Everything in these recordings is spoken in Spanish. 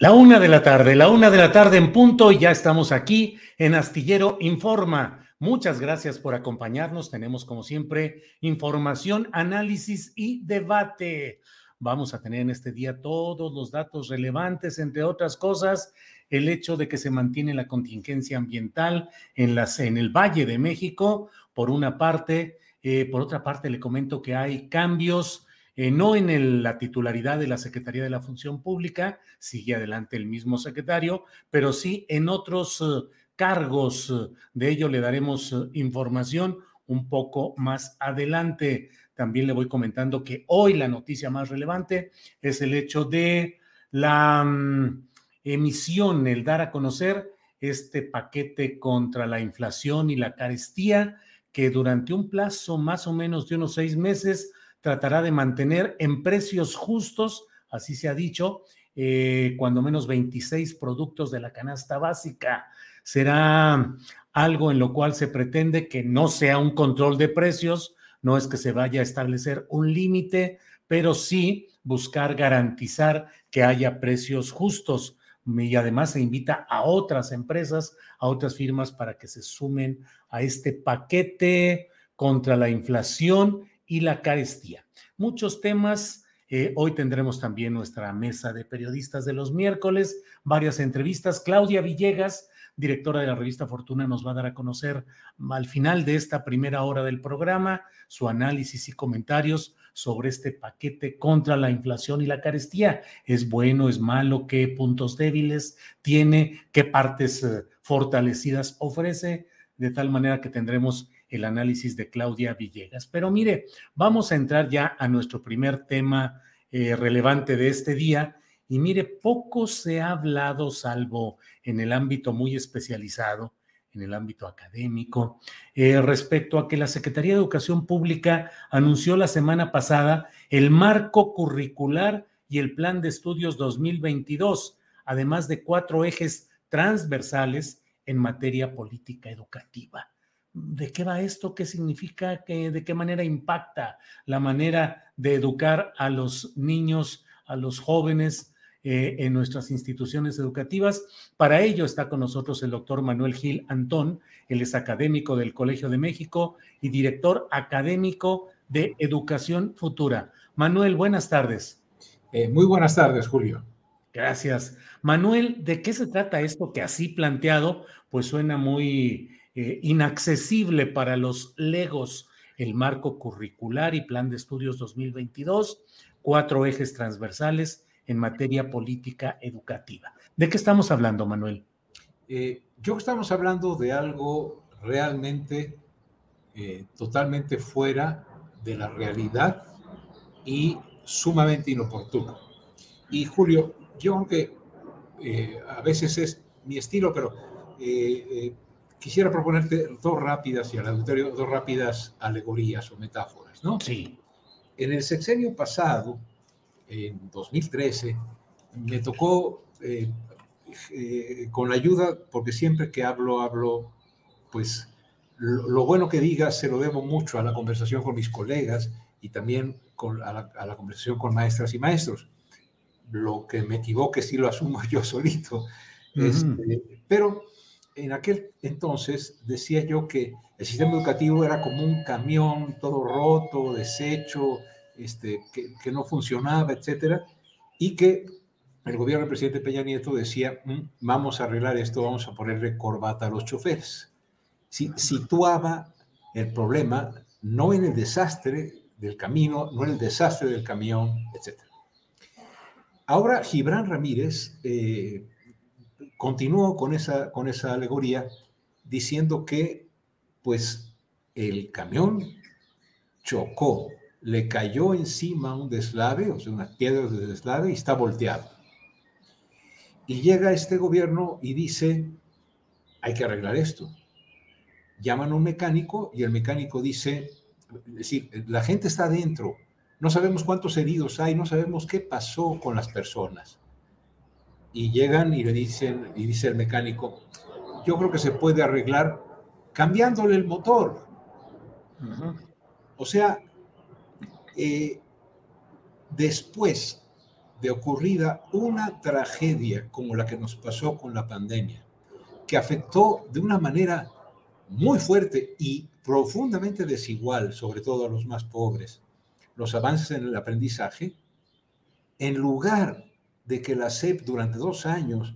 La una de la tarde, la una de la tarde en punto y ya estamos aquí en Astillero Informa. Muchas gracias por acompañarnos. Tenemos como siempre información, análisis y debate. Vamos a tener en este día todos los datos relevantes, entre otras cosas, el hecho de que se mantiene la contingencia ambiental en, las, en el Valle de México, por una parte. Eh, por otra parte, le comento que hay cambios eh, no en la titularidad de la Secretaría de la Función Pública, sigue adelante el mismo secretario, pero sí en otros eh, cargos. De ello le daremos eh, información un poco más adelante. También le voy comentando que hoy la noticia más relevante es el hecho de la mm, emisión, el dar a conocer este paquete contra la inflación y la carestía, que durante un plazo más o menos de unos seis meses tratará de mantener en precios justos, así se ha dicho, eh, cuando menos 26 productos de la canasta básica. Será algo en lo cual se pretende que no sea un control de precios, no es que se vaya a establecer un límite, pero sí buscar garantizar que haya precios justos. Y además se invita a otras empresas, a otras firmas para que se sumen a este paquete contra la inflación y la carestía. Muchos temas. Eh, hoy tendremos también nuestra mesa de periodistas de los miércoles, varias entrevistas. Claudia Villegas, directora de la revista Fortuna, nos va a dar a conocer al final de esta primera hora del programa su análisis y comentarios sobre este paquete contra la inflación y la carestía. ¿Es bueno, es malo? ¿Qué puntos débiles tiene? ¿Qué partes eh, fortalecidas ofrece? De tal manera que tendremos el análisis de Claudia Villegas. Pero mire, vamos a entrar ya a nuestro primer tema eh, relevante de este día. Y mire, poco se ha hablado, salvo en el ámbito muy especializado, en el ámbito académico, eh, respecto a que la Secretaría de Educación Pública anunció la semana pasada el marco curricular y el plan de estudios 2022, además de cuatro ejes transversales en materia política educativa. ¿De qué va esto? ¿Qué significa? ¿De qué manera impacta la manera de educar a los niños, a los jóvenes eh, en nuestras instituciones educativas? Para ello está con nosotros el doctor Manuel Gil Antón, él es académico del Colegio de México y director académico de Educación Futura. Manuel, buenas tardes. Eh, muy buenas tardes, Julio. Gracias. Manuel, ¿de qué se trata esto que así planteado, pues suena muy eh, inaccesible para los legos el marco curricular y plan de estudios 2022, cuatro ejes transversales en materia política educativa. ¿De qué estamos hablando, Manuel? Eh, yo estamos hablando de algo realmente eh, totalmente fuera de la realidad y sumamente inoportuno. Y Julio, yo aunque eh, a veces es mi estilo, pero quisiera proponerte dos rápidas, y al auditorio, dos rápidas alegorías o metáforas, ¿no? Sí. En el sexenio pasado, en 2013, me tocó, eh, eh, con la ayuda, porque siempre que hablo, hablo, pues lo, bueno que diga se lo debo mucho a la conversación con mis colegas y también con, a, la, conversación con maestras y maestros. Lo que me equivoque sí lo asumo yo solito. Este, pero en aquel entonces decía yo que el sistema educativo era como un camión todo roto, deshecho, este, que, no funcionaba, etcétera, y que el gobierno del presidente Peña Nieto decía, mm, vamos a arreglar esto, vamos a ponerle corbata a los choferes. Si, situaba el problema no en el desastre del camino, no en el desastre del camión, etcétera. Ahora Gibran Ramírez eh, continuó con esa, con esa alegoría diciendo que pues el camión chocó le cayó encima un deslave, o sea, unas piedras de deslave, y está volteado. Y llega este gobierno y dice, hay que arreglar esto. Llaman a un mecánico y el mecánico dice, es decir, la gente está adentro, no sabemos cuántos heridos hay, no sabemos qué pasó con las personas. Y llegan y le dicen, y dice el mecánico, yo creo que se puede arreglar cambiándole el motor. O sea, eh, después de ocurrida una tragedia como la que nos pasó con la pandemia, que afectó de una manera muy fuerte y profundamente desigual, sobre todo a los más pobres, los avances en el aprendizaje, en lugar de que la SEP durante dos años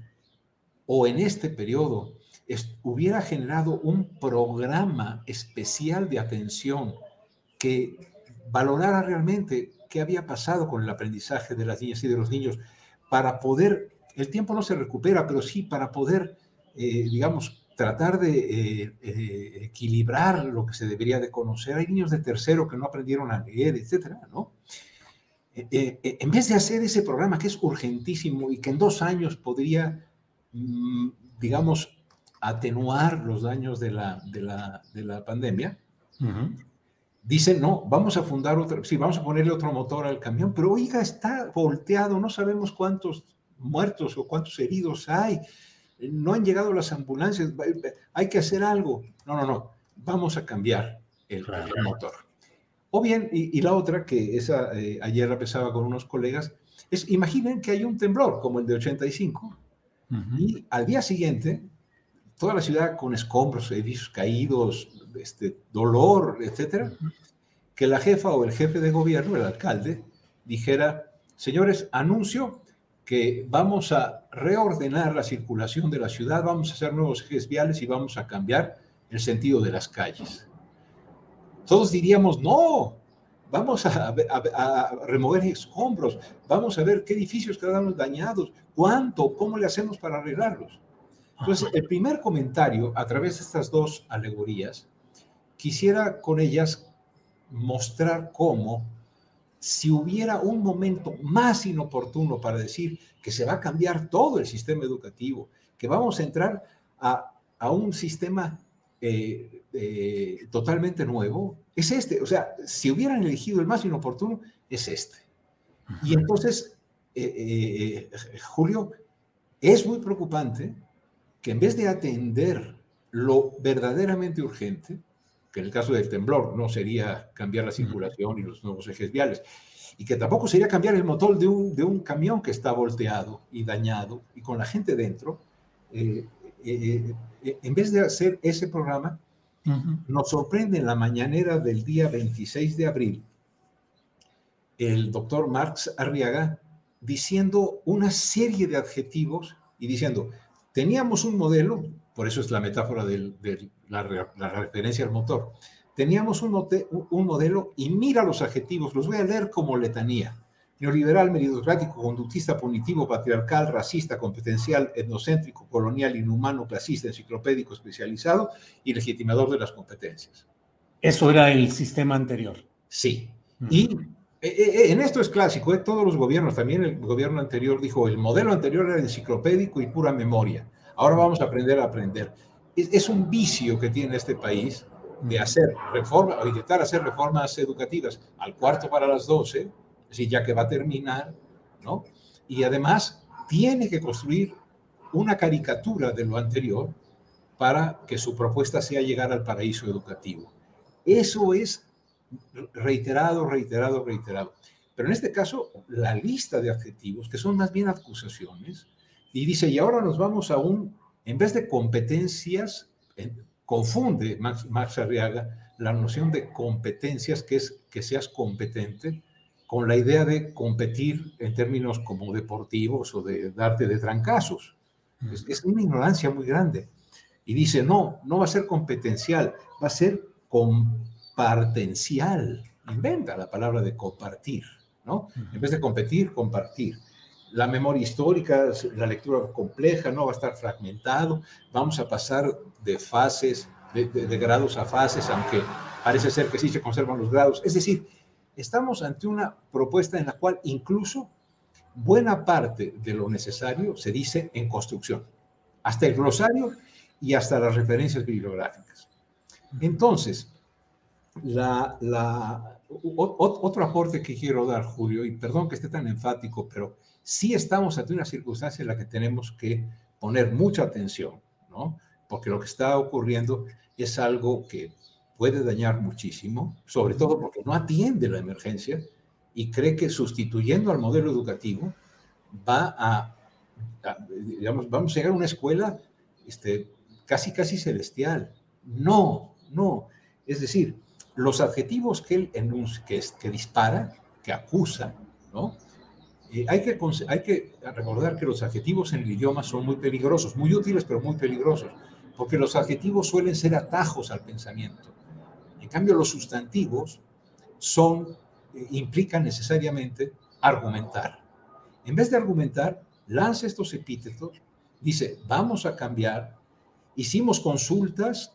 o en este periodo hubiera generado un programa especial de atención que valorara realmente qué había pasado con el aprendizaje de las niñas y de los niños para poder, el tiempo no se recupera, pero sí para poder, eh, digamos, tratar de eh, eh, equilibrar lo que se debería de conocer. Hay niños de tercero que no aprendieron a leer, etcétera, ¿no? en vez de hacer ese programa que es urgentísimo y que en dos años podría, mm, digamos, atenuar los daños de la, de la, de la pandemia, dicen, no, vamos a fundar otro, sí, vamos a ponerle otro motor al camión, pero oiga, está volteado, no sabemos cuántos muertos o cuántos heridos hay, no han llegado las ambulancias, hay que hacer algo. No, no, no, vamos a cambiar el, motor. O bien, y, la otra, que esa eh, ayer la pensaba con unos colegas, es imaginen que hay un temblor como el de 85 y al día siguiente, toda la ciudad con escombros, edificios caídos, este, dolor, etcétera, que la jefa o el jefe de gobierno, el alcalde, dijera, señores, anuncio que vamos a reordenar la circulación de la ciudad, vamos a hacer nuevos ejes viales y vamos a cambiar el sentido de las calles. Todos diríamos, no, vamos a, remover escombros, vamos a ver qué edificios quedaron dañados, cuánto, cómo le hacemos para arreglarlos. Entonces, el primer comentario a través de estas dos alegorías quisiera con ellas mostrar cómo si hubiera un momento más inoportuno para decir que se va a cambiar todo el sistema educativo, que vamos a entrar a, un sistema eh, eh, totalmente nuevo, es este. O sea, si hubieran elegido el más inoportuno, es este. Y entonces, eh, Julio, es muy preocupante que en vez de atender lo verdaderamente urgente, que en el caso del temblor no sería cambiar la circulación y los nuevos ejes viales, y que tampoco sería cambiar el motor de un, de un camión que está volteado y dañado y con la gente dentro, eh, eh, eh, en vez de hacer ese programa, nos sorprende en la mañanera del día 26 de abril el doctor Marx Arriaga diciendo una serie de adjetivos y diciendo, teníamos un modelo, por eso es la metáfora de la, referencia al motor. teníamos un, un modelo, y mira los adjetivos, los voy a leer como letanía. Neoliberal, meritocrático, conductista, punitivo, patriarcal, racista, competencial, etnocéntrico, colonial, inhumano, clasista, enciclopédico, especializado y legitimador de las competencias. Eso era el sistema anterior. Sí. Y eh, eh, en esto es clásico, ¿eh? todos los gobiernos, también el gobierno anterior dijo, el modelo anterior era enciclopédico y pura memoria. Ahora vamos a aprender a aprender. Es, un vicio que tiene este país de hacer reformas, o intentar hacer reformas educativas al cuarto para las doce, es decir, ya que va a terminar, ¿no? Y además tiene que construir una caricatura de lo anterior para que su propuesta sea llegar al paraíso educativo. Eso es reiterado, reiterado, reiterado. Pero en este caso, la lista de adjetivos, que son más bien acusaciones, y dice, y ahora nos vamos a un, en vez de competencias, confunde Max, Max Arriaga la noción de competencias, que es que seas competente, con la idea de competir en términos como deportivos o de darte de trancazos. Es, es, una ignorancia muy grande. Y dice, no, no va a ser competencial, va a ser compartencial. Inventa la palabra de compartir, ¿no? En vez de competir, compartir. La memoria histórica, la lectura compleja, no va a estar fragmentado. Vamos a pasar de fases, de, de grados a fases, aunque parece ser que sí se conservan los grados. Es decir, estamos ante una propuesta en la cual incluso buena parte de lo necesario se dice en construcción, hasta el glosario y hasta las referencias bibliográficas. Entonces, la, la, otro aporte que quiero dar, Julio, y perdón que esté tan enfático, pero sí estamos ante una circunstancia en la que tenemos que poner mucha atención, ¿no? Porque lo que está ocurriendo es algo que puede dañar muchísimo, sobre todo porque no atiende la emergencia y cree que sustituyendo al modelo educativo va a, digamos, vamos a llegar a una escuela este, casi, casi celestial. No, no. Es decir, los adjetivos que él enuncia, que, que dispara, que acusa, ¿no? Hay, que, recordar que los adjetivos en el idioma son muy peligrosos, muy útiles, pero muy peligrosos, porque los adjetivos suelen ser atajos al pensamiento. En cambio, los sustantivos son, eh, implican necesariamente argumentar. En vez de argumentar, lanza estos epítetos, dice, vamos a cambiar, hicimos consultas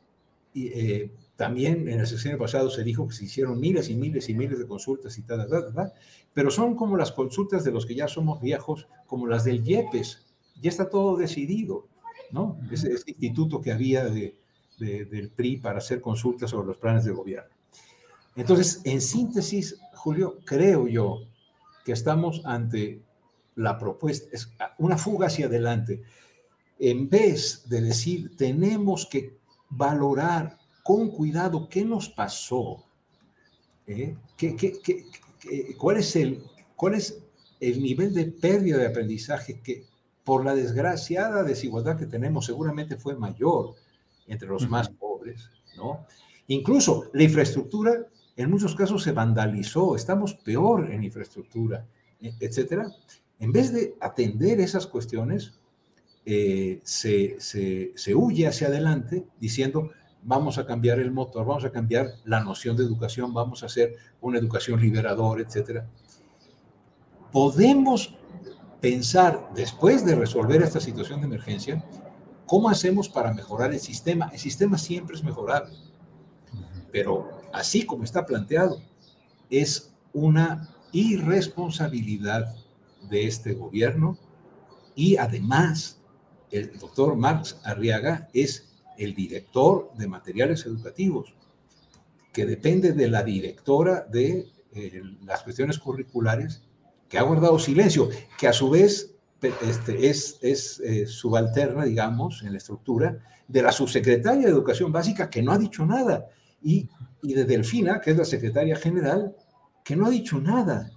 eh, también en el sexenio pasado se dijo que se hicieron miles y miles y miles de consultas y tal, tal, tal, pero son como las consultas de los que ya somos viejos, como las del IEPES. Ya está todo decidido, ¿no? Ese, ese instituto que había de, de, del PRI para hacer consultas sobre los planes de gobierno. Entonces, en síntesis, Julio, creo yo que estamos ante la propuesta, es una fuga hacia adelante. En vez de decir, tenemos que valorar con cuidado qué nos pasó, ¿Eh? ¿Qué, qué, qué, cuál, es el, ¿cuál es el nivel de pérdida de aprendizaje que por la desgraciada desigualdad que tenemos seguramente fue mayor entre los más pobres, ¿no? Incluso la infraestructura en muchos casos se vandalizó, estamos peor en infraestructura, e, etcétera. En vez de atender esas cuestiones, eh, se, se, se huye hacia adelante diciendo, vamos a cambiar el motor, vamos a cambiar la noción de educación, vamos a hacer una educación liberadora, etc. Podemos pensar, después de resolver esta situación de emergencia, cómo hacemos para mejorar el sistema. El sistema siempre es mejorable, pero así como está planteado, es una irresponsabilidad de este gobierno y además el doctor Marx Arriaga es el director de materiales educativos, que depende de la directora de eh, las cuestiones curriculares, que ha guardado silencio, que a su vez este, es, es eh, subalterna, digamos, en la estructura, de la subsecretaria de Educación Básica, que no ha dicho nada, y, y de Delfina, que es la secretaria general, que no ha dicho nada.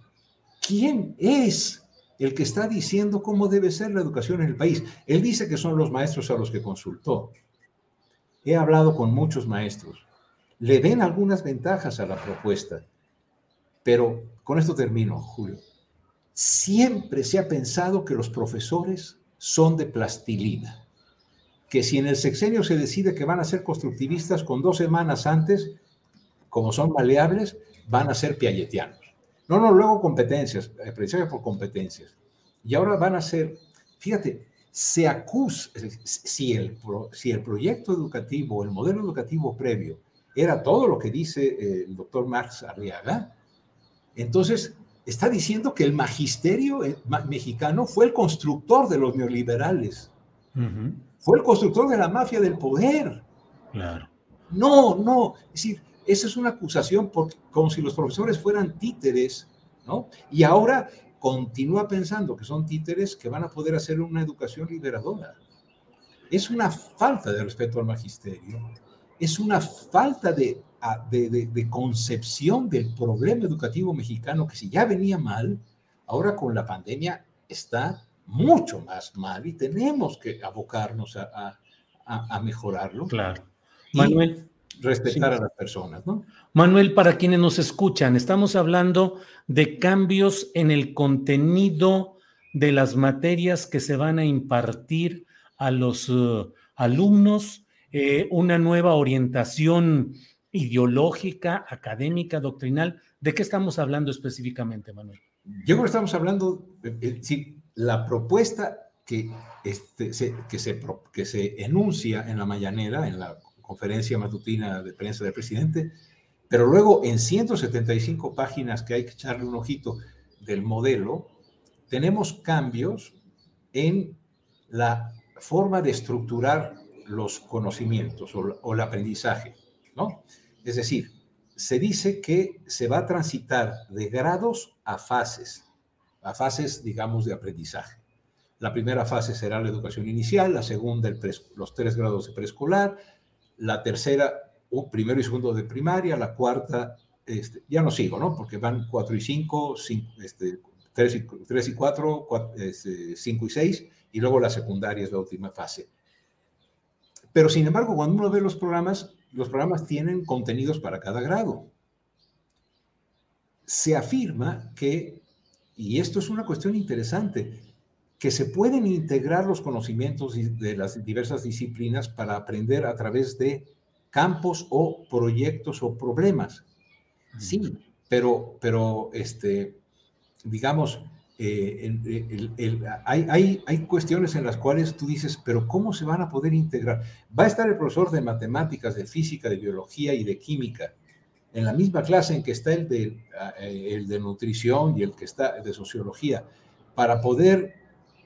¿Quién es el que está diciendo cómo debe ser la educación en el país? Él dice que son los maestros a los que consultó. He hablado con muchos maestros. Le ven algunas ventajas a la propuesta, pero con esto termino, Julio. Siempre se ha pensado que los profesores son de plastilina, que si en el sexenio se decide que van a ser constructivistas con dos semanas antes, como son maleables, van a ser piagetianos. No, no, luego competencias, aprendizaje por competencias. Y ahora van a ser, fíjate, se acusa, si el, si el proyecto educativo, el modelo educativo previo, era todo lo que dice eh, el doctor Marx Arriaga, entonces está diciendo que el magisterio eh, mexicano fue el constructor de los neoliberales, fue el constructor de la mafia del poder. Claro. No, no, es decir, esa es una acusación como si los profesores fueran títeres, ¿no? Y ahora continúa pensando que son títeres que van a poder hacer una educación liberadora. Es una falta de respeto al magisterio, es una falta de, de, concepción del problema educativo mexicano que si ya venía mal, ahora con la pandemia está mucho más mal y tenemos que abocarnos a, a, mejorarlo. Claro. Manuel. Respetar a las personas, ¿no? Manuel, para quienes nos escuchan, estamos hablando de cambios en el contenido de las materias que se van a impartir a los uh, alumnos, eh, una nueva orientación ideológica, académica, doctrinal. ¿De qué estamos hablando específicamente, Manuel? Yo creo que estamos hablando, sí, la propuesta que, este, se, que, se, que se enuncia en la mañanera, en la conferencia matutina de prensa del presidente, pero luego en 175 páginas que hay que echarle un ojito del modelo, tenemos cambios en la forma de estructurar los conocimientos o, el aprendizaje, ¿no? Es decir, se dice que se va a transitar de grados a fases, a fases, digamos, de aprendizaje. La primera fase será la educación inicial, la segunda los tres grados de preescolar, la tercera, primero y segundo de primaria, la cuarta, este, ya no sigo, ¿no? Porque van cuatro y cinco, este, tres, y, tres y cuatro, este, cinco y seis, y luego la secundaria es la última fase. Pero sin embargo, cuando uno ve los programas, los programas tienen contenidos para cada grado. Se afirma que, y esto es una cuestión interesante, que se pueden integrar los conocimientos de las diversas disciplinas para aprender a través de campos o proyectos o problemas. Sí, pero, pero este, digamos, eh, hay, hay, cuestiones en las cuales tú dices, pero ¿cómo se van a poder integrar? Va a estar el profesor de matemáticas, de física, de biología y de química en la misma clase en que está el de, eh, el de nutrición y el que está de sociología, para poder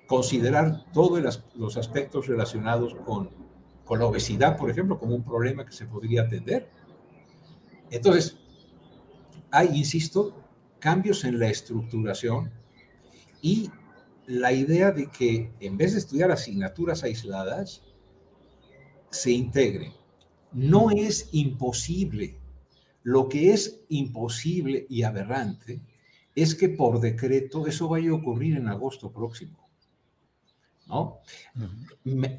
considerar todos los aspectos relacionados con, con la obesidad, por ejemplo, como un problema que se podría atender. Entonces, hay, insisto, cambios en la estructuración y la idea de que en vez de estudiar asignaturas aisladas, se integre. No es imposible. Lo que es imposible y aberrante es que por decreto eso vaya a ocurrir en agosto próximo. ¿No?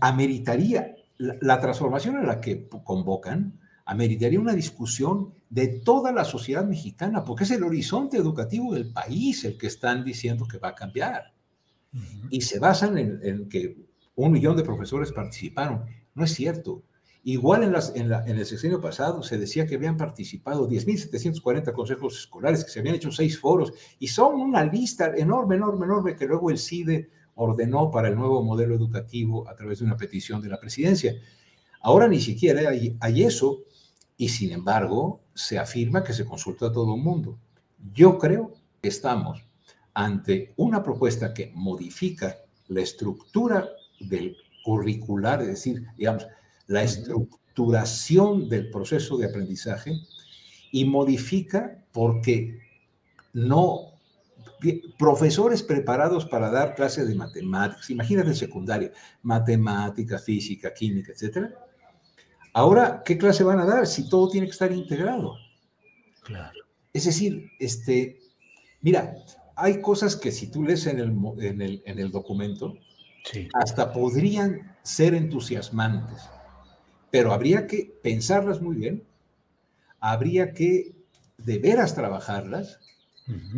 Ameritaría, la, transformación en la que convocan, ameritaría una discusión de toda la sociedad mexicana, porque es el horizonte educativo del país el que están diciendo que va a cambiar. Y se basan en, que un millón de profesores participaron. No es cierto. Igual en, las, en, en, el sexenio pasado se decía que habían participado 10.740 consejos escolares, que se habían hecho seis foros, y son una lista enorme, enorme, enorme, que luego el CIDE ordenó para el nuevo modelo educativo a través de una petición de la presidencia. Ahora ni siquiera hay, eso y sin embargo se afirma que se consulta a todo el mundo. Yo creo que estamos ante una propuesta que modifica la estructura del curricular, es decir, digamos, la estructuración del proceso de aprendizaje y modifica porque no profesores preparados para dar clases de matemáticas, imagínate secundaria, matemáticas, física, química, etcétera. Ahora, ¿qué clase van a dar si todo tiene que estar integrado? Claro. Es decir, este, mira, hay cosas que si tú lees en el, en el, en el documento, hasta podrían ser entusiasmantes, pero habría que pensarlas muy bien, habría que de veras trabajarlas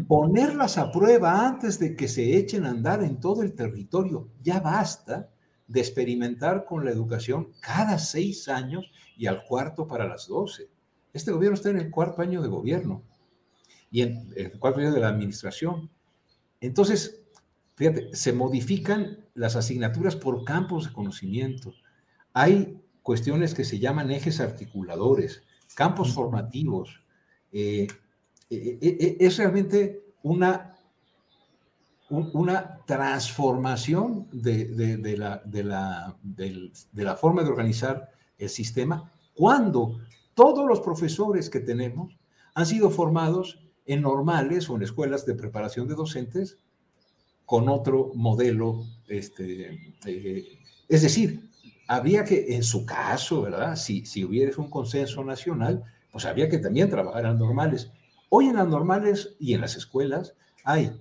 Ponerlas a prueba antes de que se echen a andar en todo el territorio. Ya basta de experimentar con la educación cada seis años y al cuarto para las doce. Este gobierno está en el cuarto año de gobierno y en el cuarto año de la administración. Entonces, fíjate, se modifican las asignaturas por campos de conocimiento. Hay cuestiones que se llaman ejes articuladores, campos formativos. Eh, es realmente una, una transformación de, la, la, de la forma de organizar el sistema cuando todos los profesores que tenemos han sido formados en normales o en escuelas de preparación de docentes con otro modelo. Este, eh, es decir, habría que, en su caso, ¿verdad? Si, si hubiera un consenso nacional, pues habría que también trabajar en normales. Hoy en las normales y en las escuelas hay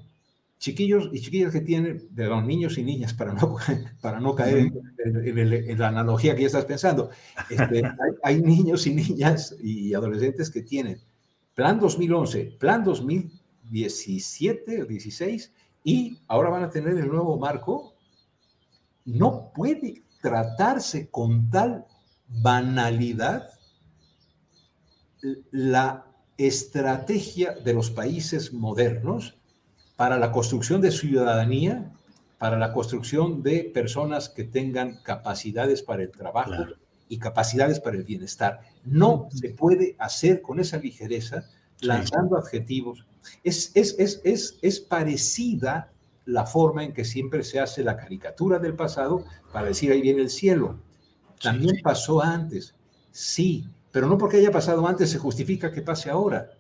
chiquillos y chiquillas que tienen, de los niños y niñas, para no, para no caer en, la analogía que ya estás pensando, este, hay, niños y niñas y adolescentes que tienen plan 2011, plan 2017 o 16, y ahora van a tener el nuevo marco. No puede tratarse con tal banalidad la estrategia de los países modernos para la construcción de ciudadanía, para la construcción de personas que tengan capacidades para el trabajo y capacidades para el bienestar. No se puede hacer con esa ligereza lanzando adjetivos. Es, es, es, es, parecida la forma en que siempre se hace la caricatura del pasado para decir ahí viene el cielo. También pasó antes, sí, pero no porque haya pasado antes se justifica que pase ahora.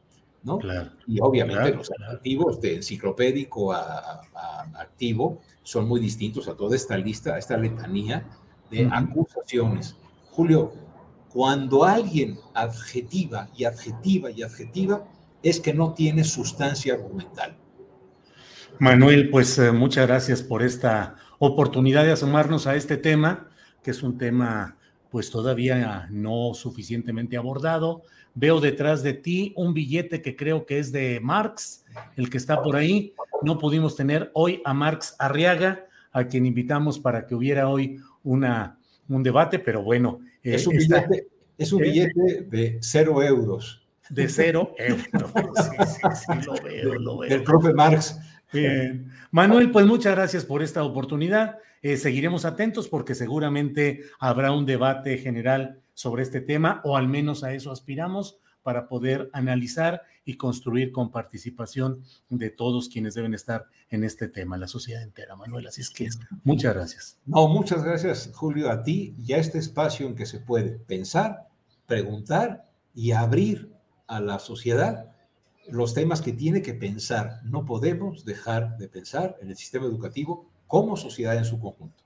¿no? y obviamente los adjetivos de enciclopédico a, activo son muy distintos a toda esta lista, a esta letanía de acusaciones. Julio, cuando alguien adjetiva y adjetiva y adjetiva, es que no tiene sustancia argumental. Manuel, pues eh, muchas gracias por esta oportunidad de asomarnos a este tema, que es un tema pues todavía no suficientemente abordado. Veo detrás de ti un billete que creo que es de Marx, el que está por ahí. No pudimos tener hoy a Marx Arriaga, a quien invitamos para que hubiera hoy una, un debate, pero bueno. Eh, es, un billete, es un billete de cero euros. De cero euros. Sí, sí, sí, lo veo, lo veo. El profe Marx. Bien. Manuel, pues muchas gracias por esta oportunidad. Eh, seguiremos atentos porque seguramente habrá un debate general sobre este tema, o al menos a eso aspiramos para poder analizar y construir con participación de todos quienes deben estar en este tema, la sociedad entera, Manuel. Así es que muchas gracias. No, muchas gracias, Julio, a ti y a este espacio en que se puede pensar, preguntar y abrir a la sociedad los temas que tiene que pensar. No podemos dejar de pensar en el sistema educativo como sociedad en su conjunto.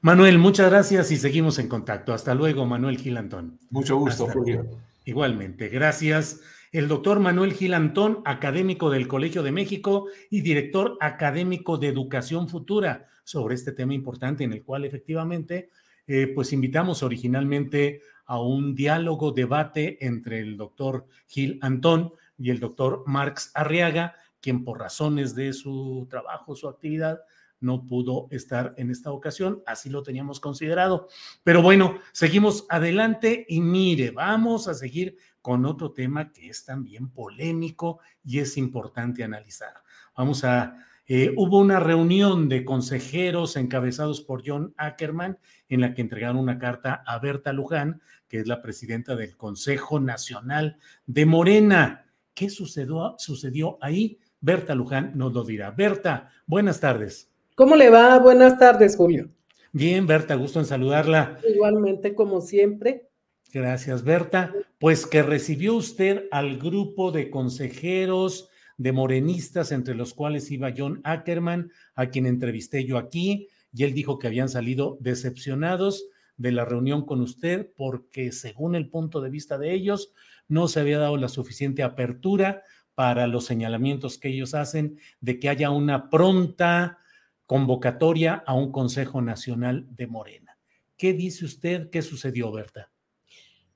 Manuel, muchas gracias y seguimos en contacto. Hasta luego, Manuel Gilantón. Mucho gusto, Julio. Igualmente, gracias. El doctor Manuel Gilantón, académico del Colegio de México y director académico de Educación Futura, sobre este tema importante en el cual efectivamente, eh, pues invitamos originalmente a un diálogo, debate entre el doctor Gil Antón y el doctor Marx Arriaga, quien por razones de su trabajo, su actividad, no pudo estar en esta ocasión, así lo teníamos considerado. Pero bueno, seguimos adelante y mire, vamos a seguir con otro tema que es también polémico y es importante analizar. Vamos a, eh, hubo una reunión de consejeros encabezados por John Ackerman en la que entregaron una carta a Berta Luján, que es la presidenta del Consejo Nacional de Morena. ¿Qué sucedió, sucedió ahí? Berta Luján nos lo dirá. Berta, buenas tardes. ¿Cómo le va? Buenas tardes, Julio. Bien, Berta, gusto en saludarla. Igualmente, como siempre. Gracias, Berta. Pues que recibió usted al grupo de consejeros de morenistas, entre los cuales iba John Ackerman, a quien entrevisté yo aquí, y él dijo que habían salido decepcionados de la reunión con usted porque, según el punto de vista de ellos, no se había dado la suficiente apertura para los señalamientos que ellos hacen de que haya una pronta convocatoria a un Consejo Nacional de Morena. ¿Qué dice usted? ¿Qué sucedió, Berta?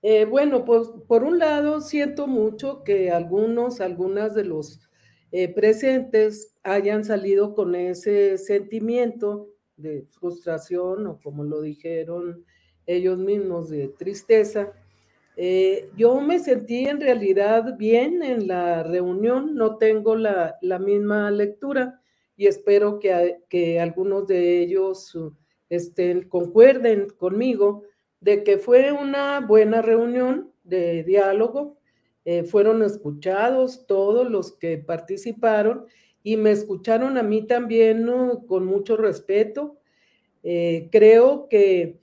Eh, bueno, pues por un lado siento mucho que algunos, algunas de los eh, presentes hayan salido con ese sentimiento de frustración o como lo dijeron ellos mismos, de tristeza, Eh, yo me sentí en realidad bien en la reunión, no tengo la, misma lectura y espero que, que, algunos de ellos estén, concuerden conmigo de que fue una buena reunión de diálogo, eh, fueron escuchados todos los que participaron y me escucharon a mí también con mucho respeto. Eh, creo que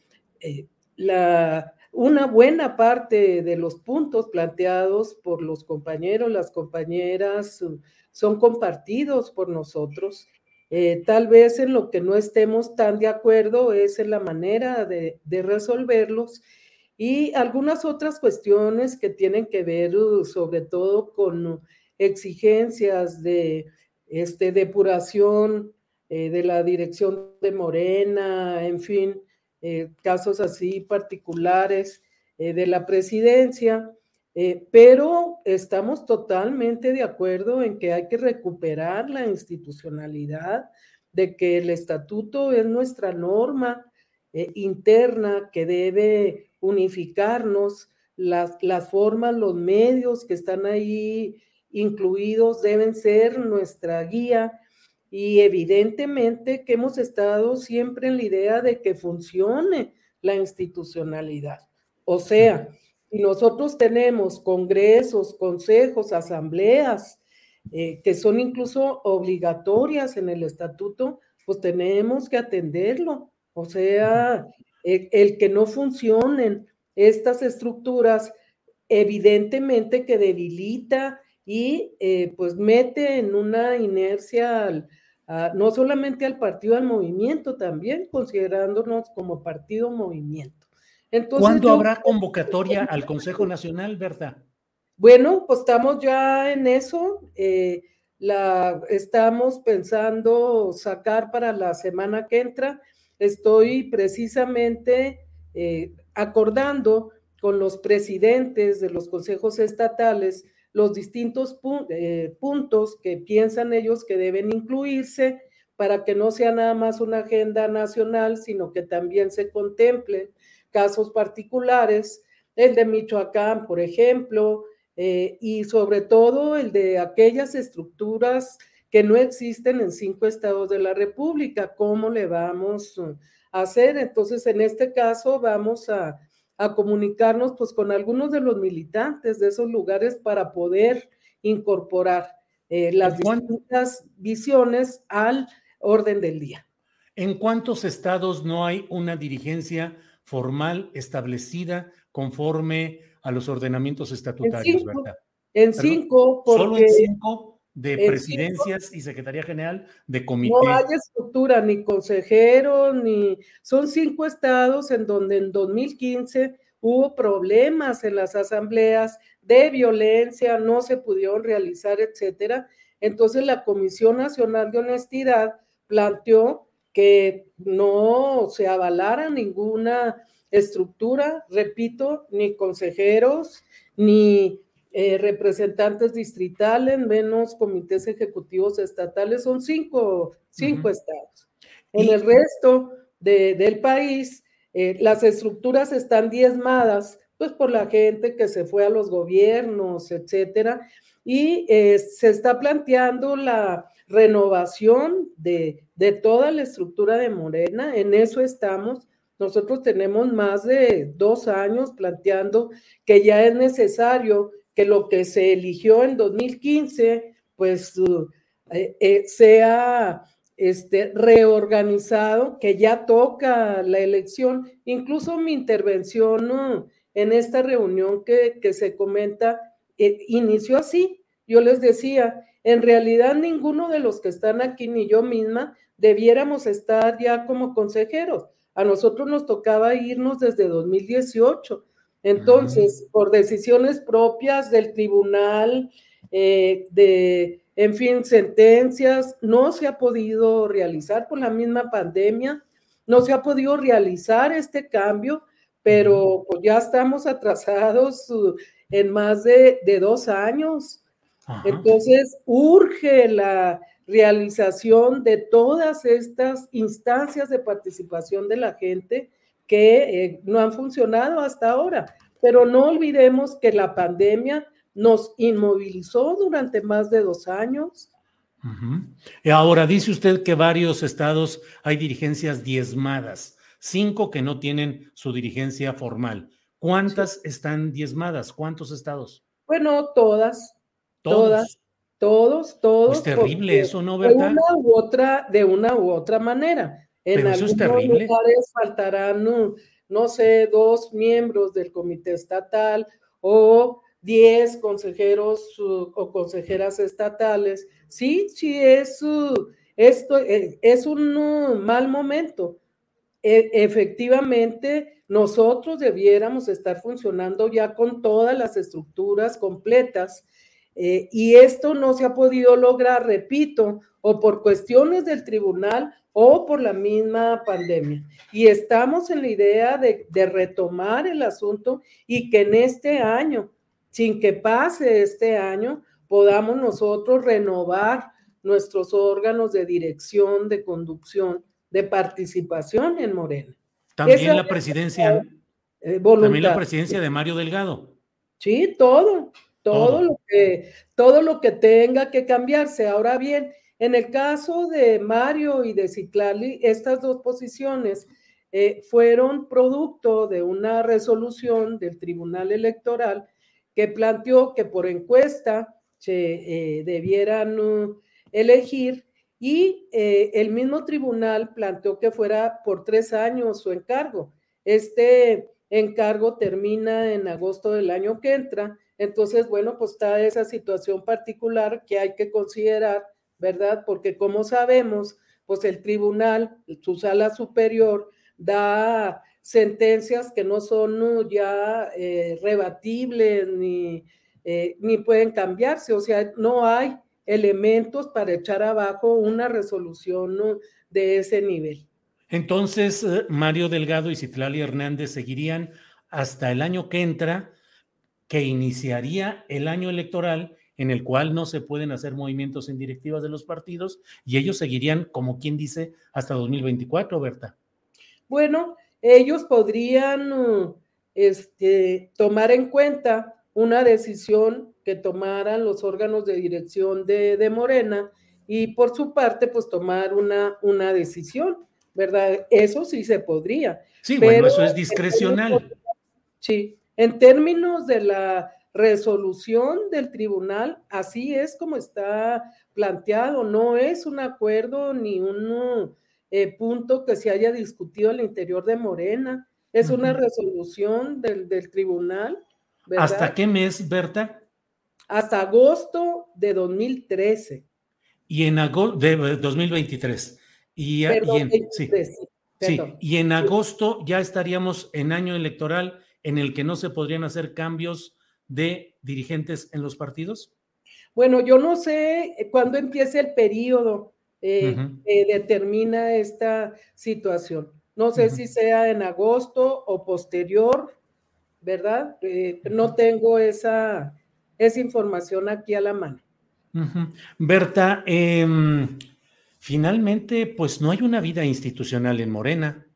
la, una buena parte de los puntos planteados por los compañeros, las compañeras, son compartidos por nosotros. Eh, tal vez en lo que no estemos tan de acuerdo es en la manera de, resolverlos y algunas otras cuestiones que tienen que ver uh, sobre todo con exigencias de este, depuración eh, de la dirección de Morena, en fin, eh, casos así particulares eh, de la presidencia, eh, pero estamos totalmente de acuerdo en que hay que recuperar la institucionalidad, de que el estatuto es nuestra norma interna que debe unificarnos, las, las formas, los medios que están ahí incluidos deben ser nuestra guía y evidentemente que hemos estado siempre en la idea de que funcione la institucionalidad. O sea, si nosotros tenemos congresos, consejos, asambleas, eh, que son incluso obligatorias en el estatuto, pues tenemos que atenderlo. O sea, el, que no funcionen estas estructuras, evidentemente que debilita y eh, pues mete en una inercia al, no solamente al partido, al movimiento también, considerándonos como partido movimiento. Entonces, ¿Cuándo habrá convocatoria al Consejo Nacional, verdad? Bueno, pues estamos ya en eso. Eh, la estamos pensando sacar para la semana que entra. Estoy precisamente eh, acordando con los presidentes de los consejos estatales los distintos eh, puntos que piensan ellos que deben incluirse para que no sea nada más una agenda nacional, sino que también se contemplen casos particulares, el de Michoacán, por ejemplo, eh, y sobre todo el de aquellas estructuras que no existen en cinco estados de la República, ¿cómo le vamos a hacer? Entonces, en este caso, vamos a a comunicarnos pues con algunos de los militantes de esos lugares para poder incorporar eh, las distintas visiones al orden del día. ¿En cuántos estados no hay una dirigencia formal establecida conforme a los ordenamientos estatutarios, en cinco, En cinco, porque... ¿Solo en cinco? De presidencias y secretaría general de comité. No hay estructura, ni consejero, ni... Son cinco estados en donde en 2015 hubo problemas en las asambleas de violencia, no se pudieron realizar, etcétera. Entonces la Comisión Nacional de Honestidad planteó que no se avalara ninguna estructura, repito, ni consejeros, ni eh, representantes distritales, menos comités ejecutivos estatales, son cinco, cinco estados. En el resto del país, eh, las estructuras están diezmadas, pues por la gente que se fue a los gobiernos, etcétera, y eh, se está planteando la renovación de, de toda la estructura de Morena, en eso estamos. Nosotros tenemos más de dos años planteando que ya es necesario que lo que se eligió en 2015, pues eh, eh, sea este, reorganizado, que ya toca la elección. Incluso mi intervención en esta reunión que, que se comenta eh, inició así. Yo les decía, en realidad ninguno de los que están aquí, ni yo misma, debiéramos estar ya como consejeros. A nosotros nos tocaba irnos desde 2018 entonces, por decisiones propias del tribunal, eh, de, en fin, sentencias, no se ha podido realizar por la misma pandemia, no se ha podido realizar este cambio, pero pues ya estamos atrasados uh, en más de, dos años. Entonces, urge la realización de todas estas instancias de participación de la gente que eh, no han funcionado hasta ahora. pero no olvidemos que la pandemia nos inmovilizó durante más de dos años. Ahora, dice usted que varios estados hay dirigencias diezmadas, cinco que no tienen su dirigencia formal. ¿Cuántas están diezmadas? ¿Cuántos estados? Bueno, todas. Todas. Todos, todos. Es terrible eso, ¿no, verdad? De una u otra, de una u otra manera. En Pero eso es terrible. lugares faltarán, no sé, dos miembros del comité estatal o diez consejeros o consejeras estatales. Sí, sí, es, esto eh, es un mal momento. E, efectivamente, nosotros debiéramos estar funcionando ya con todas las estructuras completas eh, y esto no se ha podido lograr, repito, o por cuestiones del tribunal o por la misma pandemia. Y estamos en la idea de, de retomar el asunto y que en este año, sin que pase este año, podamos nosotros renovar nuestros órganos de dirección, de conducción, de participación en Morena. También la presidencia, eh, también la presidencia de Mario Delgado. Sí, todo, todo, Lo que, todo lo que tenga que cambiarse. Ahora bien, en el caso de Mario y de Ciclali, estas dos posiciones eh, fueron producto de una resolución del Tribunal Electoral que planteó que por encuesta se eh, debieran uh, elegir y eh, el mismo tribunal planteó que fuera por tres años su encargo. Este encargo termina en agosto del año que entra entonces, bueno, pues está esa situación particular que hay que considerar, ¿verdad? Porque como sabemos, pues el tribunal, su sala superior, da sentencias que no son ya eh, rebatibles ni, eh, ni pueden cambiarse, o sea, no hay elementos para echar abajo una resolución de ese nivel. Entonces, eh, Mario Delgado y Citlali Hernández seguirían hasta el año que entra que iniciaría el año electoral en el cual no se pueden hacer movimientos en directivas de los partidos y ellos seguirían, como quien dice, hasta 2024, Berta. Bueno, ellos podrían este, tomar en cuenta una decisión que tomaran los órganos de dirección de, de, Morena y por su parte, pues tomar una, una decisión, ¿verdad? Eso sí se podría. Sí, bueno, eso es discrecional. Sí, en términos de la resolución del tribunal, así es como está planteado, no es un acuerdo ni un eh, punto que se haya discutido al interior de Morena, es una resolución del, tribunal. ¿Hasta qué mes, Berta? Hasta agosto de 2013. Y en agosto de 2023. Y, en, sí, sí, y en agosto ya estaríamos en año electoral en el que no se podrían hacer cambios de dirigentes en los partidos? Bueno, yo no sé eh, cuándo empieza el periodo eh, que determina esta situación. No sé si sea en agosto o posterior, ¿verdad? Eh, no tengo esa, esa información aquí a la mano. Berta, em, finalmente, pues no hay una vida institucional en Morena.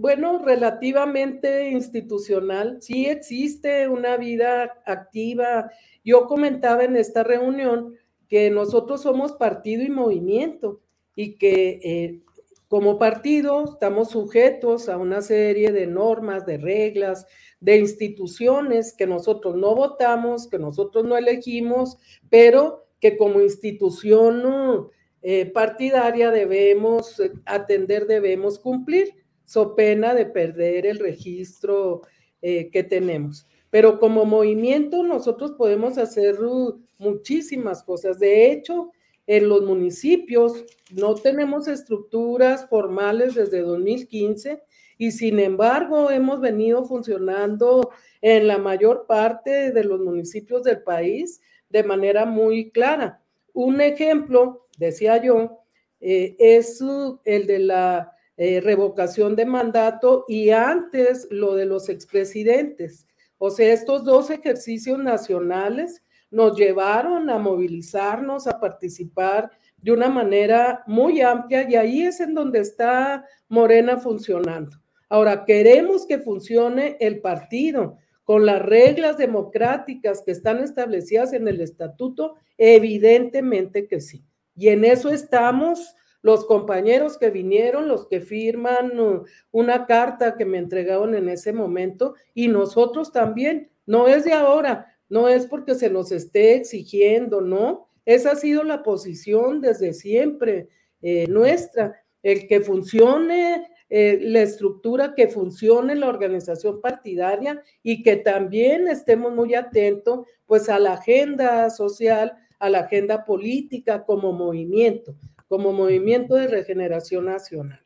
Bueno, relativamente institucional, sí existe una vida activa. Yo comentaba en esta reunión que nosotros somos partido y movimiento y que eh, como partido estamos sujetos a una serie de normas, de reglas, de instituciones que nosotros no votamos, que nosotros no elegimos, pero que como institución eh, partidaria debemos atender, debemos cumplir so pena de perder el registro eh, que tenemos. Pero como movimiento nosotros podemos hacer uh, muchísimas cosas. De hecho, en los municipios no tenemos estructuras formales desde 2015 y sin embargo hemos venido funcionando en la mayor parte de los municipios del país de manera muy clara. Un ejemplo, decía yo, eh, es uh, el de la eh, revocación de mandato y antes lo de los expresidentes. O sea, estos dos ejercicios nacionales nos llevaron a movilizarnos, a participar de una manera muy amplia y ahí es en donde está Morena funcionando. Ahora, queremos que funcione el partido con las reglas democráticas que están establecidas en el estatuto? Evidentemente que sí. Y en eso estamos los compañeros que vinieron, los que firman uh, una carta que me entregaron en ese momento y nosotros también. No es de ahora, no es porque se nos esté exigiendo, ¿no? Esa ha sido la posición desde siempre eh, nuestra, el que funcione eh, la estructura, que funcione la organización partidaria y que también estemos muy atentos pues a la agenda social, a la agenda política como movimiento como movimiento de regeneración nacional.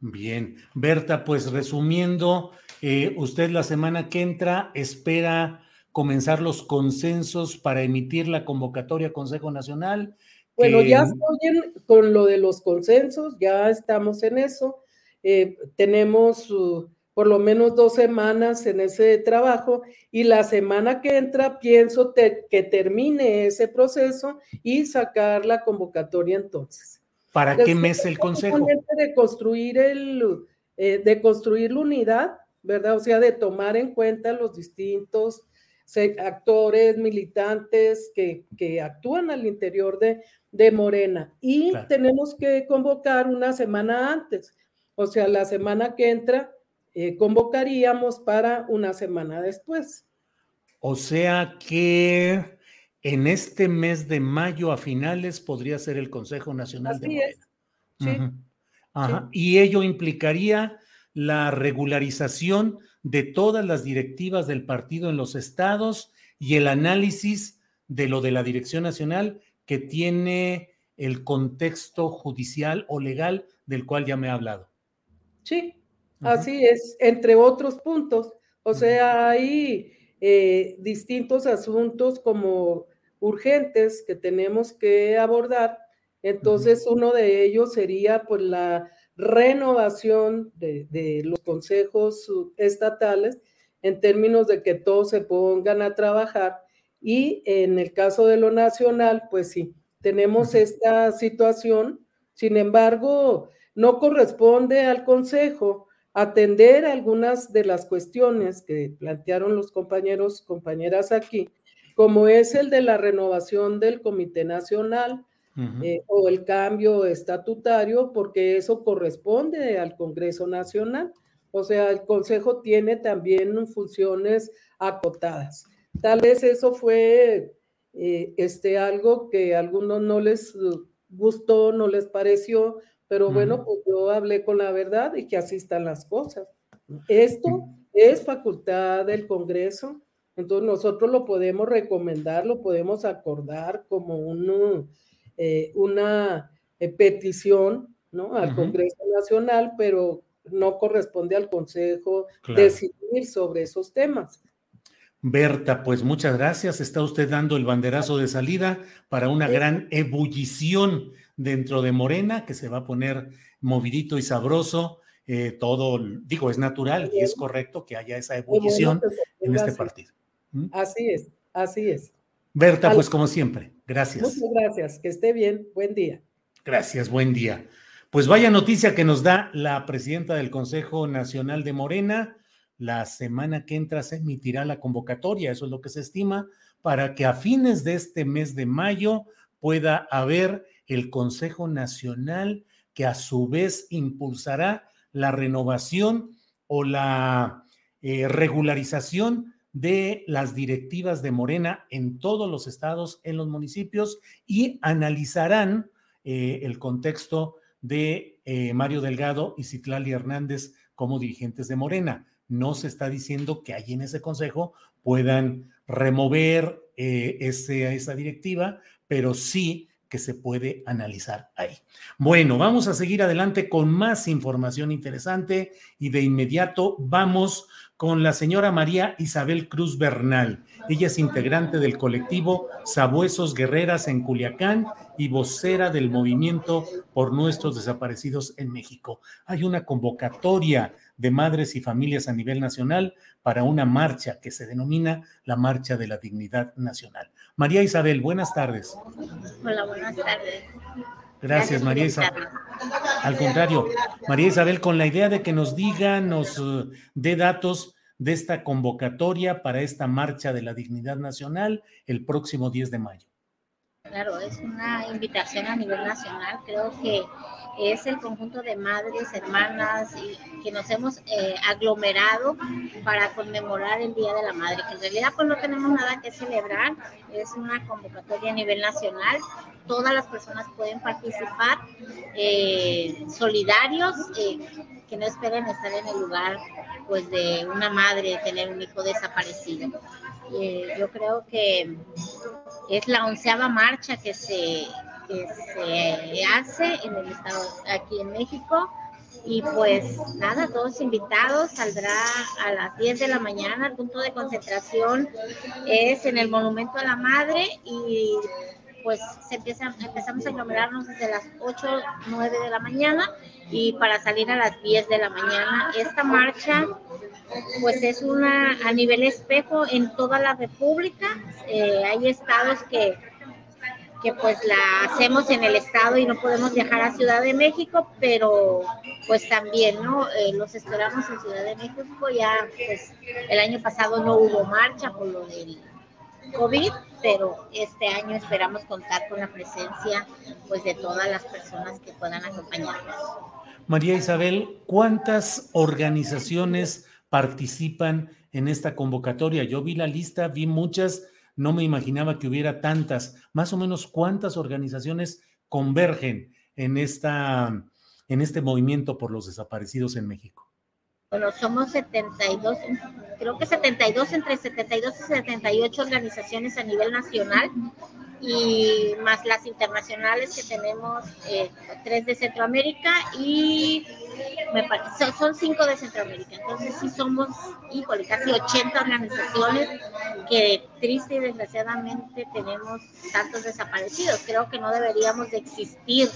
Bien, Berta, pues resumiendo, eh, usted la semana que entra espera comenzar los consensos para emitir la convocatoria Consejo Nacional. Bueno, ya estoy con lo de los consensos, ya estamos en eso. Eh, tenemos uh, por lo menos dos semanas en ese trabajo y la semana que entra pienso que termine ese proceso y sacar la convocatoria entonces. ¿Para qué mes el consejo? De construir, el, eh, de construir la unidad, ¿verdad? O sea, de tomar en cuenta los distintos actores, militantes que, que actúan al interior de, de Morena. Y tenemos que convocar una semana antes, o sea, la semana que entra eh, convocaríamos para una semana después. O sea que en este mes de mayo a finales podría ser el Consejo Nacional de Morena. Sí. Y ello implicaría la regularización de todas las directivas del partido en los estados y el análisis de lo de la Dirección Nacional que tiene el contexto judicial o legal del cual ya me ha hablado. Sí, Así es, entre otros puntos. O sea, hay eh, distintos asuntos como urgentes que tenemos que abordar. Entonces, uno de ellos sería pues la renovación de, de, los consejos estatales en términos de que todos se pongan a trabajar. Y en el caso de lo nacional, pues sí, tenemos esta situación. Sin embargo, no corresponde al consejo atender algunas de las cuestiones que plantearon los compañeros, compañeras aquí, como es el de la renovación del Comité Nacional eh, o el cambio estatutario, porque eso corresponde al Congreso Nacional. O sea, el Consejo tiene también funciones acotadas. Tal vez eso fue eh, este, algo que a algunos no les gustó, no les pareció, pero bueno, pues yo hablé con la verdad y que así están las cosas. Esto es facultad del Congreso, entonces nosotros lo podemos recomendar, lo podemos acordar como eh, una eh, petición ¿no? al Congreso Nacional, pero no corresponde al Consejo decidir sobre esos temas. Berta, pues muchas gracias. Está usted dando el banderazo de salida para una gran ebullición dentro de Morena, que se va a poner movidito y sabroso. Eh, todo, digo, es natural y es correcto que haya esa ebullición en este partido. ¿Mm? Así es, así es. Berta, pues como siempre, gracias. Muchas gracias, que esté bien, buen día. Gracias, buen día. Pues vaya noticia que nos da la presidenta del Consejo Nacional de Morena. La semana que entra se emitirá la convocatoria, eso es lo que se estima, para que a fines de este mes de mayo pueda haber el Consejo Nacional, que a su vez impulsará la renovación o la eh, regularización de las directivas de Morena en todos los estados, en los municipios, y analizarán eh, el contexto de eh, Mario Delgado y Citlali Hernández como dirigentes de Morena. No se está diciendo que allí en ese consejo puedan remover esa directiva, pero sí que se puede analizar ahí. Bueno, vamos a seguir adelante con más información interesante y de inmediato vamos con la señora María Isabel Cruz Bernal. Ella es integrante del colectivo Sabuesos Guerreras en Culiacán y vocera del movimiento por nuestros desaparecidos en México. Hay una convocatoria de madres y familias a nivel nacional para una marcha que se denomina la Marcha de la Dignidad Nacional. María Isabel, buenas tardes. Hola, buenas tardes. Gracias, María Isabel. Al contrario, María Isabel, con la idea de que nos diga, nos eh, dé datos de esta convocatoria para esta marcha de la dignidad nacional el próximo 10 de mayo? Claro, es una invitación a nivel nacional. Creo que es el conjunto de madres, hermanas que nos hemos eh, aglomerado para conmemorar el Día de la Madre, que en realidad pues no tenemos nada que celebrar, es una convocatoria a nivel nacional, todas las personas pueden participar, eh, solidarios, eh, que no esperen estar en el lugar pues de una madre, tener un hijo desaparecido. yo creo que es la onceava marcha que se, que se hace en el estado, aquí en México. Y pues nada, todos invitados, saldrá a las 10 de la mañana, el punto de concentración es en el Monumento a la Madre y pues se empieza, empezamos a aglomerarnos desde las 8, 9 de la mañana y para salir a las 10 de la mañana. Esta marcha pues es una a nivel espejo en toda la República. Eh, hay estados que que pues la hacemos en el estado y no podemos viajar a Ciudad de México, pero pues también, ¿no? Eh, los esperamos en Ciudad de México, ya pues el año pasado no hubo marcha por lo del COVID, pero este año esperamos contar con la presencia pues de todas las personas que puedan acompañarnos. María Isabel, ¿cuántas organizaciones participan en esta convocatoria? Yo vi la lista, vi muchas no me imaginaba que hubiera tantas. Más o menos, ¿cuántas organizaciones convergen en, esta, en este movimiento por los desaparecidos en México? Bueno, somos 72, creo que 72, entre 72 y 78 organizaciones a nivel nacional y más las internacionales que tenemos, eh, tres de Centroamérica y me parece, son cinco de Centroamérica. Entonces sí somos, híjole, casi 80 organizaciones que triste y desgraciadamente tenemos tantos desaparecidos. Creo que no deberíamos de existir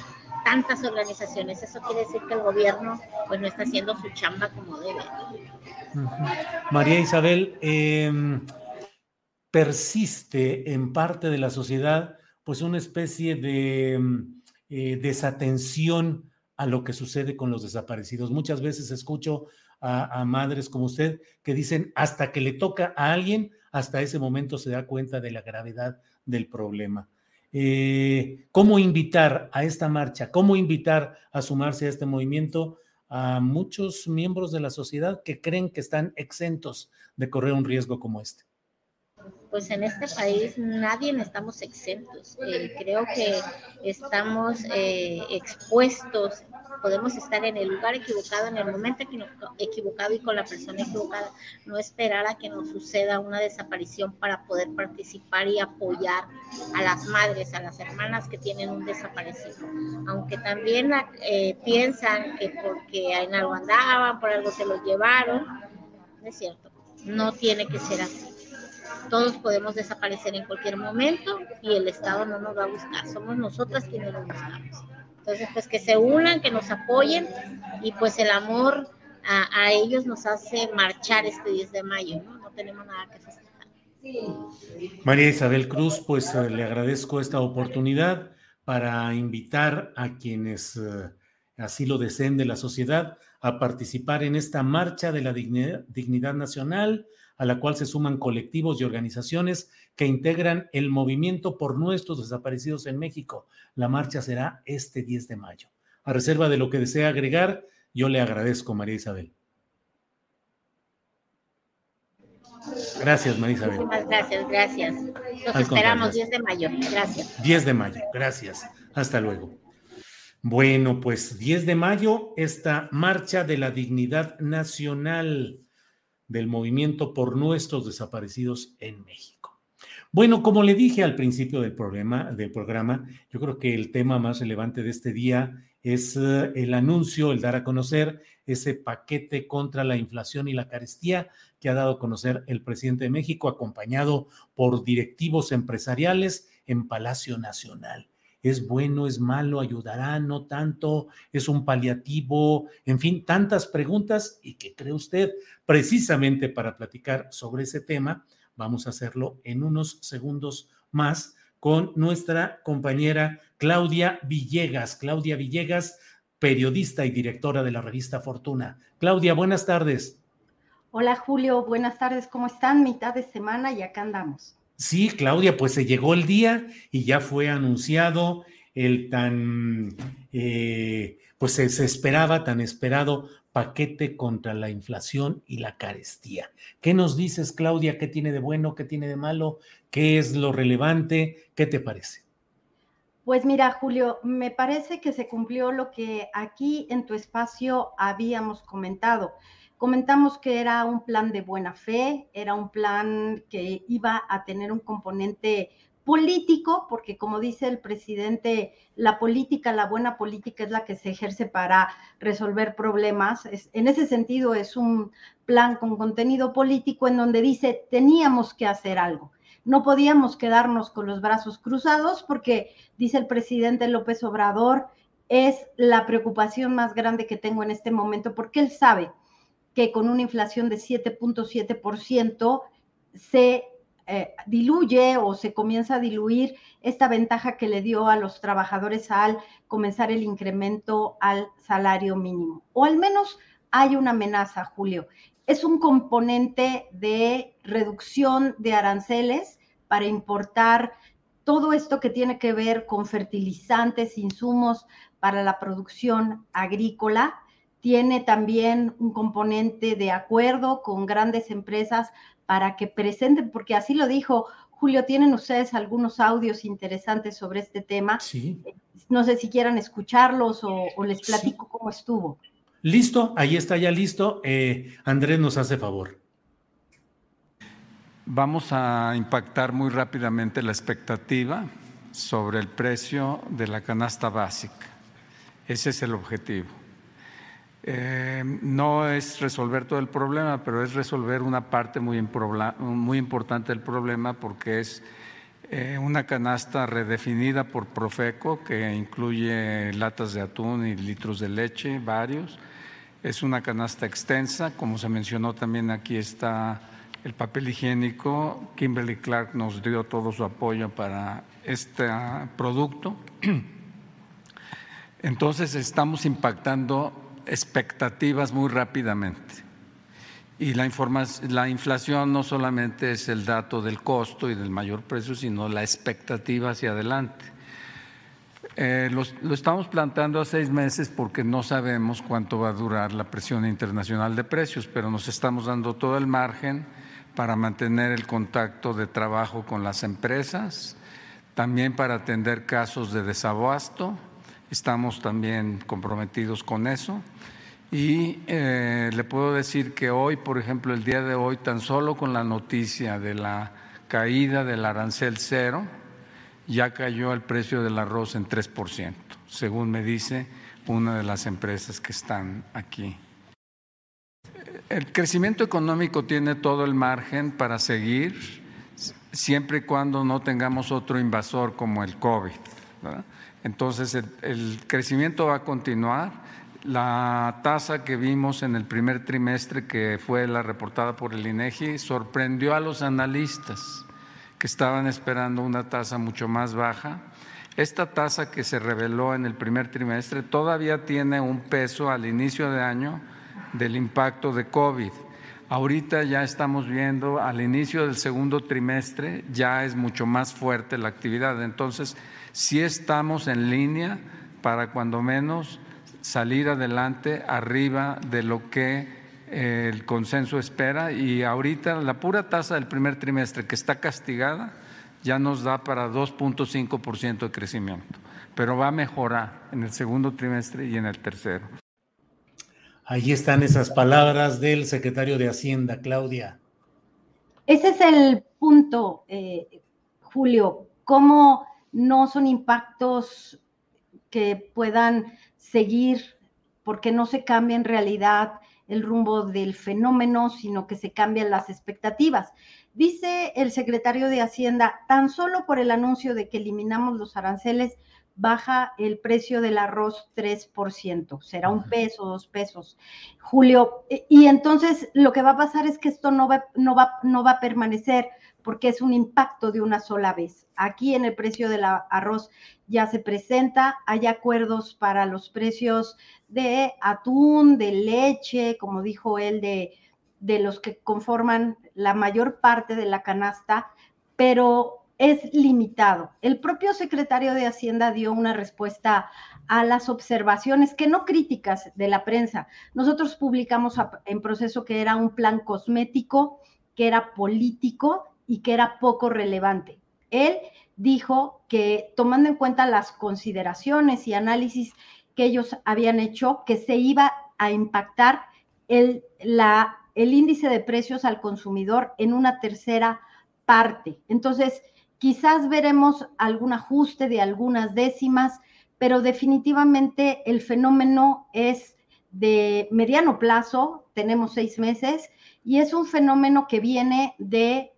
tantas organizaciones. Eso quiere decir que el gobierno pues no está haciendo su chamba como debe. María Isabel, eh, persiste en parte de la sociedad pues una especie de mm, eh, desatención a lo que sucede con los desaparecidos. Muchas veces escucho a, madres como usted que dicen hasta que le toca a alguien, hasta ese momento se da cuenta de la gravedad del problema. Eh, ¿Cómo invitar a esta marcha? ¿Cómo invitar a sumarse a este movimiento a muchos miembros de la sociedad que creen que están exentos de correr un riesgo como este? pues en este país nadie estamos exentos. Eh, creo que estamos eh, expuestos, podemos estar en el lugar equivocado, en el momento equivocado y con la persona equivocada. No esperar a que nos suceda una desaparición para poder participar y apoyar a las madres, a las hermanas que tienen un desaparecido. Aunque también eh, piensan que porque en algo andaban, por algo se los llevaron, es cierto. No tiene que ser así todos podemos desaparecer en cualquier momento y el Estado no nos va a buscar, somos nosotras quienes lo buscamos. Entonces, pues que se unan, que nos apoyen y pues el amor a, ellos nos hace marchar este 10 de mayo, ¿no? No tenemos nada que festejar. María Isabel Cruz, pues eh, le agradezco esta oportunidad para invitar a quienes eh, así lo deseen de la sociedad a participar en esta marcha de la dignidad nacional a la cual se suman colectivos y organizaciones que integran el movimiento por nuestros desaparecidos en México. La marcha será este 10 de mayo. A reserva de lo que desea agregar, yo le agradezco, María Isabel. Gracias, María Isabel. Muchas gracias, gracias. Nos esperamos 10 de mayo. Gracias. 10 de mayo, gracias. Hasta luego. Bueno, pues 10 de mayo, esta marcha de la dignidad nacional del movimiento por nuestros desaparecidos en México. Bueno, como le dije al principio del, programa, del programa, yo creo que el tema más relevante de este día es eh, el anuncio, el dar a conocer ese paquete contra la inflación y la carestía que ha dado a conocer el presidente de México, acompañado por directivos empresariales en Palacio Nacional es bueno, es malo, ayudará, no tanto, es un paliativo, en fin, tantas preguntas y que cree usted, precisamente para platicar sobre ese tema, vamos a hacerlo en unos segundos más con nuestra compañera Claudia Villegas. Claudia Villegas, periodista y directora de la revista Fortuna. Claudia, buenas tardes. Hola Julio, buenas tardes, ¿cómo están? Mitad de semana y acá andamos. Sí, Claudia, pues se llegó el día y ya fue anunciado el tan, eh, pues se, se, esperaba, tan esperado paquete contra la inflación y la carestía. ¿Qué nos dices, Claudia? ¿Qué tiene de bueno? ¿Qué tiene de malo? ¿Qué es lo relevante? ¿Qué te parece? Pues mira, Julio, me parece que se cumplió lo que aquí en tu espacio habíamos comentado. Comentamos que era un plan de buena fe, era un plan que iba a tener un componente político, porque como dice el presidente, la política, la buena política es la que se ejerce para resolver problemas. En ese sentido, es un plan con contenido político en donde dice, teníamos que hacer algo. No podíamos quedarnos con los brazos cruzados porque, dice el presidente López Obrador, es la preocupación más grande que tengo en este momento porque él sabe que con una inflación de 7.7% se eh, diluye o se comienza a diluir esta ventaja que le dio a los trabajadores al comenzar el incremento al salario mínimo. O al menos hay una amenaza, Julio. Es un componente de reducción de aranceles para importar todo esto que tiene que ver con fertilizantes, insumos para la producción agrícola. Tiene también un componente de acuerdo con grandes empresas para que presenten, porque así lo dijo Julio, tienen ustedes algunos audios interesantes sobre este tema. Sí. No sé si quieran escucharlos o, o les platico sí. cómo estuvo. Listo, ahí está ya listo. Eh, Andrés nos hace favor. Vamos a impactar muy rápidamente la expectativa sobre el precio de la canasta básica. Ese es el objetivo. Eh, no es resolver todo el problema, pero es resolver una parte muy, muy importante del problema porque es eh, una canasta redefinida por Profeco que incluye latas de atún y litros de leche, varios. Es una canasta extensa, como se mencionó también aquí está el papel higiénico. Kimberly Clark nos dio todo su apoyo para este producto. Entonces estamos impactando expectativas muy rápidamente. Y la, la, inflación no solamente es el dato del costo y del mayor precio, sino la expectativa hacia adelante. Eh, lo, lo, estamos planteando a seis meses porque no sabemos cuánto va a durar la presión internacional de precios, pero nos estamos dando todo el margen para mantener el contacto de trabajo con las empresas, también para atender casos de desabasto Estamos también comprometidos con eso. Y eh, le puedo decir que hoy, por ejemplo, el día de hoy, tan solo con la noticia de la caída del arancel cero, ya cayó el precio del arroz en 3%, según me dice una de las empresas que están aquí. El crecimiento económico tiene todo el margen para seguir, siempre y cuando no tengamos otro invasor como el COVID. ¿verdad? Entonces, el, crecimiento va a continuar. La tasa que vimos en el primer trimestre, que fue la reportada por el INEGI, sorprendió a los analistas que estaban esperando una tasa mucho más baja. Esta tasa que se reveló en el primer trimestre todavía tiene un peso al inicio de año del impacto de COVID. Ahorita ya estamos viendo al inicio del segundo trimestre ya es mucho más fuerte la actividad. Entonces, sí estamos en línea para cuando menos salir adelante arriba de lo que eh, el consenso espera y ahorita la pura tasa del primer trimestre que está castigada ya nos da para 2.5% de crecimiento, pero va a mejorar en el segundo trimestre y en el tercero. Ahí están esas palabras del secretario de Hacienda, Claudia. Ese es el punto, eh, Julio. ¿Cómo no son impactos que puedan seguir porque no se cambia en realidad el rumbo del fenómeno, sino que se cambian las expectativas. Dice el secretario de Hacienda, tan solo por el anuncio de que eliminamos los aranceles, baja el precio del arroz 3%, será un peso, dos pesos. Julio, y entonces lo que va a pasar es que esto no va, no va, no va a permanecer porque es un impacto de una sola vez. Aquí en el precio del arroz ya se presenta, hay acuerdos para los precios de atún, de leche, como dijo él, de, de los que conforman la mayor parte de la canasta, pero es limitado. El propio secretario de Hacienda dio una respuesta a las observaciones, que no críticas de la prensa. Nosotros publicamos en proceso que era un plan cosmético, que era político y que era poco relevante. Él dijo que tomando en cuenta las consideraciones y análisis que ellos habían hecho, que se iba a impactar el, la, el índice de precios al consumidor en una tercera parte. Entonces, quizás veremos algún ajuste de algunas décimas, pero definitivamente el fenómeno es de mediano plazo, tenemos seis meses, y es un fenómeno que viene de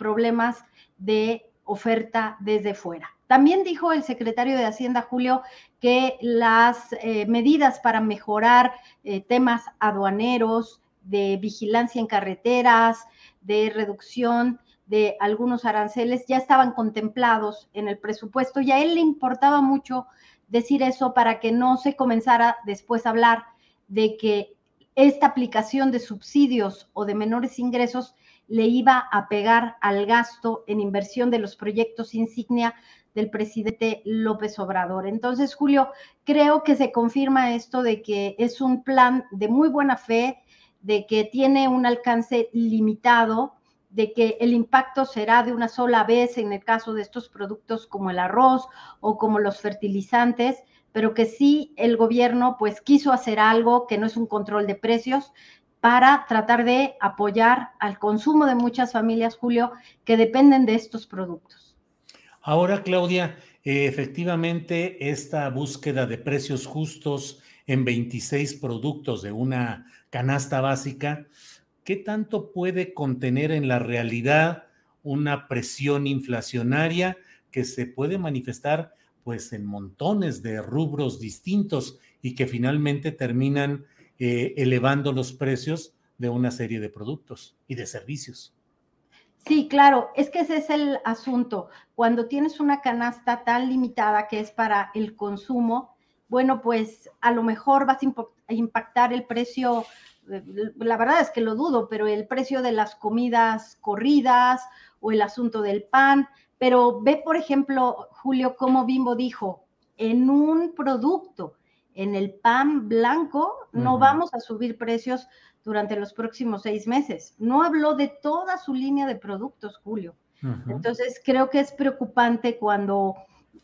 problemas de oferta desde fuera. También dijo el secretario de Hacienda, Julio, que las eh, medidas para mejorar eh, temas aduaneros, de vigilancia en carreteras, de reducción de algunos aranceles ya estaban contemplados en el presupuesto y a él le importaba mucho decir eso para que no se comenzara después a hablar de que esta aplicación de subsidios o de menores ingresos le iba a pegar al gasto en inversión de los proyectos insignia del presidente López Obrador. Entonces, Julio, creo que se confirma esto de que es un plan de muy buena fe, de que tiene un alcance limitado, de que el impacto será de una sola vez en el caso de estos productos como el arroz o como los fertilizantes, pero que sí el gobierno pues quiso hacer algo que no es un control de precios para tratar de apoyar al consumo de muchas familias, Julio, que dependen de estos productos. Ahora, Claudia, efectivamente, esta búsqueda de precios justos en 26 productos de una canasta básica, ¿qué tanto puede contener en la realidad una presión inflacionaria que se puede manifestar pues en montones de rubros distintos y que finalmente terminan eh, elevando los precios de una serie de productos y de servicios? Sí, claro, es que ese es el asunto. Cuando tienes una canasta tan limitada que es para el consumo, bueno, pues a lo mejor vas a impactar el precio la verdad es que lo dudo, pero el precio de las comidas corridas o el asunto del pan, pero ve, por ejemplo, Julio, cómo Bimbo dijo, en un producto, en el pan blanco, no vamos a subir precios durante los próximos seis meses. No habló de toda su línea de productos, Julio. Entonces, creo que es preocupante cuando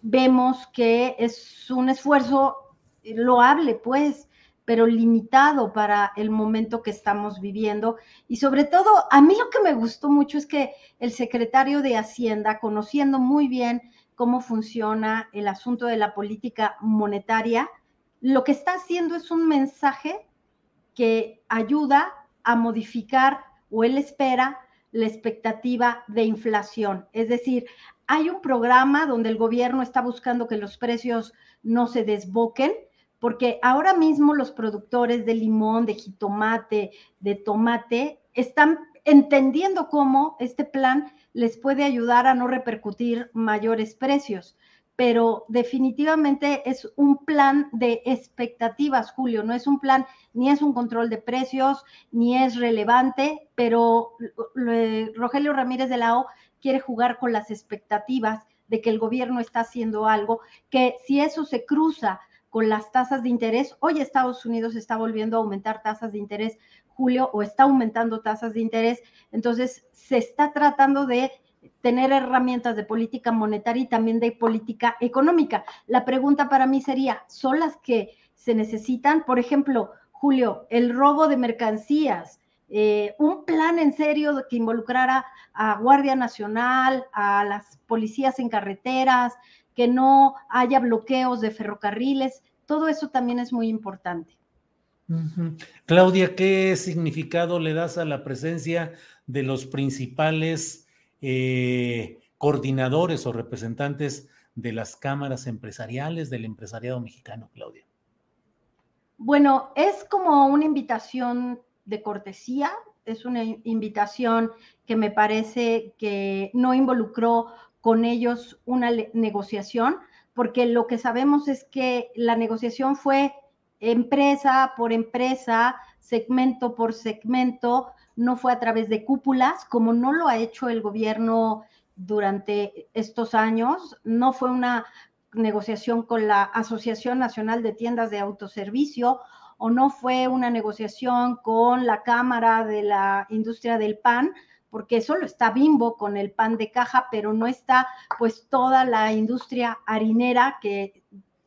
vemos que es un esfuerzo loable, pues, pero limitado para el momento que estamos viviendo. Y sobre todo, a mí lo que me gustó mucho es que el secretario de Hacienda, conociendo muy bien cómo funciona el asunto de la política monetaria, lo que está haciendo es un mensaje que ayuda a modificar o él espera la expectativa de inflación. Es decir, hay un programa donde el gobierno está buscando que los precios no se desboquen, porque ahora mismo los productores de limón, de jitomate, de tomate, están entendiendo cómo este plan les puede ayudar a no repercutir mayores precios. Pero definitivamente es un plan de expectativas, Julio, no es un plan, ni es un control de precios, ni es relevante, pero Rogelio Ramírez de la O quiere jugar con las expectativas de que el gobierno está haciendo algo, que si eso se cruza con las tasas de interés. Hoy Estados Unidos está volviendo a aumentar tasas de interés, Julio, o está aumentando tasas de interés. Entonces, se está tratando de tener herramientas de política monetaria y también de política económica. La pregunta para mí sería, ¿son las que se necesitan? Por ejemplo, Julio, el robo de mercancías, eh, un plan en serio que involucrara a Guardia Nacional, a las policías en carreteras, que no haya bloqueos de ferrocarriles. Todo eso también es muy importante. Claudia, ¿qué significado le das a la presencia de los principales eh, coordinadores o representantes de las cámaras empresariales del empresariado mexicano, Claudia? Bueno, es como una invitación de cortesía, es una invitación que me parece que no involucró con ellos una negociación, porque lo que sabemos es que la negociación fue empresa por empresa, segmento por segmento, no fue a través de cúpulas, como no lo ha hecho el gobierno durante estos años, no fue una negociación con la Asociación Nacional de Tiendas de Autoservicio o no fue una negociación con la Cámara de la Industria del Pan, porque solo está Bimbo con el pan de caja, pero no está pues toda la industria harinera que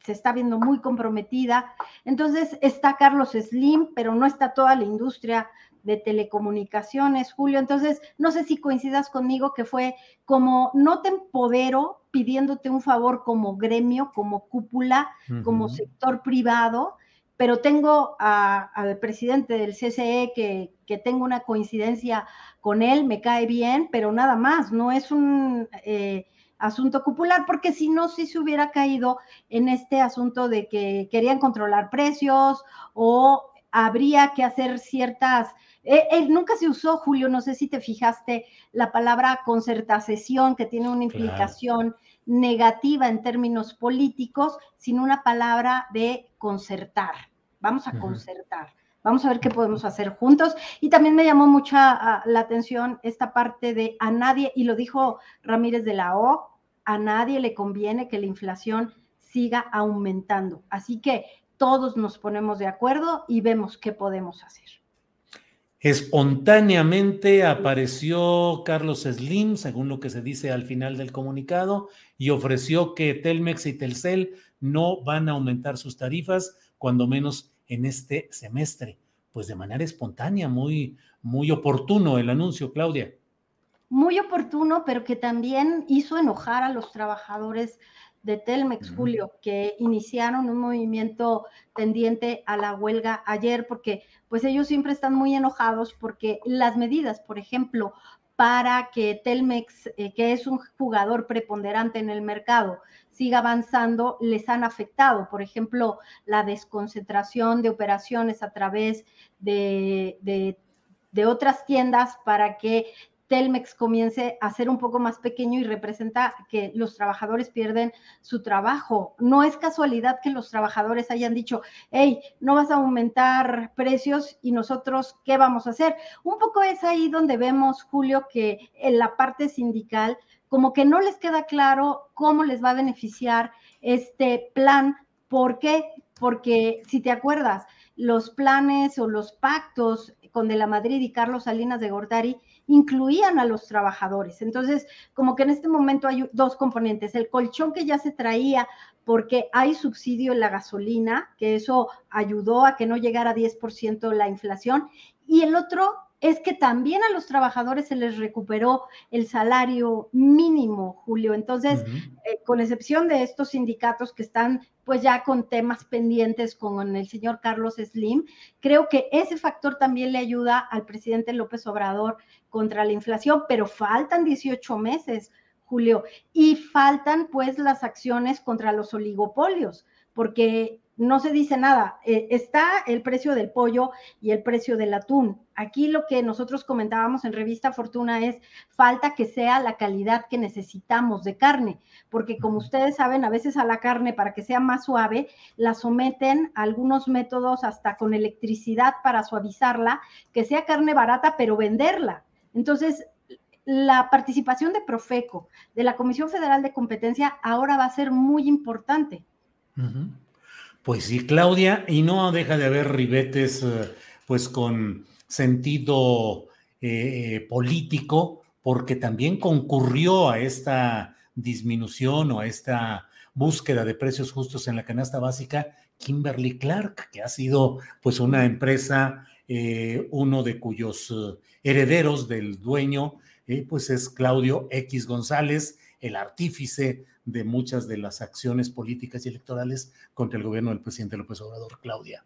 se está viendo muy comprometida. Entonces está Carlos Slim, pero no está toda la industria de telecomunicaciones, Julio. Entonces, no sé si coincidas conmigo que fue como no te empodero pidiéndote un favor como gremio, como cúpula, como sector privado, pero tengo al presidente del CCE que, que, tengo una coincidencia con él, me cae bien, pero nada más, no es un eh, asunto cupular, porque si no, sí se hubiera caído en este asunto de que querían controlar precios o habría que hacer ciertas... Eh, nunca se usó, Julio, no sé si te fijaste, la palabra concertación, que tiene una implicación negativa en términos políticos, sino una palabra de concertar. Vamos a concertar. Vamos a ver qué podemos hacer juntos. Y también me llamó mucha ah, la atención esta parte de a nadie, y lo dijo Ramírez de la O, a nadie le conviene que la inflación siga aumentando. Así que todos nos ponemos de acuerdo y vemos qué podemos hacer. Espontáneamente apareció Carlos Slim, según lo que se dice al final del comunicado, y ofreció que Telmex y Telcel no van a aumentar sus tarifas, cuando menos en este semestre. Pues de manera espontánea, muy, muy oportuno el anuncio, Claudia. Muy oportuno, pero que también hizo enojar a los trabajadores de Telmex, Julio, que iniciaron un movimiento tendiente a la huelga ayer, porque pues ellos siempre están muy enojados porque las medidas, por ejemplo, para que Telmex, eh, que es un jugador preponderante en el mercado, siga avanzando, les han afectado. Por ejemplo, la desconcentración de operaciones a través de, de, otras tiendas para que Telmex comience a ser un poco más pequeño y representa que los trabajadores pierden su trabajo. No es casualidad que los trabajadores hayan dicho, hey, no vas a aumentar precios y nosotros, ¿qué vamos a hacer? Un poco es ahí donde vemos, Julio, que en la parte sindical, como que no les queda claro cómo les va a beneficiar este plan. ¿Por qué? Porque si te acuerdas, los planes o los pactos con De la Madrid y Carlos Salinas de Gortari incluían a los trabajadores. Entonces, como que en este momento hay dos componentes, el colchón que ya se traía porque hay subsidio en la gasolina, que eso ayudó a que no llegara a 10% la inflación, y el otro es que también a los trabajadores se les recuperó el salario mínimo, Julio. Entonces, eh, con excepción de estos sindicatos que están pues ya con temas pendientes con el señor Carlos Slim, creo que ese factor también le ayuda al presidente López Obrador contra la inflación, pero faltan 18 meses, Julio, y faltan pues las acciones contra los oligopolios, porque no se dice nada. Eh, está el precio del pollo y el precio del atún. Aquí lo que nosotros comentábamos en Revista Fortuna es falta que sea la calidad que necesitamos de carne, porque como ustedes saben, a veces a la carne para que sea más suave, la someten a algunos métodos hasta con electricidad para suavizarla, que sea carne barata, pero venderla. Entonces, la participación de Profeco, de la Comisión Federal de Competencia, ahora va a ser muy importante. Pues sí, Claudia, y no deja de haber ribetes, eh, pues con sentido eh, político, porque también concurrió a esta disminución o a esta búsqueda de precios justos en la canasta básica Kimberly Clark, que ha sido pues una empresa, eh, uno de cuyos herederos del dueño, pues es Claudio X González, el artífice de muchas de las acciones políticas y electorales contra el gobierno del presidente López Obrador, Claudia.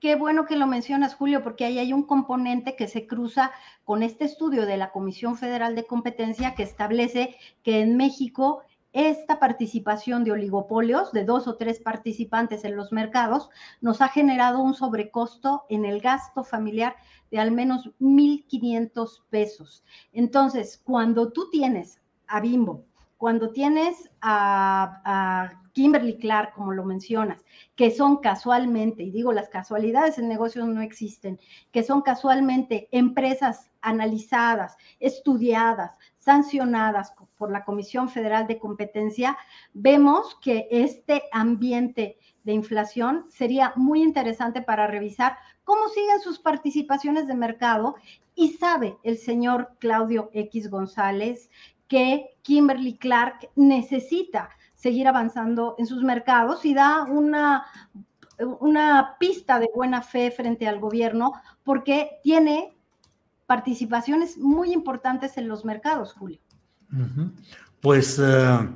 Qué bueno que lo mencionas, Julio, porque ahí hay un componente que se cruza con este estudio de la Comisión Federal de Competencia que establece que en México esta participación de oligopolios, de dos o tres participantes en los mercados, nos ha generado un sobrecosto en el gasto familiar de al menos 1.500 pesos. Entonces, cuando tú tienes a Bimbo, cuando tienes a, Kimberly Clark, como lo mencionas, que son casualmente, y digo las casualidades en negocios no existen, que son casualmente empresas analizadas, estudiadas, sancionadas por la Comisión Federal de Competencia, vemos que este ambiente de inflación sería muy interesante para revisar cómo siguen sus participaciones de mercado. Y sabe el señor Claudio X González que Kimberly Clark necesita seguir avanzando en sus mercados y da una, una pista de buena fe frente al gobierno porque tiene participaciones muy importantes en los mercados, Julio. Pues uh,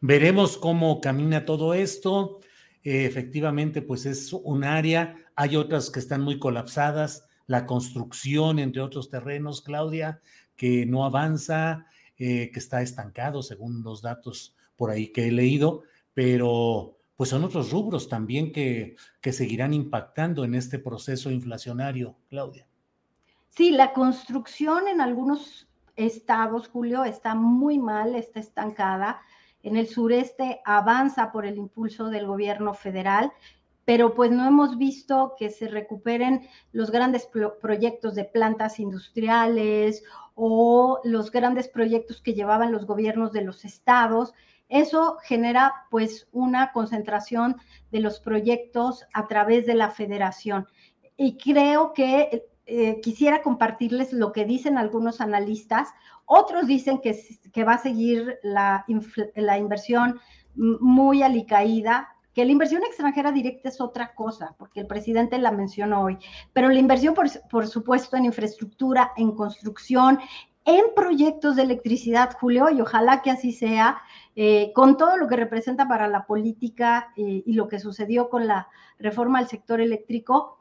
veremos cómo camina todo esto. Eh, efectivamente, pues es un área, hay otras que están muy colapsadas, la construcción, entre otros terrenos, Claudia, que no avanza, eh, que está estancado según los datos por ahí que he leído, pero pues son otros rubros también que, que seguirán impactando en este proceso inflacionario, Claudia. Sí, la construcción en algunos estados, Julio, está muy mal, está estancada. En el sureste avanza por el impulso del gobierno federal, pero pues no hemos visto que se recuperen los grandes proyectos de plantas industriales o los grandes proyectos que llevaban los gobiernos de los estados. Eso genera pues una concentración de los proyectos a través de la federación. Y creo que eh, quisiera compartirles lo que dicen algunos analistas. Otros dicen que, que va a seguir la, la inversión muy alicaída, que la inversión extranjera directa es otra cosa, porque el presidente la mencionó hoy, pero la inversión, por, por supuesto, en infraestructura, en construcción, en proyectos de electricidad, Julio, y ojalá que así sea, eh, con todo lo que representa para la política eh, y lo que sucedió con la reforma al sector eléctrico,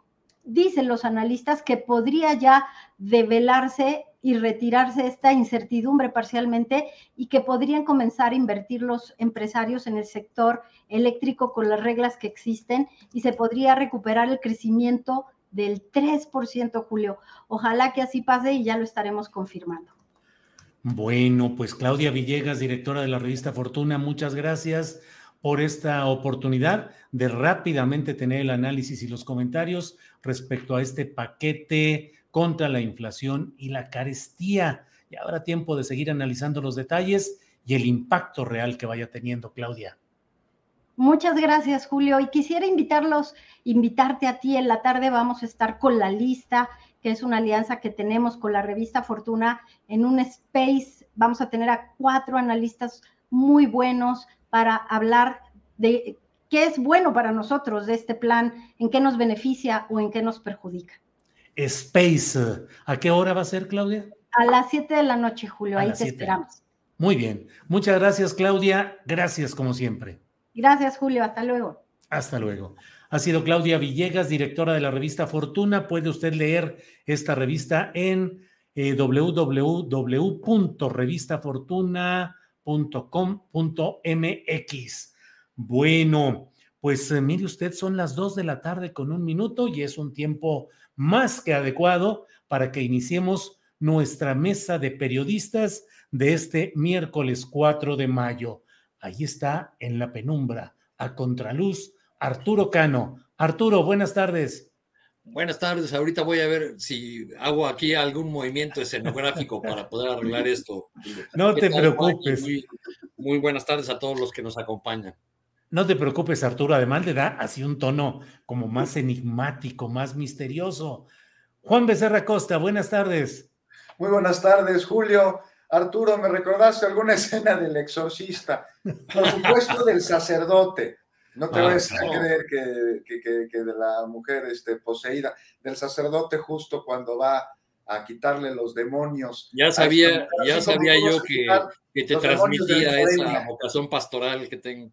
dicen los analistas que podría ya develarse y retirarse esta incertidumbre parcialmente y que podrían comenzar a invertir los empresarios en el sector eléctrico con las reglas que existen y se podría recuperar el crecimiento del 3%, Julio. Ojalá que así pase y ya lo estaremos confirmando. Bueno, pues Claudia Villegas, directora de la revista Fortuna, muchas gracias por esta oportunidad de rápidamente tener el análisis y los comentarios respecto a este paquete contra la inflación y la carestía. Y habrá tiempo de seguir analizando los detalles y el impacto real que vaya teniendo, Claudia. Muchas gracias, Julio. Y quisiera invitarlos, invitarte a ti. En la tarde vamos a estar con la lista, que es una alianza que tenemos con la revista Fortuna en un space. Vamos a tener a cuatro analistas muy buenos para hablar de qué es bueno para nosotros de este plan, en qué nos beneficia o en qué nos perjudica. Space, ¿a qué hora va a ser, Claudia? A las 7 de la noche, Julio, ahí te esperamos. Muy bien, muchas gracias, Claudia. Gracias, como siempre. Gracias, Julio. Hasta luego. Hasta luego. Ha sido Claudia Villegas, directora de la revista Fortuna. Puede usted leer esta revista en eh, www.revistafortuna.com .com.mx. Bueno, pues eh, mire usted, son las dos de la tarde con un minuto y es un tiempo más que adecuado para que iniciemos nuestra mesa de periodistas de este miércoles 4 de mayo. Ahí está en la penumbra, a contraluz, Arturo Cano. Arturo, buenas tardes. Buenas tardes, ahorita voy a ver si hago aquí algún movimiento escenográfico para poder arreglar esto. No te preocupes. Muy, buenas tardes a todos los que nos acompañan. No te preocupes, Arturo, además le da así un tono como más enigmático, más misterioso. Juan Becerra Costa, buenas tardes. Muy buenas tardes, Julio. Arturo, ¿me recordaste alguna escena del exorcista? Por supuesto, del sacerdote. No te ah, a creer que, de la mujer este, poseída, del sacerdote justo cuando va a quitarle los demonios. Ya sabía, ya sabía yo que, te transmitía esa vocación pastoral que tengo.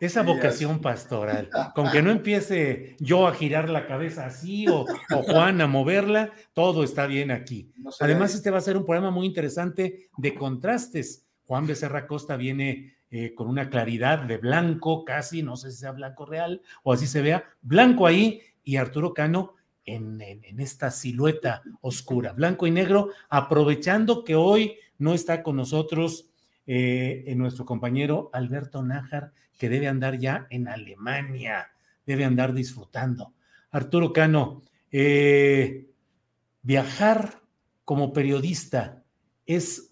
Esa vocación pastoral, con que no empiece yo a girar la cabeza así o, o Juan a moverla, todo está bien aquí. Además, este va a ser un programa muy interesante de contrastes. Juan Becerra Costa viene eh, con una claridad de blanco casi, no sé si sea blanco real o así se vea, blanco ahí y Arturo Cano en, esta silueta oscura, blanco y negro, aprovechando que hoy no está con nosotros eh, nuestro compañero Alberto Nájar, que debe andar ya en Alemania, debe andar disfrutando. Arturo Cano, eh, viajar como periodista es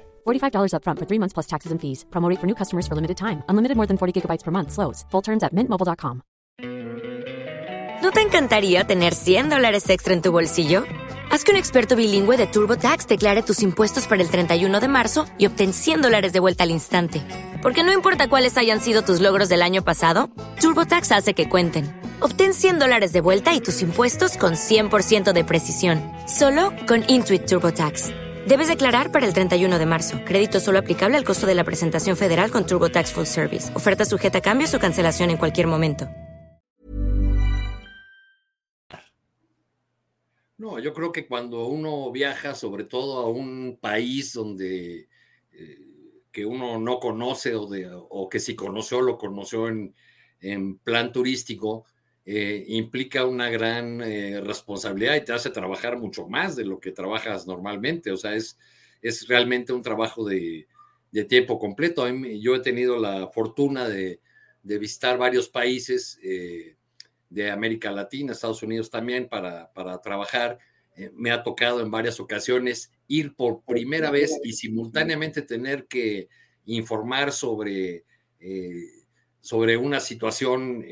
$45 upfront for three months plus taxes and fees. Promote for new customers for limited time. Unlimited more than 40 gigabytes per month. Slows. Full terms at mintmobile.com. ¿No te encantaría tener 100 dólares extra en tu bolsillo? Haz que un experto bilingüe de TurboTax declare tus impuestos para el 31 de marzo y obtén 100 dólares de vuelta al instante. Porque no importa cuáles hayan sido tus logros del año pasado, TurboTax hace que cuenten. Obtén 100 dólares de vuelta y tus impuestos con 100% de precisión, solo con Intuit TurboTax. Debes declarar para el 31 de marzo. Crédito solo aplicable al costo de la presentación federal con TurboTax Full Service. Oferta sujeta a cambios o cancelación en cualquier momento. No, yo creo que cuando uno viaja, sobre todo a un país donde eh, que uno no conoce o, de, o que si conoció lo conoció en, en plan turístico, eh, implica una gran eh, responsabilidad y te hace trabajar mucho más de lo que trabajas normalmente. O sea, es, es realmente un trabajo de, tiempo completo. Yo he tenido la fortuna de, de visitar varios países eh, de América Latina, Estados Unidos también, para, para trabajar. me ha tocado en varias ocasiones ir por primera vez y simultáneamente tener que informar sobre, sobre una situación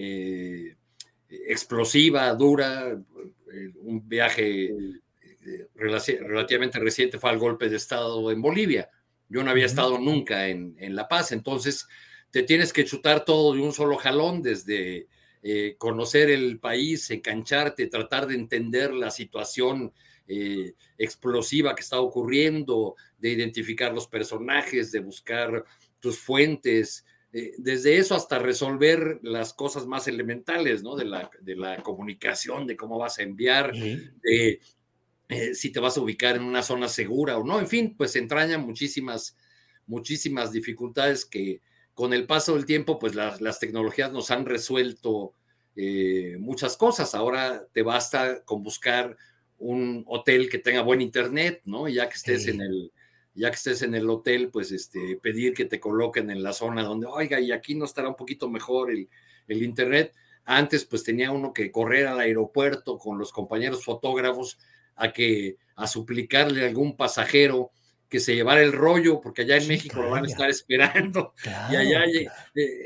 explosiva, dura, eh, un viaje eh, relativamente reciente fue al golpe de Estado en Bolivia. Yo no había estado nunca en, La Paz, entonces te tienes que chutar todo de un solo jalón, desde eh, conocer el país, engancharte, tratar de entender la situación explosiva que está ocurriendo, de identificar los personajes, de buscar tus fuentes, eh, desde eso hasta resolver las cosas más elementales, ¿no? De la, de la comunicación, de cómo vas a enviar, de eh, si te vas a ubicar en una zona segura o no, en fin, pues entrañan muchísimas, muchísimas dificultades que con el paso del tiempo, pues las, tecnologías nos han resuelto eh, muchas cosas. Ahora te basta con buscar un hotel que tenga buen internet, ¿no? Ya que estés en el ya que estés en el hotel, pues este, pedir que te coloquen en la zona donde, oiga, y aquí no estará un poquito mejor el, el internet. Antes, pues tenía uno que correr al aeropuerto con los compañeros fotógrafos a que a suplicarle a algún pasajero que se llevara el rollo, porque allá en México lo van a estar esperando. Y allá eh,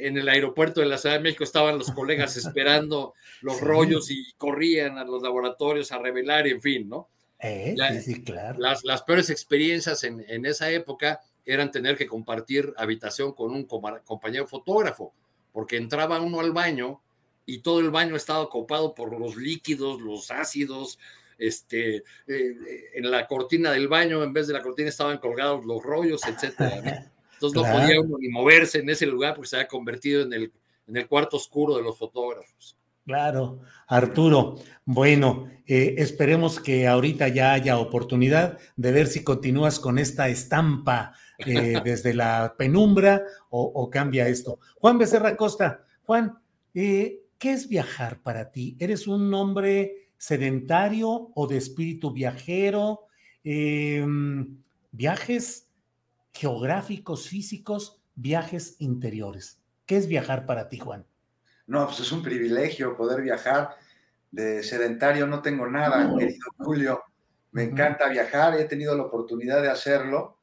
en el aeropuerto de la Ciudad de México estaban los colegas esperando los rollos y corrían a los laboratorios a revelar, en fin, ¿no? Eh, sí, claro. Las, las peores experiencias en, en, esa época eran tener que compartir habitación con un compañero fotógrafo, porque entraba uno al baño y todo el baño estaba ocupado por los líquidos, los ácidos, este, eh, en la cortina del baño, en vez de la cortina estaban colgados los rollos, etcétera. Entonces no podía uno ni moverse en ese lugar porque se había convertido en el, en el cuarto oscuro de los fotógrafos. Claro, Arturo. Bueno, eh, esperemos que ahorita ya haya oportunidad de ver si continúas con esta estampa eh, desde la penumbra o, cambia esto. Juan Becerra Costa, Juan, eh, ¿qué es viajar para ti? ¿Eres un hombre sedentario o de espíritu viajero? Em, ¿Viajes geográficos, físicos, viajes interiores? ¿Qué es viajar para ti, Juan? No, pues es un privilegio poder viajar. De sedentario no tengo nada, querido Julio. Me encanta viajar, he tenido la oportunidad de hacerlo.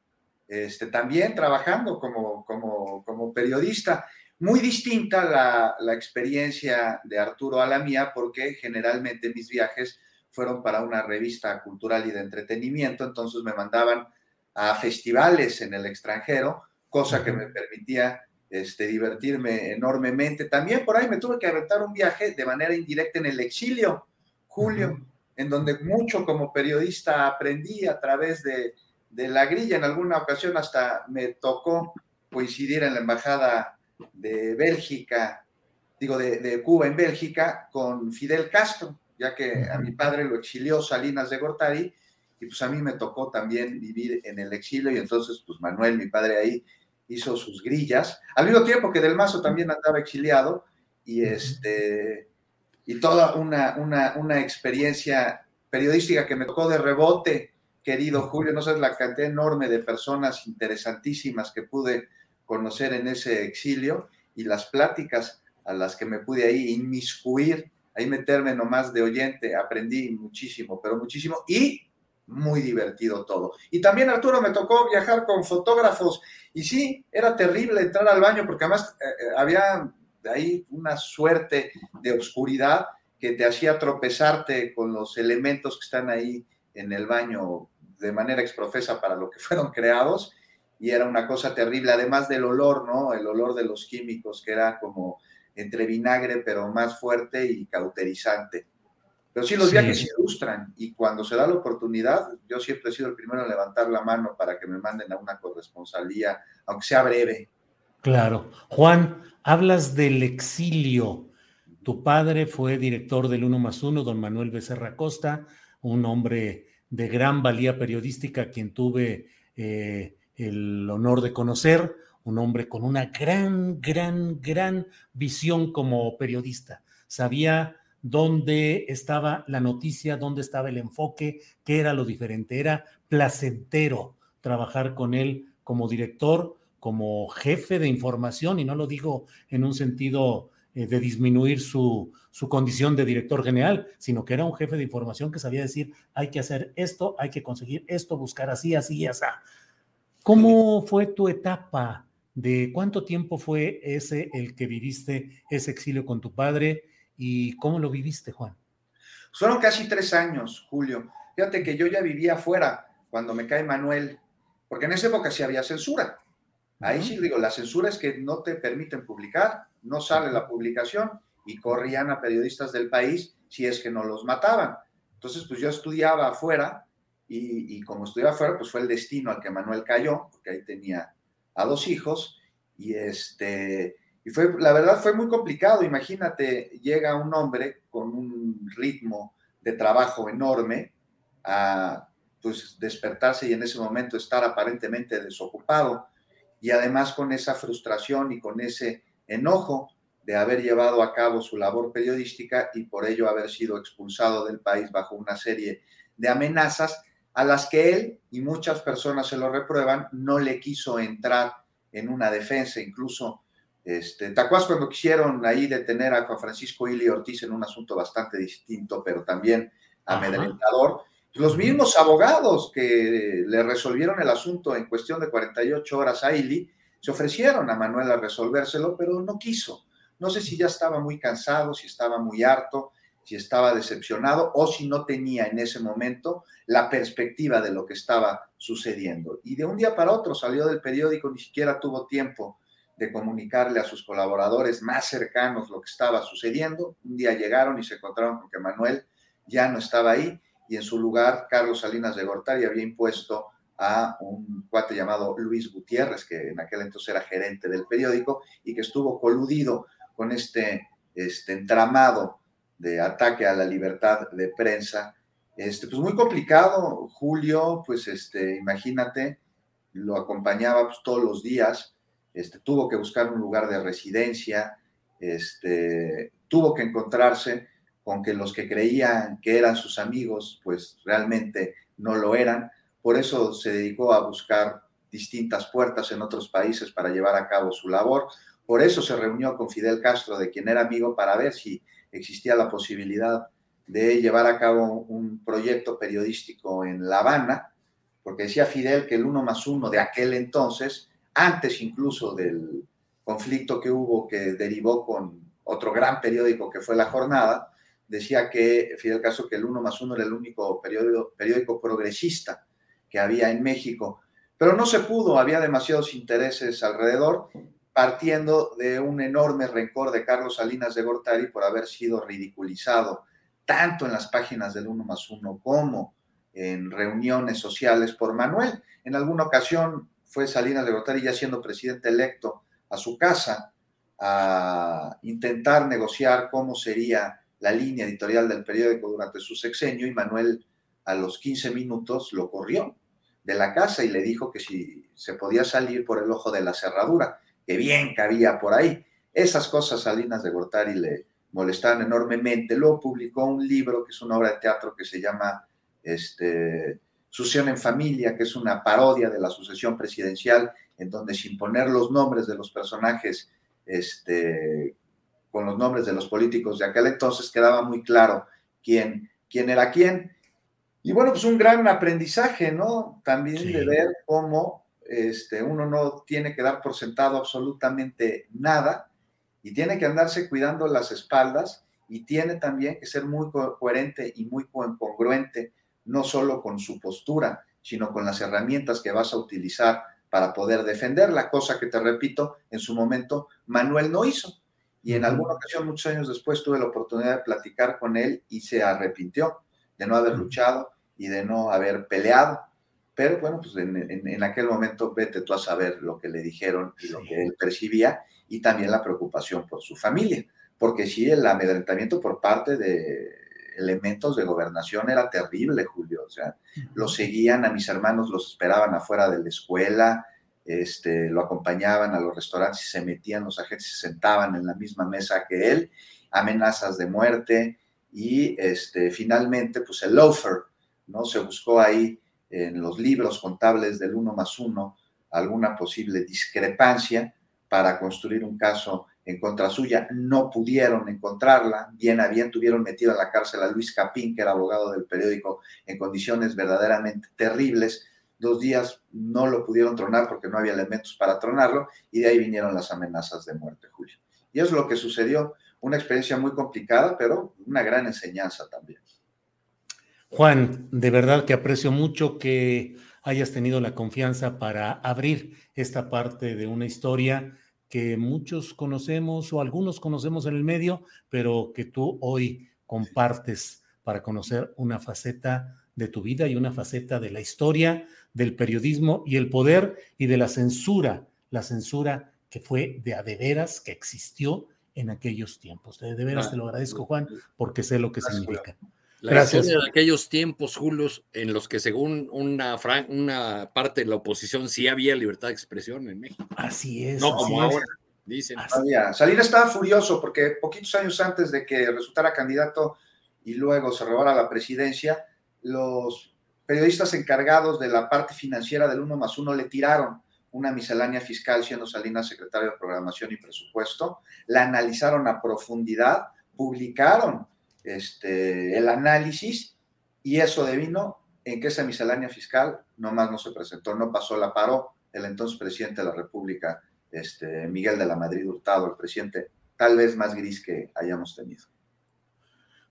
Este, también trabajando como, como, como periodista. Muy distinta la, la, experiencia de Arturo a la mía, porque generalmente mis viajes fueron para una revista cultural y de entretenimiento, entonces me mandaban a festivales en el extranjero, cosa que me permitía este, divertirme enormemente. También por ahí me tuve que aventar un viaje de manera indirecta en el exilio, Julio, en donde mucho como periodista aprendí a través de, de, la grilla. En alguna ocasión hasta me tocó coincidir en la embajada de Bélgica digo, de, Cuba en Bélgica con Fidel Castro, ya que a mi padre lo exilió Salinas de Gortari y pues a mí me tocó también vivir en el exilio y entonces pues Manuel, mi padre ahí, hizo sus grillas, al mismo tiempo que Del Mazo también andaba exiliado y este y toda una, una, una experiencia periodística que me tocó de rebote, querido Julio, no sabes la cantidad enorme de personas interesantísimas que pude conocer en ese exilio y las pláticas a las que me pude ahí inmiscuir, ahí meterme nomás de oyente, aprendí muchísimo, pero muchísimo y muy divertido todo. Y también Arturo me tocó viajar con fotógrafos y sí, era terrible entrar al baño porque además eh, eh, había ahí una suerte de oscuridad que te hacía tropezarte con los elementos que están ahí en el baño de manera exprofesa para lo que fueron creados y era una cosa terrible, además del olor, ¿no? El olor de los químicos que era como entre vinagre pero más fuerte y cauterizante. Pero sí, los viajes se ilustran y cuando se da la oportunidad, yo siempre he sido el primero en levantar la mano para que me manden a una corresponsalía, aunque sea breve. Claro. Juan, hablas del exilio. Tu padre fue director del Uno más Uno, don Manuel Becerra Costa, un hombre de gran valía periodística, quien tuve eh, el honor de conocer, un hombre con una gran, gran, gran visión como periodista. Sabía dónde estaba la noticia, dónde estaba el enfoque, qué era lo diferente. Era placentero trabajar con él como director, como jefe de información, y no lo digo en un sentido eh, de disminuir su, su condición de director general, sino que era un jefe de información que sabía decir, hay que hacer esto, hay que conseguir esto, buscar así, así y así. ¿Cómo fue tu etapa? ¿De cuánto tiempo fue ese el que viviste ese exilio con tu padre? ¿Y cómo lo viviste, Juan? Fueron casi tres años, Julio. Fíjate que yo ya vivía afuera cuando me cae Manuel, porque en esa época sí había censura. Ahí sí digo, la censura es que no te permiten publicar, no sale la publicación y corrían a periodistas del país si es que no los mataban. Entonces, pues yo estudiaba afuera y, y como estudiaba afuera, pues fue el destino al que Manuel cayó, porque ahí tenía a dos hijos y este y fue, la verdad fue muy complicado. Imagínate, llega un hombre con un ritmo de trabajo enorme a pues despertarse y en ese momento estar aparentemente desocupado y además con esa frustración y con ese enojo de haber llevado a cabo su labor periodística y por ello haber sido expulsado del país bajo una serie de amenazas a las que él y muchas personas se lo reprueban, no le quiso entrar en una defensa, incluso este, ¿Te acuerdas cuando quisieron ahí detener a Juan Francisco Ili Ortiz en un asunto bastante distinto, pero también amedrentador? Los mismos abogados que le resolvieron el asunto en cuestión de 48 horas a Ili se ofrecieron a Manuel a resolvérselo, pero no quiso. No sé si ya estaba muy cansado, si estaba muy harto, si estaba decepcionado o si no tenía en ese momento la perspectiva de lo que estaba sucediendo. Y de un día para otro salió del periódico, ni siquiera tuvo tiempo de comunicarle a sus colaboradores más cercanos lo que estaba sucediendo. Un día llegaron y se encontraron con que Manuel ya no estaba ahí y en su lugar Carlos Salinas de Gortari había impuesto a un cuate llamado Luis Gutiérrez, que en aquel entonces era gerente del periódico y que estuvo coludido con este, este entramado de ataque a la libertad de prensa. Este, pues muy complicado, Julio, pues este, imagínate, lo acompañaba pues, todos los días, este, tuvo que buscar un lugar de residencia, este, tuvo que encontrarse con que los que creían que eran sus amigos, pues realmente no lo eran. Por eso se dedicó a buscar distintas puertas en otros países para llevar a cabo su labor. Por eso se reunió con Fidel Castro, de quien era amigo, para ver si existía la posibilidad de llevar a cabo un proyecto periodístico en La Habana, porque decía Fidel que el uno más uno de aquel entonces antes incluso del conflicto que hubo que derivó con otro gran periódico que fue La Jornada, decía que Fidel Castro que el uno más uno era el único periódico, periódico progresista que había en México, pero no se pudo, había demasiados intereses alrededor, partiendo de un enorme rencor de Carlos Salinas de Gortari por haber sido ridiculizado tanto en las páginas del uno más uno como en reuniones sociales por Manuel. En alguna ocasión fue Salinas de Gortari ya siendo presidente electo a su casa a intentar negociar cómo sería la línea editorial del periódico durante su sexenio y Manuel a los 15 minutos lo corrió de la casa y le dijo que si se podía salir por el ojo de la cerradura, que bien cabía por ahí. Esas cosas Salinas de Gortari le molestaban enormemente. Luego publicó un libro que es una obra de teatro que se llama este, Sucesión en Familia, que es una parodia de la sucesión presidencial, en donde sin poner los nombres de los personajes este, con los nombres de los políticos de aquel entonces quedaba muy claro quién, quién era quién. Y bueno, pues un gran aprendizaje, ¿no? También de ver cómo este, uno no tiene que dar por sentado absolutamente nada y tiene que andarse cuidando las espaldas y tiene también que ser muy coherente y muy congruente, no solo con su postura, sino con las herramientas que vas a utilizar para poder defender la cosa que te repito, en su momento Manuel no hizo. Y en alguna ocasión, muchos años después, tuve la oportunidad de platicar con él y se arrepintió de no haber luchado y de no haber peleado. Pero bueno, pues en, aquel momento vete tú a saber lo que le dijeron y lo que él percibía y también la preocupación por su familia. Porque sí, el amedrentamiento por parte de elementos de gobernación era terrible, Julio. O sea, lo seguían a mis hermanos, los esperaban afuera de la escuela, este, lo acompañaban a los restaurantes y se metían, los agentes se sentaban en la misma mesa que él, amenazas de muerte y este, finalmente pues el loafer, ¿no? Se buscó ahí en los libros contables del uno más uno alguna posible discrepancia para construir un caso en contra suya. No pudieron encontrarla. Bien a bien tuvieron metido en la cárcel a Luis Capín, que era abogado del periódico, en condiciones verdaderamente terribles dos días no lo pudieron tronar porque no había elementos para tronarlo y de ahí vinieron las amenazas de muerte, Julio. Y es lo que sucedió, una experiencia muy complicada, pero una gran enseñanza también. Juan, de verdad que aprecio mucho que hayas tenido la confianza para abrir esta parte de una historia que muchos conocemos o algunos conocemos en el medio, pero que tú hoy compartes para conocer una faceta de tu vida y una faceta de la historia del periodismo y el poder y de la censura, la censura que fue de a de veras, que existió en aquellos tiempos. De, veras te lo agradezco, Juan, porque sé lo que significa. La Gracias. historia de aquellos tiempos, Julio, en los que según una, una parte de la oposición sí había libertad de expresión en México. Así es. No como ahora, dicen. Salinas estaba furioso porque poquitos años antes de que resultara candidato y luego se robara la presidencia, los periodistas encargados de la parte financiera del uno más uno le tiraron una miscelánea fiscal siendo Salinas secretario de Programación y Presupuesto, la analizaron a profundidad, publicaron este, el análisis y eso devino en que esa miscelánea fiscal nomás no se presentó, no pasó, la paró el entonces presidente de la República, este, Miguel de la Madrid Hurtado, el presidente tal vez más gris que hayamos tenido.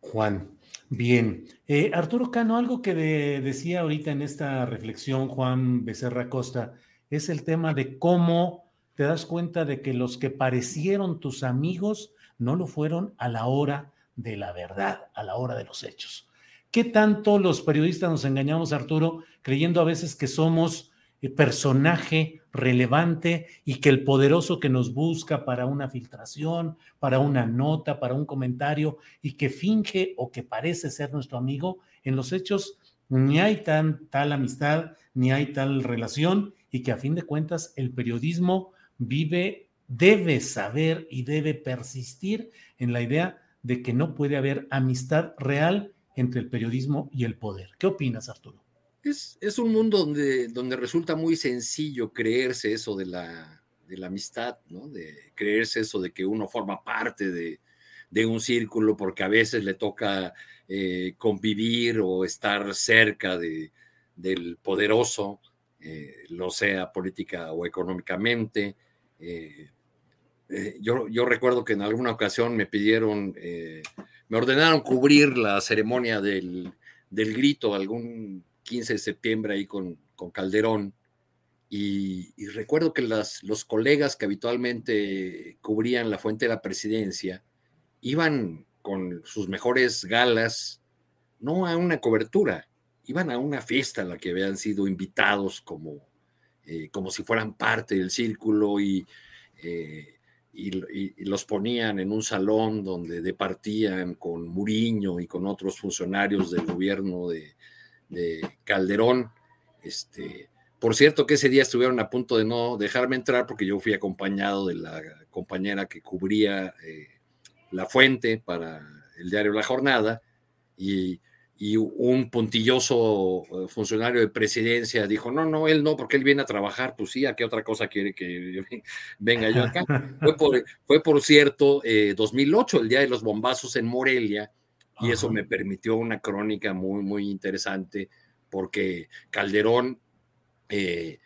Juan, Bien. Eh, Arturo Cano, algo que decía ahorita en esta reflexión Juan Becerra Costa, es el tema de cómo te das cuenta de que los que parecieron tus amigos no lo fueron a la hora de la verdad, a la hora de los hechos. ¿Qué tanto los periodistas nos engañamos, Arturo, creyendo a veces que somos eh, personaje relevante y que el poderoso que nos busca para una filtración, para una nota, para un comentario y que finge o que parece ser nuestro amigo, en los hechos ni hay tan tal amistad, ni hay tal relación y que a fin de cuentas el periodismo vive, debe saber y debe persistir en la idea de que no puede haber amistad real entre el periodismo y el poder. ¿Qué opinas, Arturo? Es, un mundo donde, donde resulta muy sencillo creerse eso de la, de la amistad, ¿no? De creerse eso de que uno forma parte de, un círculo porque a veces le toca eh, convivir o estar cerca de, del poderoso, eh, lo sea política o económicamente. Eh, yo, yo, recuerdo que en alguna ocasión me pidieron, me ordenaron cubrir la ceremonia del, del grito, algún 15 de septiembre ahí con, con Calderón. Y, recuerdo que las, los colegas que habitualmente cubrían la fuente de la presidencia iban con sus mejores galas, no a una cobertura, iban a una fiesta a la que habían sido invitados como, eh, como si fueran parte del círculo y eh, y, los ponían en un salón donde departían con Muriño y con otros funcionarios del gobierno de, Calderón. Este, por cierto que ese día estuvieron a punto de no dejarme entrar porque yo fui acompañado de la compañera que cubría eh, la fuente para el diario La Jornada y y un puntilloso eh, funcionario de presidencia dijo, no, no, él no, porque él viene a trabajar, pues sí, ¿a qué otra cosa quiere que venga yo acá? fue, por, cierto 2008, eh, el día de los bombazos en Morelia, y eso me permitió una crónica muy, muy interesante, porque Calderón, eh,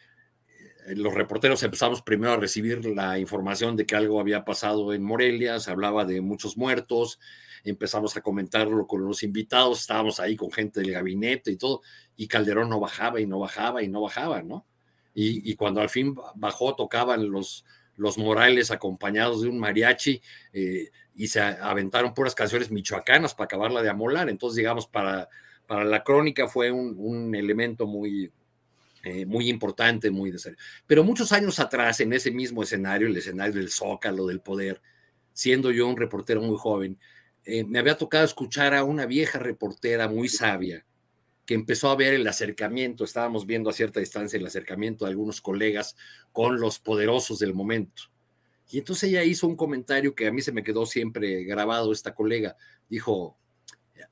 los reporteros empezamos primero a recibir la información de que algo había pasado en Morelia, se hablaba de muchos muertos, empezamos a comentarlo con los invitados, estábamos ahí con gente del gabinete y todo, y Calderón no bajaba y no bajaba y no bajaba, ¿no? Y, cuando al fin bajó, tocaban los, los Morales acompañados de un mariachi eh, y se aventaron puras canciones michoacanas para acabarla de amolar. Entonces, digamos, para, para la crónica fue un, elemento muy, eh, muy importante, muy necesario. Pero muchos años atrás, en ese mismo escenario, el escenario del Zócalo, del poder, siendo yo un reportero muy joven, eh, me había tocado escuchar a una vieja reportera muy sabia que empezó a ver el acercamiento, estábamos viendo a cierta distancia el acercamiento de algunos colegas con los poderosos del momento. Y entonces ella hizo un comentario que a mí se me quedó siempre grabado, esta colega, dijo,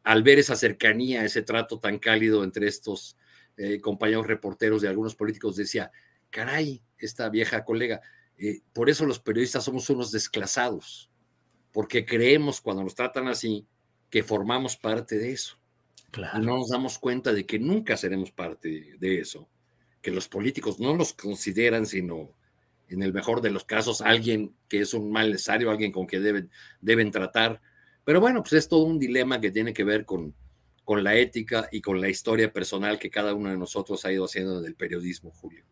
al ver esa cercanía, ese trato tan cálido entre estos eh, compañeros reporteros de algunos políticos, decía, caray, esta vieja colega, eh, por eso los periodistas somos unos desclasados porque creemos cuando nos tratan así que formamos parte de eso. Claro. Y no nos damos cuenta de que nunca seremos parte de eso, que los políticos no los consideran, sino en el mejor de los casos, alguien que es un mal necesario, alguien con que deben, deben tratar. Pero bueno, pues es todo un dilema que tiene que ver con, con la ética y con la historia personal que cada uno de nosotros ha ido haciendo en el periodismo, Julio.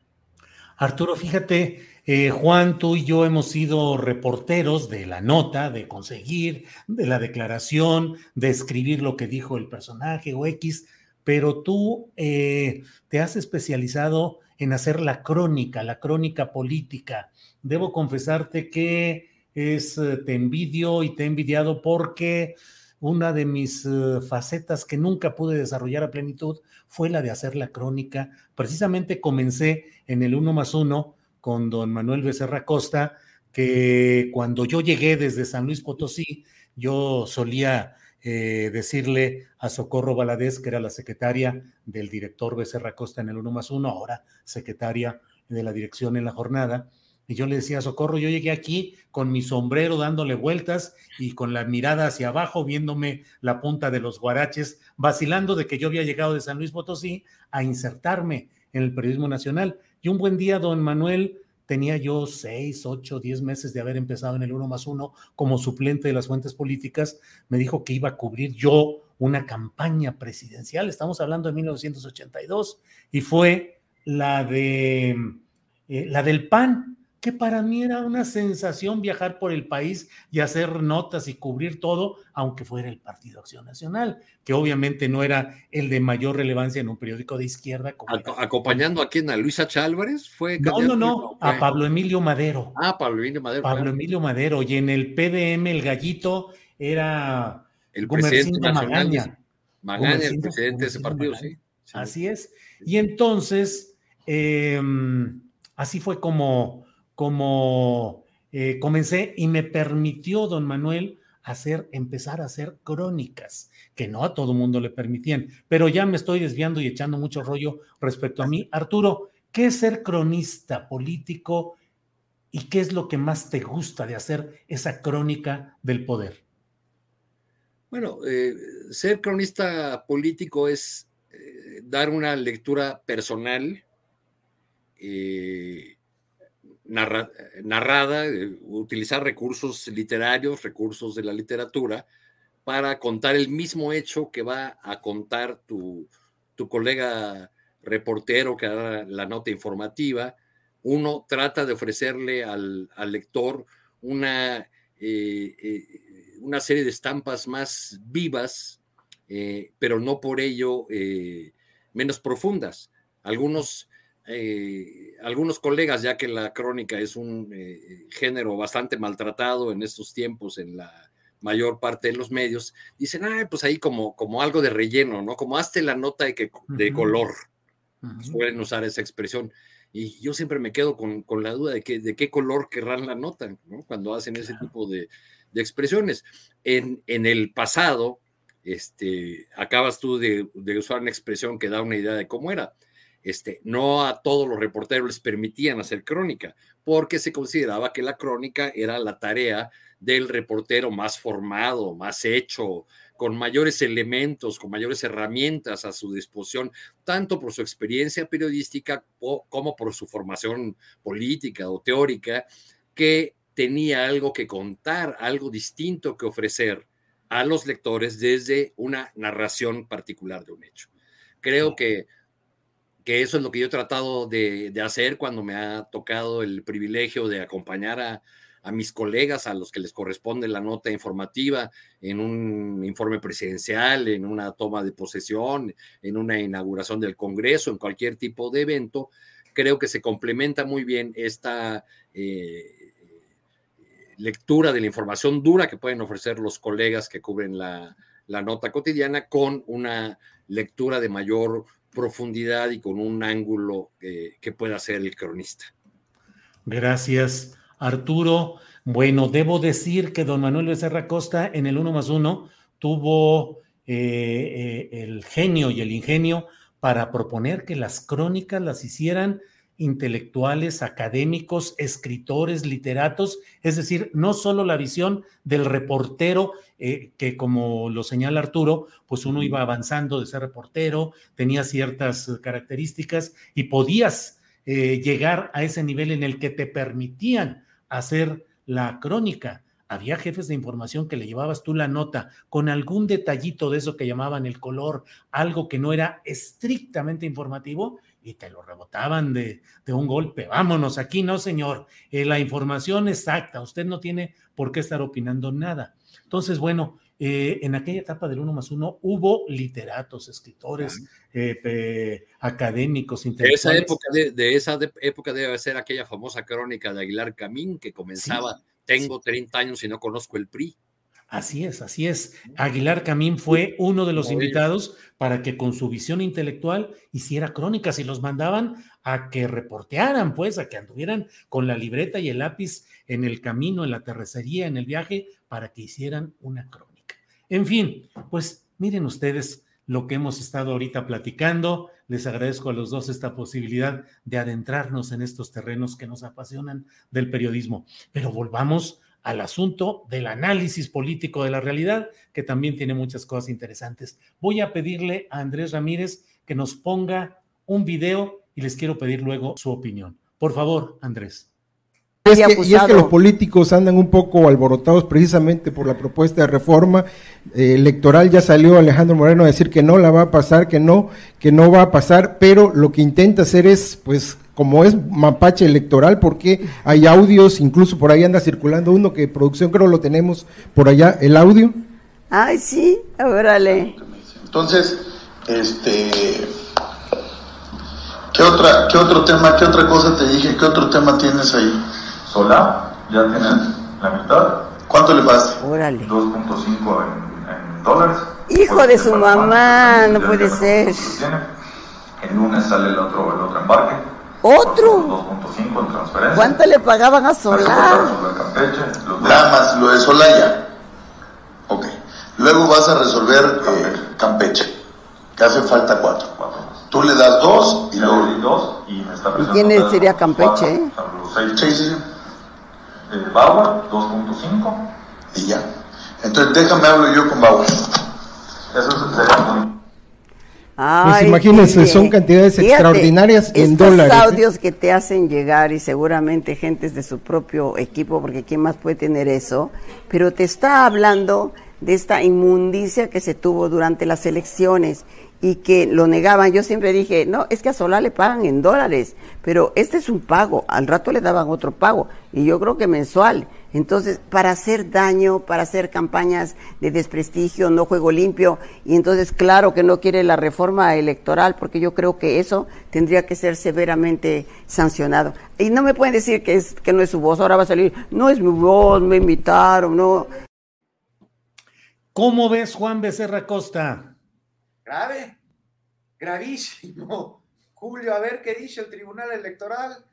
Arturo, fíjate, eh, Juan, tú y yo hemos sido reporteros de la nota, de conseguir, de la declaración, de escribir lo que dijo el personaje o X, pero tú eh, te has especializado en hacer la crónica, la crónica política. Debo confesarte que es, eh, te envidio y te he envidiado porque una de mis eh, facetas que nunca pude desarrollar a plenitud fue la de hacer la crónica. Precisamente comencé en el uno más uno con don Manuel Becerra Costa, que cuando yo llegué desde San Luis Potosí, yo solía eh, decirle a Socorro Valadez, que era la secretaria del director Becerra Costa en el uno más uno, ahora secretaria de la dirección en la jornada, y yo le decía, Socorro, yo llegué aquí con mi sombrero dándole vueltas y con la mirada hacia abajo, viéndome la punta de los guaraches, vacilando de que yo había llegado de San Luis Potosí a insertarme en el periodismo nacional. Y un buen día, don Manuel, tenía yo seis, ocho, diez meses de haber empezado en el uno más uno como suplente de las fuentes políticas, me dijo que iba a cubrir yo una campaña presidencial, estamos hablando de 1982, y fue la de eh, la del PAN, que para mí era una sensación viajar por el país y hacer notas y cubrir todo, aunque fuera el Partido Acción Nacional, que obviamente no era el de mayor relevancia en un periódico de izquierda. ¿Acompañando a quién? ¿A Luisa Chálvarez? ¿Fue no, no, no, a Pablo Emilio Madero. Ah, Pablo Emilio Madero. Pablo Emilio Madero, y en el PDM el gallito era el presidente Magaña. Magaña, el presidente de ese partido, sí, Así es. Y entonces, em, así fue como como eh, comencé y me permitió, don Manuel, hacer, empezar a hacer crónicas, que no a todo mundo le permitían, pero ya me estoy desviando y echando mucho rollo respecto a mí. Arturo, ¿qué es ser cronista político y qué es lo que más te gusta de hacer esa crónica del poder? Bueno, eh, ser cronista político es eh, dar una lectura personal, narrada, eh, utilizar recursos literarios, recursos de la literatura, para contar el mismo hecho que va a contar tu, colega reportero que hará la nota informativa. Uno trata de ofrecerle al, lector una, eh, eh, una serie de estampas más vivas, pero no por ello menos profundas. Algunos eh, algunos colegas, ya que la crónica es un eh, género bastante maltratado en estos tiempos en la mayor parte de los medios, dicen, ah, pues ahí como, como algo de relleno, ¿no? Como hazte la nota de, que, de color. Suelen usar esa expresión. Y yo siempre me quedo con, con la duda de, que, de qué color querrán la nota, ¿no? Cuando hacen ese tipo de, de expresiones. En, en, el pasado, este, acabas tú de, de, usar una expresión que da una idea de cómo era. Este, no a todos los reporteros les permitían hacer crónica, porque se consideraba que la crónica era la tarea del reportero más formado, más hecho, con mayores elementos, con mayores herramientas a su disposición, tanto por su experiencia periodística como por su formación política o teórica, que tenía algo que contar, algo distinto que ofrecer a los lectores desde una narración particular de un hecho. Creo que, que eso es lo que yo he tratado de, de hacer cuando me ha tocado el privilegio de acompañar a, a mis colegas a los que les corresponde la nota informativa en un informe presidencial, en una toma de posesión, en una inauguración del Congreso, en cualquier tipo de evento, creo que se complementa muy bien esta eh, lectura de la información dura que pueden ofrecer los colegas que cubren la, la nota cotidiana con una lectura de mayor profundidad y con un ángulo que pueda ser el cronista. Gracias. Arturo, bueno, debo decir que don Manuel Becerra Costa en el uno más uno tuvo eh, eh, el genio y el ingenio para proponer que las crónicas las hicieran intelectuales, académicos, escritores, literatos, es decir, no solo la visión del reportero, eh, que como lo señala Arturo, pues uno iba avanzando de ser reportero, tenía ciertas características y podías llegar a ese nivel en el que te permitían hacer la crónica. Había jefes de información que le llevabas tú la nota con algún detallito de eso que llamaban el color, algo que no era estrictamente informativo y te lo rebotaban de, de un golpe. Vámonos, aquí no, señor. Eh, la información exacta, usted no tiene por qué estar opinando nada. Entonces, bueno, eh, en aquella etapa del uno más uno hubo literatos, escritores, eh, académicos, intelectuales. De esa, época de, esa época debe ser aquella famosa crónica de Aguilar Camín que comenzaba, tengo 30 años y no conozco el PRI. Así es, así es. Aguilar Camín fue uno de los invitados para que con su visión intelectual hiciera crónicas y los mandaban a que reportearan, pues, a que anduvieran con la libreta y el lápiz en el camino, en la terracería, en el viaje, para que hicieran una crónica. En fin, pues miren ustedes lo que hemos estado ahorita platicando. Les agradezco a los dos esta posibilidad de adentrarnos en estos terrenos que nos apasionan del periodismo. Pero volvamos al asunto del análisis político de la realidad, que también tiene muchas cosas interesantes. Voy a pedirle a Andrés Ramírez que nos ponga un video y les quiero pedir luego su opinión. Por favor, Andrés y es que los políticos andan un poco alborotados precisamente por la propuesta de reforma eh, electoral. Ya salió Alejandro Moreno a decir que no la va a pasar, que no, que no va a pasar, pero lo que intenta hacer es, pues, como es mapache electoral, porque hay audios, incluso por ahí anda circulando uno que producción creo lo tenemos por allá, el audio. Ay, sí, órale. Entonces, este, ¿qué otra, qué otro tema, qué otra cosa te dije, qué otro tema tienes ahí? sola, ya tienes la mitad. ¿Cuánto le pasa? Órale. 2.5 en, en, dólares. Hijo de su mamá, no puede ser. El lunes sale el otro, el otro embarque. ¿Otro? 2.5 en transferencia. ¿Cuánto le pagaban a Solar? Nada más, lo de Solaya. Ok. Luego vas a resolver eh, Campeche. Que hace falta cuatro. Tú le das dos y luego. dos y me está ¿Y quién sería Campeche? Eh? Sí, sí, sí. Eh, Bauer, 2.5. Y ya. Entonces déjame hablo yo con Bauer. Eso sería pues imagínense, son cantidades extraordinarias en dólares. Estos ¿eh? audios que te hacen llegar y seguramente gentes de su propio equipo, porque quién más puede tener eso, pero te está hablando de esta inmundicia que se tuvo durante las elecciones y que lo negaban. Yo siempre dije, no, es que a Solá le pagan en dólares, pero este es un pago, al rato le daban otro pago, y yo creo que mensual. Entonces, para hacer daño, para hacer campañas de desprestigio, no juego limpio, y entonces claro que no quiere la reforma electoral, porque yo creo que eso tendría que ser severamente sancionado. Y no me pueden decir que, es, que no es su voz, ahora va a salir, no es mi voz, me invitaron, no. ¿Cómo ves, Juan Becerra Costa? Grave, gravísimo. Julio, a ver qué dice el Tribunal Electoral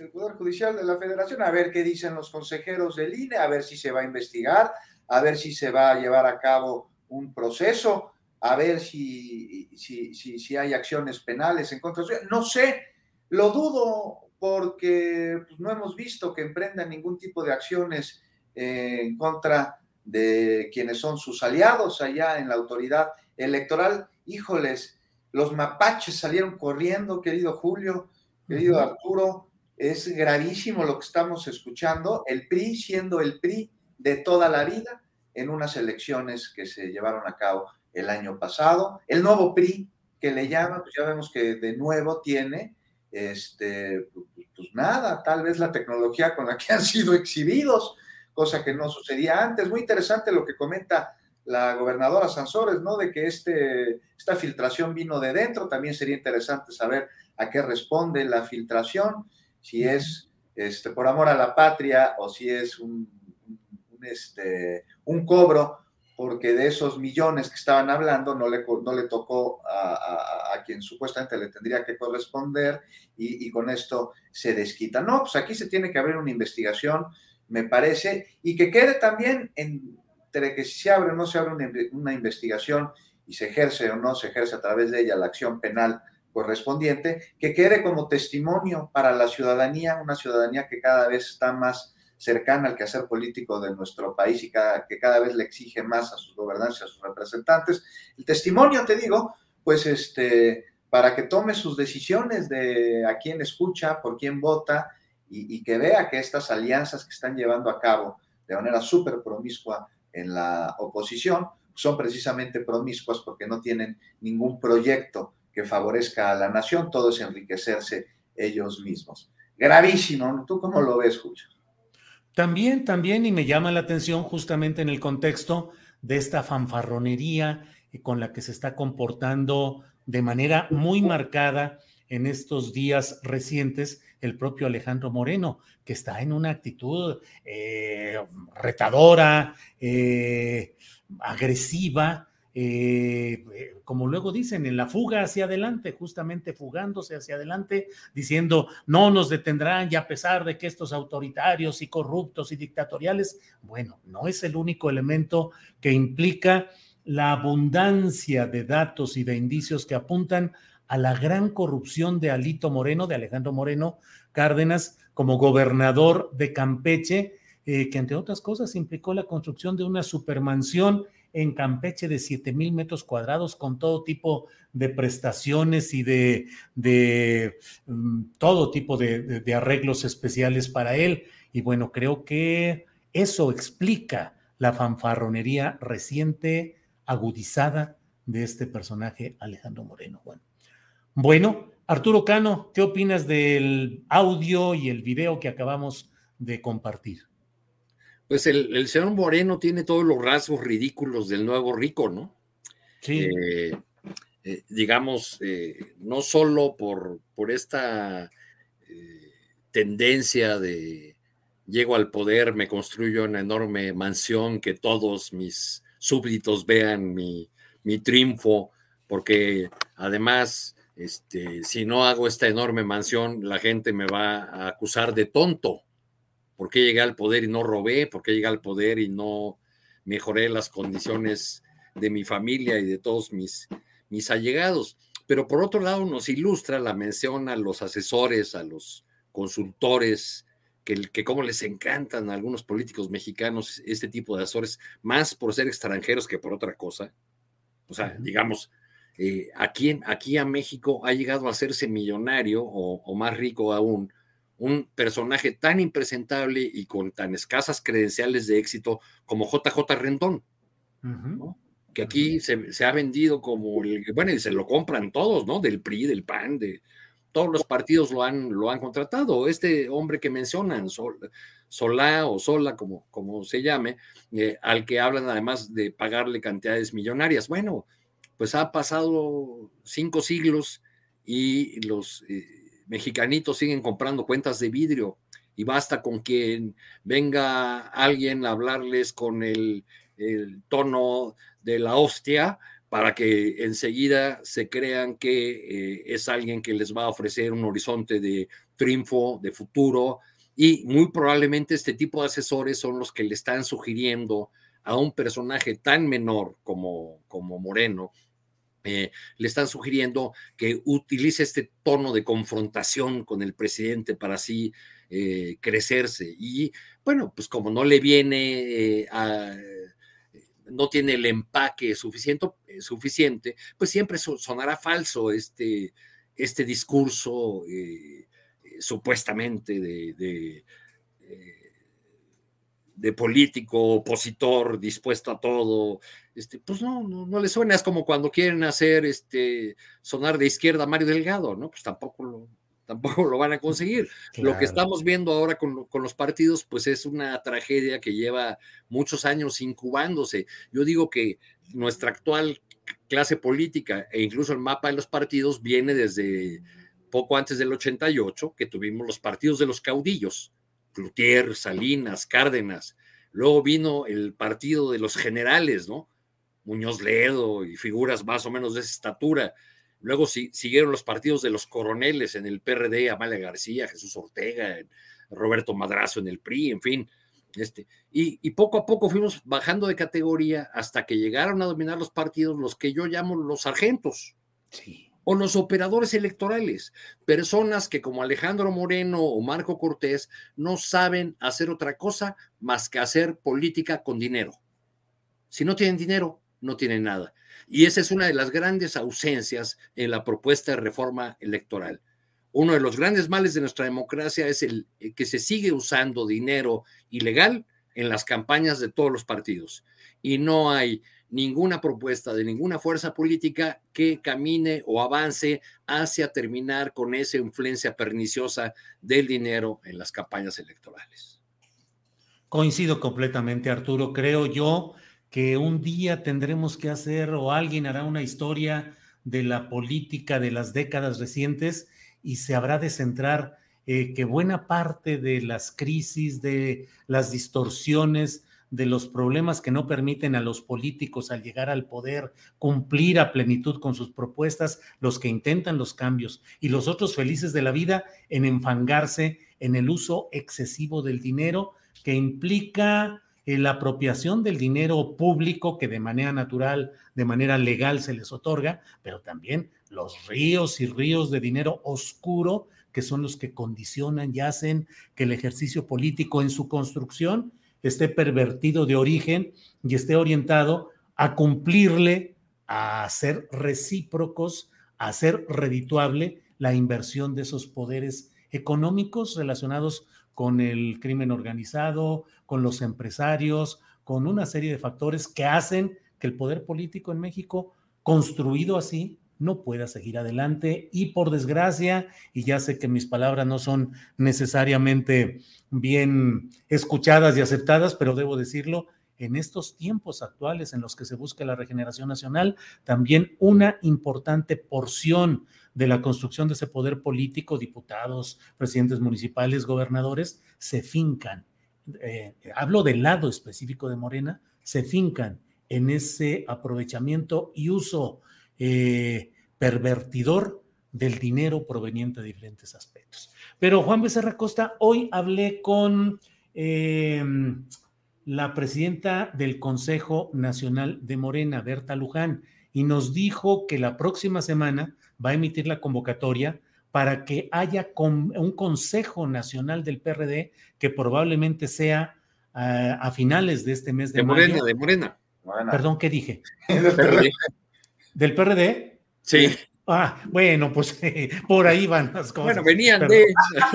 el Poder Judicial de la Federación, a ver qué dicen los consejeros del INE, a ver si se va a investigar, a ver si se va a llevar a cabo un proceso, a ver si, si, si, hay acciones penales en contra de No sé, lo dudo porque pues, no hemos visto que emprendan ningún tipo de acciones eh, en contra de quienes son sus aliados allá en la autoridad electoral. Híjoles, los mapaches salieron corriendo, querido Julio, querido Arturo, es gravísimo lo que estamos escuchando, el PRI siendo el PRI de toda la vida en unas elecciones que se llevaron a cabo el año pasado. El nuevo PRI que le llama, pues ya vemos que de nuevo tiene, este, pues nada, tal vez la tecnología con la que han sido exhibidos, cosa que no sucedía antes. Muy interesante lo que comenta la gobernadora Sansores, ¿no? De que este, esta filtración vino de dentro. También sería interesante saber a qué responde la filtración si es este, por amor a la patria o si es un, este, un cobro, porque de esos millones que estaban hablando no le, no le tocó a, quien supuestamente le tendría que corresponder y, con esto se desquita. No, pues aquí se tiene que abrir una investigación, me parece, y que quede también entre que si se abre o no se abre una, una investigación y se ejerce o no se ejerce a través de ella la acción penal correspondiente, que quede como testimonio para la ciudadanía, una ciudadanía que cada vez está más cercana al quehacer político de nuestro país y que cada vez le exige más a sus gobernantes, a sus representantes. El testimonio, te digo, pues este, para que tome sus decisiones de a quién escucha, por quién vota y, y que vea que estas alianzas que están llevando a cabo de manera súper promiscua en la oposición son precisamente promiscuas porque no tienen ningún proyecto que favorezca a la nación, todo es enriquecerse ellos mismos. Gravísimo, ¿tú cómo lo ves, Julio? También, también, y me llama la atención justamente en el contexto de esta fanfarronería con la que se está comportando de manera muy marcada en estos días recientes el propio Alejandro Moreno, que está en una actitud eh, retadora, eh, agresiva, eh, eh, como luego dicen, en la fuga hacia adelante, justamente fugándose hacia adelante, diciendo, no nos detendrán y a pesar de que estos autoritarios y corruptos y dictatoriales, bueno, no es el único elemento que implica la abundancia de datos y de indicios que apuntan a la gran corrupción de Alito Moreno, de Alejandro Moreno Cárdenas, como gobernador de Campeche, eh, que entre otras cosas implicó la construcción de una supermansión en Campeche de 7 mil metros cuadrados con todo tipo de prestaciones y de, de mm, todo tipo de, de arreglos especiales para él. Y bueno, creo que eso explica la fanfarronería reciente, agudizada de este personaje Alejandro Moreno. Bueno, bueno, Arturo Cano, ¿qué opinas del audio y el video que acabamos de compartir? Pues el, señor Moreno tiene todos los rasgos ridículos del nuevo rico, ¿no? Sí. Eh, eh, digamos, eh, no solo por, por esta tendencia de llego al poder, me construyo una enorme mansión, que todos mis súbditos vean mi, mi triunfo, porque además, este, si no hago esta enorme mansión, la gente me va a acusar de tonto ¿Por qué llegué al poder y no robé? ¿Por qué llegué al poder y no mejoré las condiciones de mi familia y de todos mis, mis allegados? Pero por otro lado nos ilustra la mención a los asesores, a los consultores, que, que como les encantan a algunos políticos mexicanos este tipo de asesores, más por ser extranjeros que por otra cosa. O sea, digamos, eh, aquí, aquí a México ha llegado a hacerse millonario o, o más rico aún un personaje tan impresentable y con tan escasas credenciales de éxito como JJ Rendón, que aquí se, ha vendido como el, bueno, y se lo compran todos, ¿no? Del PRI, del PAN, de todos los partidos lo han, lo han contratado. Este hombre que mencionan, Solá o Sola, como, como se llame, eh, al que hablan además de pagarle cantidades millonarias. Bueno, pues ha pasado cinco siglos y los eh, mexicanitos siguen comprando cuentas de vidrio y basta con que venga alguien a hablarles con el, tono de la hostia para que enseguida se crean que eh, es alguien que les va a ofrecer un horizonte de triunfo, de futuro, y muy probablemente este tipo de asesores son los que le están sugiriendo a un personaje tan menor como, como Moreno, eh, le están sugiriendo que utilice este tono de confrontación con el presidente para así eh, crecerse. Y bueno, pues como no le viene a no tiene el empaque suficiente, eh, suficiente pues siempre sonará falso este, este discurso eh, eh, supuestamente de, de, político opositor dispuesto a todo. Este, pues no, no, no, le suena, es como cuando quieren hacer este, sonar de izquierda a Mario Delgado, ¿no? Pues tampoco lo, tampoco lo van a conseguir. Lo que estamos viendo ahora con, los partidos, pues es una tragedia que lleva muchos años incubándose. Yo digo que nuestra actual clase política e incluso el mapa de los partidos viene desde poco antes del 88, que tuvimos los partidos de los caudillos, Cloutier, Salinas, Cárdenas. Luego vino el partido de los generales, ¿no? Muñoz Ledo y figuras más o menos de esa estatura Luego siguieron los partidos de los coroneles en el PRD, Amalia García, Jesús Ortega, Roberto Madrazo en el PRI, en fin. Este, y, poco a poco fuimos bajando de categoría hasta que llegaron a dominar los partidos los que yo llamo los sargentos. O los operadores electorales, personas que como Alejandro Moreno o Marco Cortés no saben hacer otra cosa más que hacer política con dinero. Si no tienen dinero, no tienen nada. Y esa es una de las grandes ausencias en la propuesta de reforma electoral. Uno de los grandes males de nuestra democracia es el, eh, que se sigue usando dinero ilegal en las campañas de todos los partidos. Y no hay ninguna propuesta de ninguna fuerza política que camine o avance hacia terminar con esa influencia perniciosa del dinero en las campañas electorales. Coincido completamente, Arturo. Creo yo que un día tendremos que hacer o alguien hará una historia de la política de las décadas recientes y se habrá de centrar eh, que buena parte de las crisis, de las distorsiones, de los problemas que no permiten a los políticos al llegar al poder cumplir a plenitud con sus propuestas, los que intentan los cambios y los otros felices de la vida en enfangarse en el uso excesivo del dinero que implica la apropiación del dinero público que de manera natural, de manera legal se les otorga, pero también los ríos y ríos de dinero oscuro que son los que condicionan y hacen que el ejercicio político en su construcción esté pervertido de origen y esté orientado a cumplirle, a ser recíprocos, a ser redituable la inversión de esos poderes económicos relacionados con el crimen organizado, con los empresarios, con una serie de factores que hacen que el poder político en México, construido así, no pueda seguir adelante. Y por desgracia, y ya sé que mis palabras no son necesariamente bien escuchadas y aceptadas, pero debo decirlo, en estos tiempos actuales en los que se busca la regeneración nacional, también una importante porción de la construcción de ese poder político, diputados, presidentes municipales, gobernadores, se fincan eh, hablo del lado específico de Morena, se fincan en ese aprovechamiento y uso eh, pervertidor del dinero proveniente de diferentes aspectos. Pero Juan Becerra Costa, hoy hablé con em, la presidenta del Consejo Nacional de Morena, Berta Luján, y nos dijo que la próxima semana va a emitir la convocatoria para que haya un Consejo Nacional del PRD que probablemente sea ah, a finales de este mes de, de Morena, De Morena, Perdón, ¿qué dije? del PRD. ¿Del PRD? Sí. Ah, bueno, pues por ahí van las cosas. Bueno, venían de.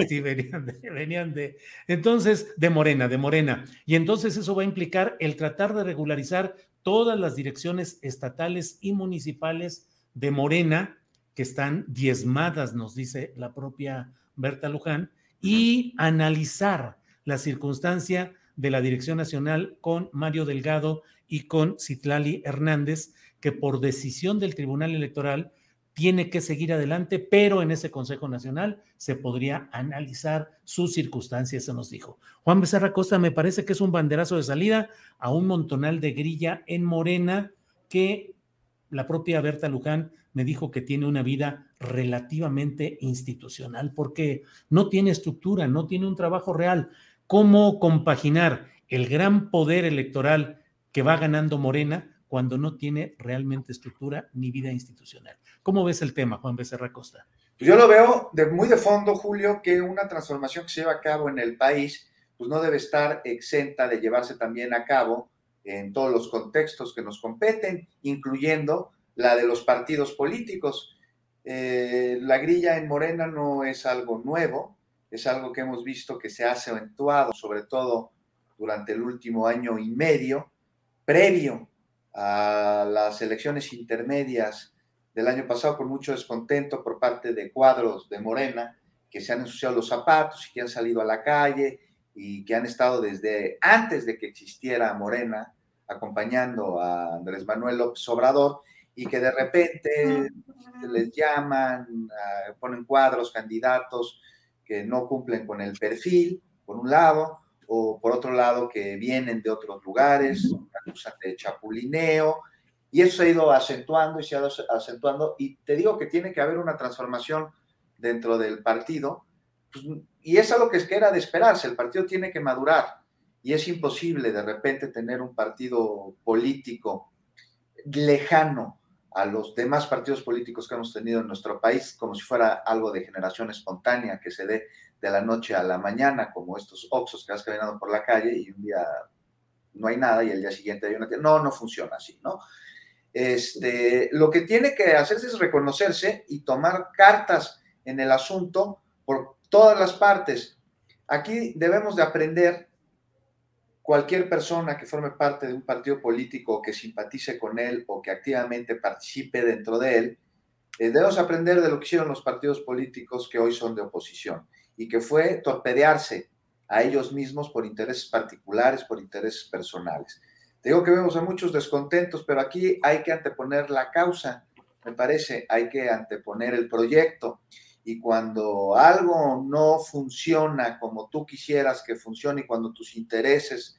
Sí, venían de, venían de. Entonces, de Morena, de Morena. Y entonces eso va a implicar el tratar de regularizar todas las direcciones estatales y municipales de Morena que están diezmadas, nos dice la propia Berta Luján, y analizar la circunstancia de la Dirección Nacional con Mario Delgado y con Citlali Hernández, que por decisión del Tribunal Electoral tiene que seguir adelante, pero en ese Consejo Nacional se podría analizar sus circunstancias, se nos dijo. Juan Becerra Costa me parece que es un banderazo de salida a un montonal de grilla en Morena que la propia Berta Luján me dijo que tiene una vida relativamente institucional porque no tiene estructura, no tiene un trabajo real. ¿Cómo compaginar el gran poder electoral que va ganando Morena cuando no tiene realmente estructura ni vida institucional? ¿Cómo ves el tema, Juan Becerra Costa? Pues yo lo veo de, muy de fondo, Julio, que una transformación que se lleva a cabo en el país, pues no debe estar exenta de llevarse también a cabo en todos los contextos que nos competen, incluyendo la de los partidos políticos. Eh, la grilla en Morena no es algo nuevo, es algo que hemos visto que se ha acentuado, sobre todo durante el último año y medio, previo a las elecciones intermedias del año pasado, con mucho descontento por parte de cuadros de Morena que se han ensuciado los zapatos y que han salido a la calle y que han estado desde antes de que existiera Morena acompañando a Andrés Manuel López Obrador y que de repente les llaman, ponen cuadros, candidatos que no cumplen con el perfil, por un lado, o por otro lado que vienen de otros lugares, acusan de chapulineo, y eso se ha ido acentuando y se ha ido acentuando, y te digo que tiene que haber una transformación dentro del partido, pues, y es algo que es que era de esperarse, el partido tiene que madurar, y es imposible de repente tener un partido político lejano a los demás partidos políticos que hemos tenido en nuestro país como si fuera algo de generación espontánea que se dé de la noche a la mañana, como estos oxos que vas caminando por la calle y un día no hay nada y el día siguiente hay una... No, no funciona así, ¿no? Este, lo que tiene que hacerse es reconocerse y tomar cartas en el asunto por todas las partes. Aquí debemos de aprender cualquier persona que forme parte de un partido político que simpatice con él o que activamente participe dentro de él, eh, debemos aprender de lo que hicieron los partidos políticos que hoy son de oposición y que fue torpedearse a ellos mismos por intereses particulares, por intereses personales. Te digo que vemos a muchos descontentos, pero aquí hay que anteponer la causa, me parece, hay que anteponer el proyecto. Y cuando algo no funciona como tú quisieras que funcione y cuando tus intereses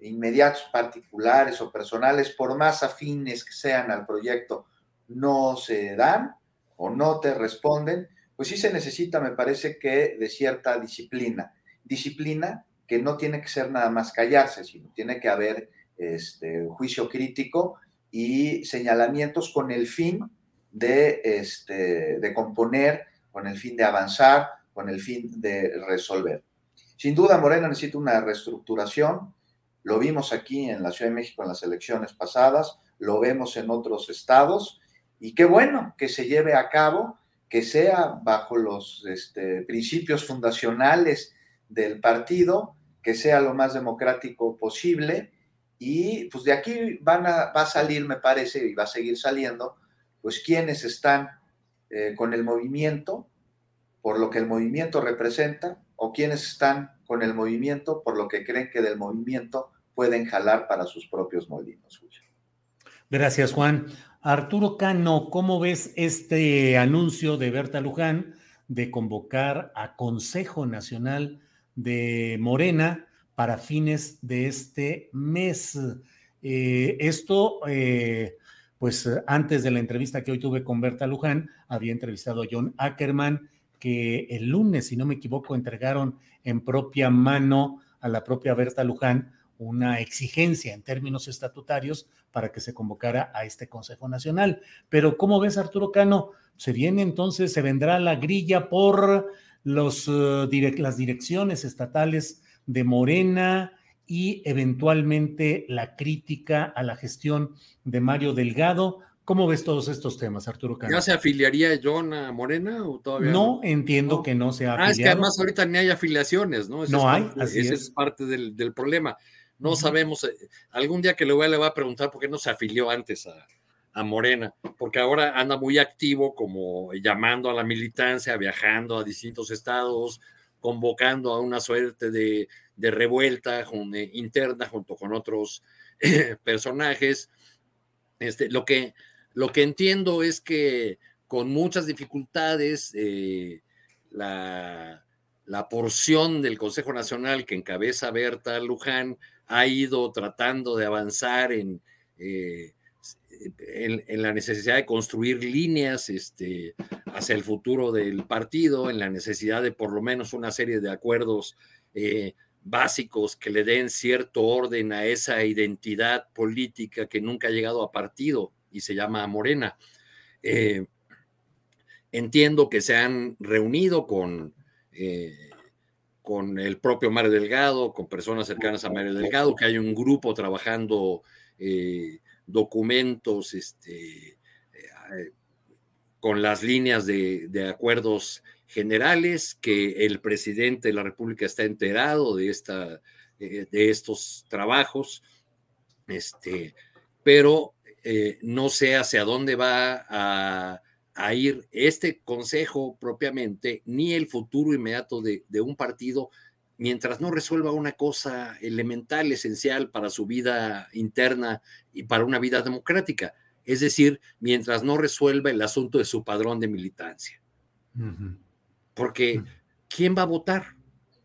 inmediatos, particulares o personales, por más afines que sean al proyecto, no se dan o no te responden, pues sí se necesita, me parece que, de cierta disciplina. Disciplina que no tiene que ser nada más callarse, sino tiene que haber este, juicio crítico y señalamientos con el fin de, este, de componer con el fin de avanzar, con el fin de resolver. Sin duda, Morena necesita una reestructuración. Lo vimos aquí en la Ciudad de México en las elecciones pasadas, lo vemos en otros estados, y qué bueno que se lleve a cabo, que sea bajo los este, principios fundacionales del partido, que sea lo más democrático posible, y pues de aquí van a, va a salir, me parece, y va a seguir saliendo, pues quienes están eh, con el movimiento por lo que el movimiento representa o quienes están con el movimiento por lo que creen que del movimiento pueden jalar para sus propios molinos. Gracias, Juan. Arturo Cano, ¿cómo ves este anuncio de Berta Luján de convocar a Consejo Nacional de Morena para fines de este mes? Eh, esto eh, pues antes de la entrevista que hoy tuve con Berta Luján, había entrevistado a John Ackerman, que el lunes, si no me equivoco, entregaron en propia mano a la propia Berta Luján una exigencia en términos estatutarios para que se convocara a este Consejo Nacional. Pero ¿cómo ves, Arturo Cano? Se viene entonces, se vendrá la grilla por los, eh, las direcciones estatales de Morena, y eventualmente la crítica a la gestión de Mario Delgado. ¿Cómo ves todos estos temas, Arturo ¿Ya se afiliaría John a Morena o todavía no? entiendo que no se ha afiliado. Ah, es que además ahorita ni hay afiliaciones, ¿no? no hay, así ese es. parte del, problema. No sabemos, eh, algún día que le voy, le voy a preguntar por qué no se afilió antes a, a Morena, porque ahora anda muy activo como llamando a la militancia, viajando a distintos estados, convocando a una suerte de, revuelta interna junto con otros personajes. Este, lo, que, lo que entiendo es que con muchas dificultades, eh, la, la porción del Consejo Nacional que encabeza Berta Luján ha ido tratando de avanzar en, eh, en, la necesidad de construir líneas este, hacia el futuro del partido, en la necesidad de por lo menos una serie de acuerdos eh, básicos que le den cierto orden a esa identidad política que nunca ha llegado a partido y se llama Morena. Eh, entiendo que se han reunido con, eh, con el propio Mario Delgado, con personas cercanas a Mario Delgado, que hay un grupo trabajando documentos este, eh, con las líneas de, acuerdos generales, que el presidente de la República está enterado de, esta, eh, de estos trabajos, este, pero eh, no sé hacia dónde va a, ir este consejo propiamente, ni el futuro inmediato de un partido mientras no resuelva una cosa elemental, esencial para su vida interna y para una vida democrática, es decir, mientras no resuelva el asunto de su padrón de militancia. Porque. ¿quién va a votar?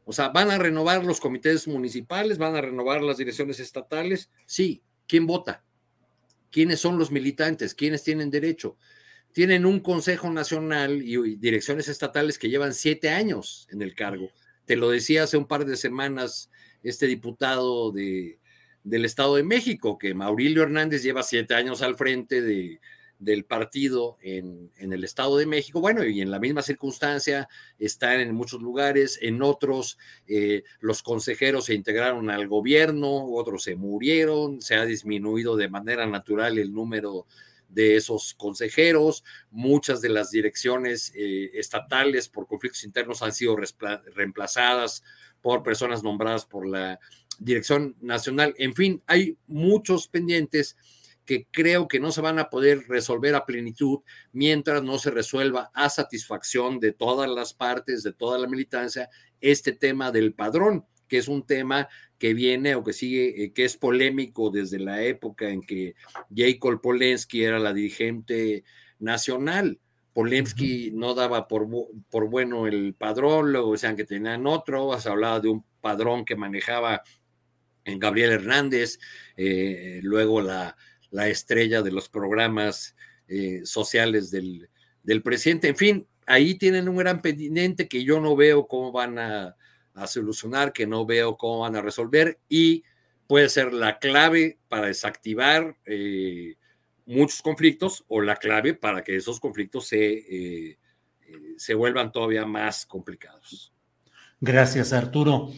O sea, ¿van a renovar los comités municipales? ¿Van a renovar las direcciones estatales? Sí. ¿Quién vota? ¿Quiénes son los militantes? ¿Quiénes tienen derecho? Tienen un Consejo Nacional y direcciones estatales que llevan siete años en el cargo te lo decía hace un par de semanas este diputado de, del Estado de México, que Maurilio Hernández lleva siete años al frente de, del partido en, el Estado de México. Bueno, y en la misma circunstancia están en muchos lugares, en otros eh, los consejeros se integraron al gobierno, otros se murieron, se ha disminuido de manera natural el número de esos consejeros. Muchas de las direcciones eh, estatales por conflictos internos han sido reemplazadas por personas nombradas por la Dirección Nacional. En fin, hay muchos pendientes que creo que no se van a poder resolver a plenitud mientras no se resuelva a satisfacción de todas las partes, de toda la militancia, este tema del padrón, que es un tema que viene o que sigue, eh, que es polémico desde la época en que Jacob Polensky era la dirigente nacional. Polensky no daba por, por, bueno el padrón, luego decían que tenían otro, se hablaba de un padrón que manejaba en Gabriel Hernández, eh, luego la, la, estrella de los programas eh, sociales del, del presidente. En fin, ahí tienen un gran pendiente que yo no veo cómo van a, a solucionar, que no veo cómo van a resolver y puede ser la clave para desactivar eh, muchos conflictos o la clave para que esos conflictos se, eh, eh, se vuelvan todavía más complicados. Gracias, Arturo.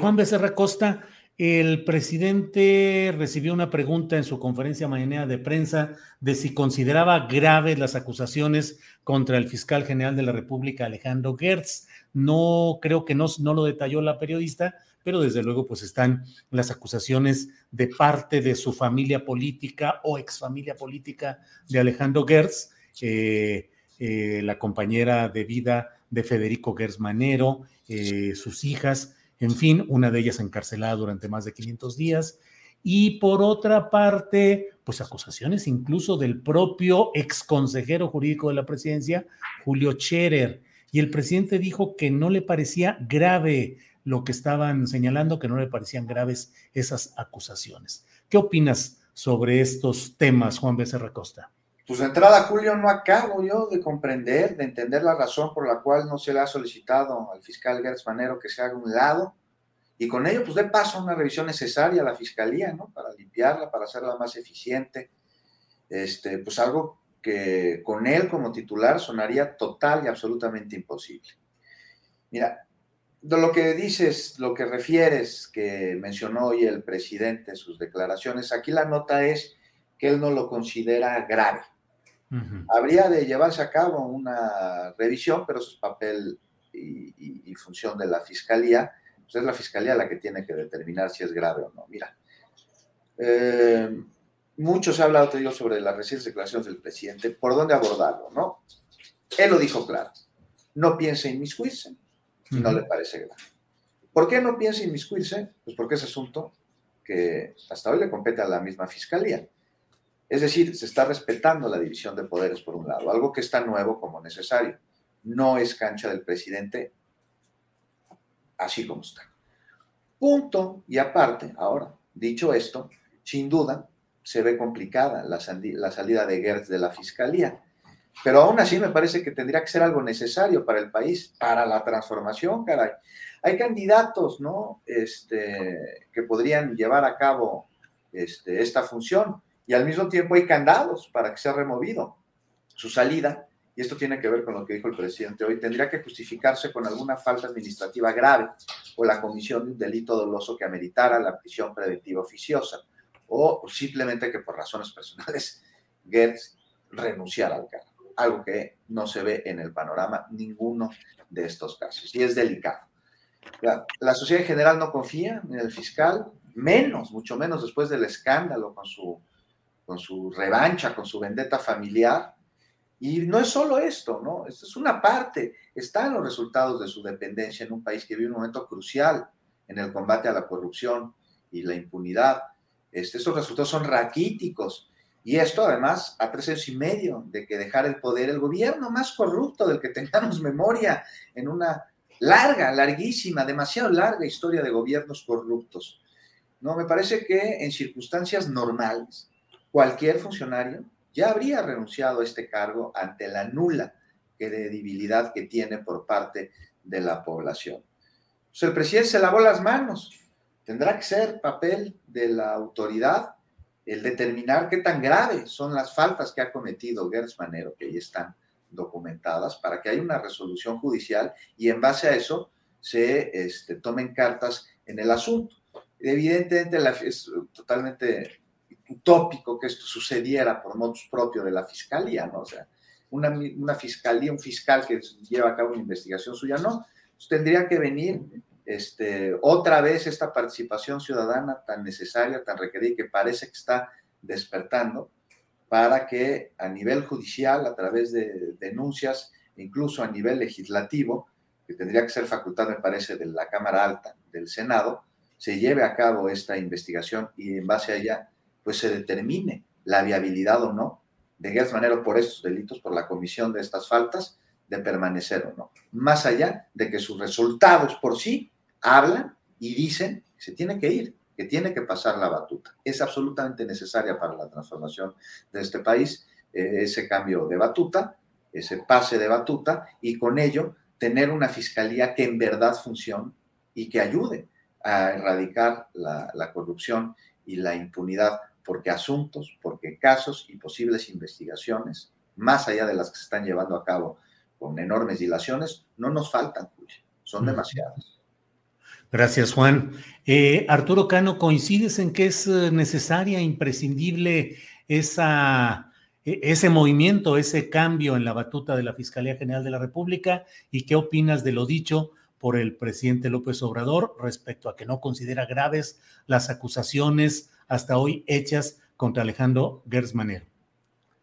Juan Becerra Costa, el presidente recibió una pregunta en su conferencia mañana de prensa de si consideraba graves las acusaciones contra el fiscal general de la República, Alejandro Gertz. No creo que no, lo detalló la periodista, pero desde luego pues están las acusaciones de parte de su familia política o exfamilia política de Alejandro Gertz, eh, eh, la compañera de vida de Federico Gertz Manero, eh, sus hijas, en fin, una de ellas encarcelada durante más de 500 días. Y por otra parte, pues acusaciones incluso del propio exconsejero jurídico de la presidencia, Julio Scherer, y el presidente dijo que no le parecía grave lo que estaban señalando, que no le parecían graves esas acusaciones. ¿Qué opinas sobre estos temas, Juan Becerra Costa? Pues de entrada, Julio, no acabo yo de comprender, de entender la razón por la cual no se le ha solicitado al fiscal Gertz Manero que se haga un lado y con ello pues dé paso a una revisión necesaria a la fiscalía, ¿no? Para limpiarla, para hacerla más eficiente. Este, pues algo que con él como titular sonaría total y absolutamente imposible. Mira, de lo que dices, lo que refieres, que mencionó hoy el presidente, sus declaraciones, aquí la nota es que él no lo considera grave. Habría de llevarse a cabo una revisión, pero eso es papel y, función de la fiscalía. Pues es la fiscalía la que tiene que determinar si es grave o no. Mira, eh, mucho se ha hablado, te digo, sobre las recientes declaraciones del presidente, por dónde abordarlo, ¿no? Él lo dijo claro, no piense inmiscuirse si no le parece grave. ¿Por qué no piensa inmiscuirse? Pues porque es asunto que hasta hoy le compete a la misma fiscalía. Es decir, se está respetando la división de poderes por un lado, algo que está nuevo como necesario. No es cancha del presidente así como está. Punto. Y aparte, ahora, dicho esto, sin duda se ve complicada la, salida de Gertz de la fiscalía. Pero aún así me parece que tendría que ser algo necesario para el país, para la transformación, caray. Hay candidatos, ¿no? Este, que podrían llevar a cabo este, esta función y al mismo tiempo hay candados para que sea removido. Su salida, y esto tiene que ver con lo que dijo el presidente hoy, tendría que justificarse con alguna falta administrativa grave o la comisión de un delito doloso que ameritara la prisión preventiva oficiosa o simplemente que por razones personales Gertz renunciara al cargo algo que no se ve en el panorama ninguno de estos casos. Y es delicado. La, sociedad en general no confía en el fiscal, menos, mucho menos después del escándalo con su, con su revancha, con su vendetta familiar. Y no es solo esto, ¿no? Esto es una parte. Están los resultados de su dependencia en un país que vive un momento crucial en el combate a la corrupción y la impunidad. Este, estos resultados son raquíticos y esto además a tres años y medio de que dejar el poder el gobierno más corrupto del que tengamos memoria en una larga, larguísima, demasiado larga historia de gobiernos corruptos. No, me parece que en circunstancias normales cualquier funcionario ya habría renunciado a este cargo ante la nula credibilidad que tiene por parte de la población. Pues el presidente se lavó las manos. Tendrá que ser papel de la autoridad el determinar qué tan graves son las faltas que ha cometido Gertz Manero, que ahí están documentadas, para que haya una resolución judicial y en base a eso se este, tomen cartas en el asunto. Evidentemente es totalmente utópico que esto sucediera por modos propios de la fiscalía, ¿no? O sea, una, una fiscalía, un fiscal que lleva a cabo una investigación suya, no, pues tendría que venir este, otra vez esta participación ciudadana tan necesaria, tan requerida, que parece que está despertando, para que a nivel judicial, a través de denuncias, incluso a nivel legislativo, que tendría que ser facultad, me parece, de la Cámara Alta del Senado, se lleve a cabo esta investigación y en base a ella, pues se determine la viabilidad o no de Gertz por estos delitos, por la comisión de estas faltas, de permanecer o no. Más allá de que sus resultados por sí hablan y dicen que se tiene que ir, que tiene que pasar la batuta. Es absolutamente necesaria para la transformación de este país eh, ese cambio de batuta, ese pase de batuta y con ello tener una fiscalía que en verdad funcione y que ayude a erradicar la corrupción y la impunidad, porque asuntos, porque casos y posibles investigaciones, más allá de las que se están llevando a cabo con enormes dilaciones, no nos faltan, son demasiadas. Gracias, Juan. Eh, Arturo Cano, ¿coincides en que es eh, necesaria, imprescindible esa, e, ese movimiento, ese cambio en la batuta de la Fiscalía General de la República? ¿Y qué opinas de lo dicho por el presidente López Obrador respecto a que no considera graves las acusaciones hasta hoy hechas contra Alejandro Gersmanero?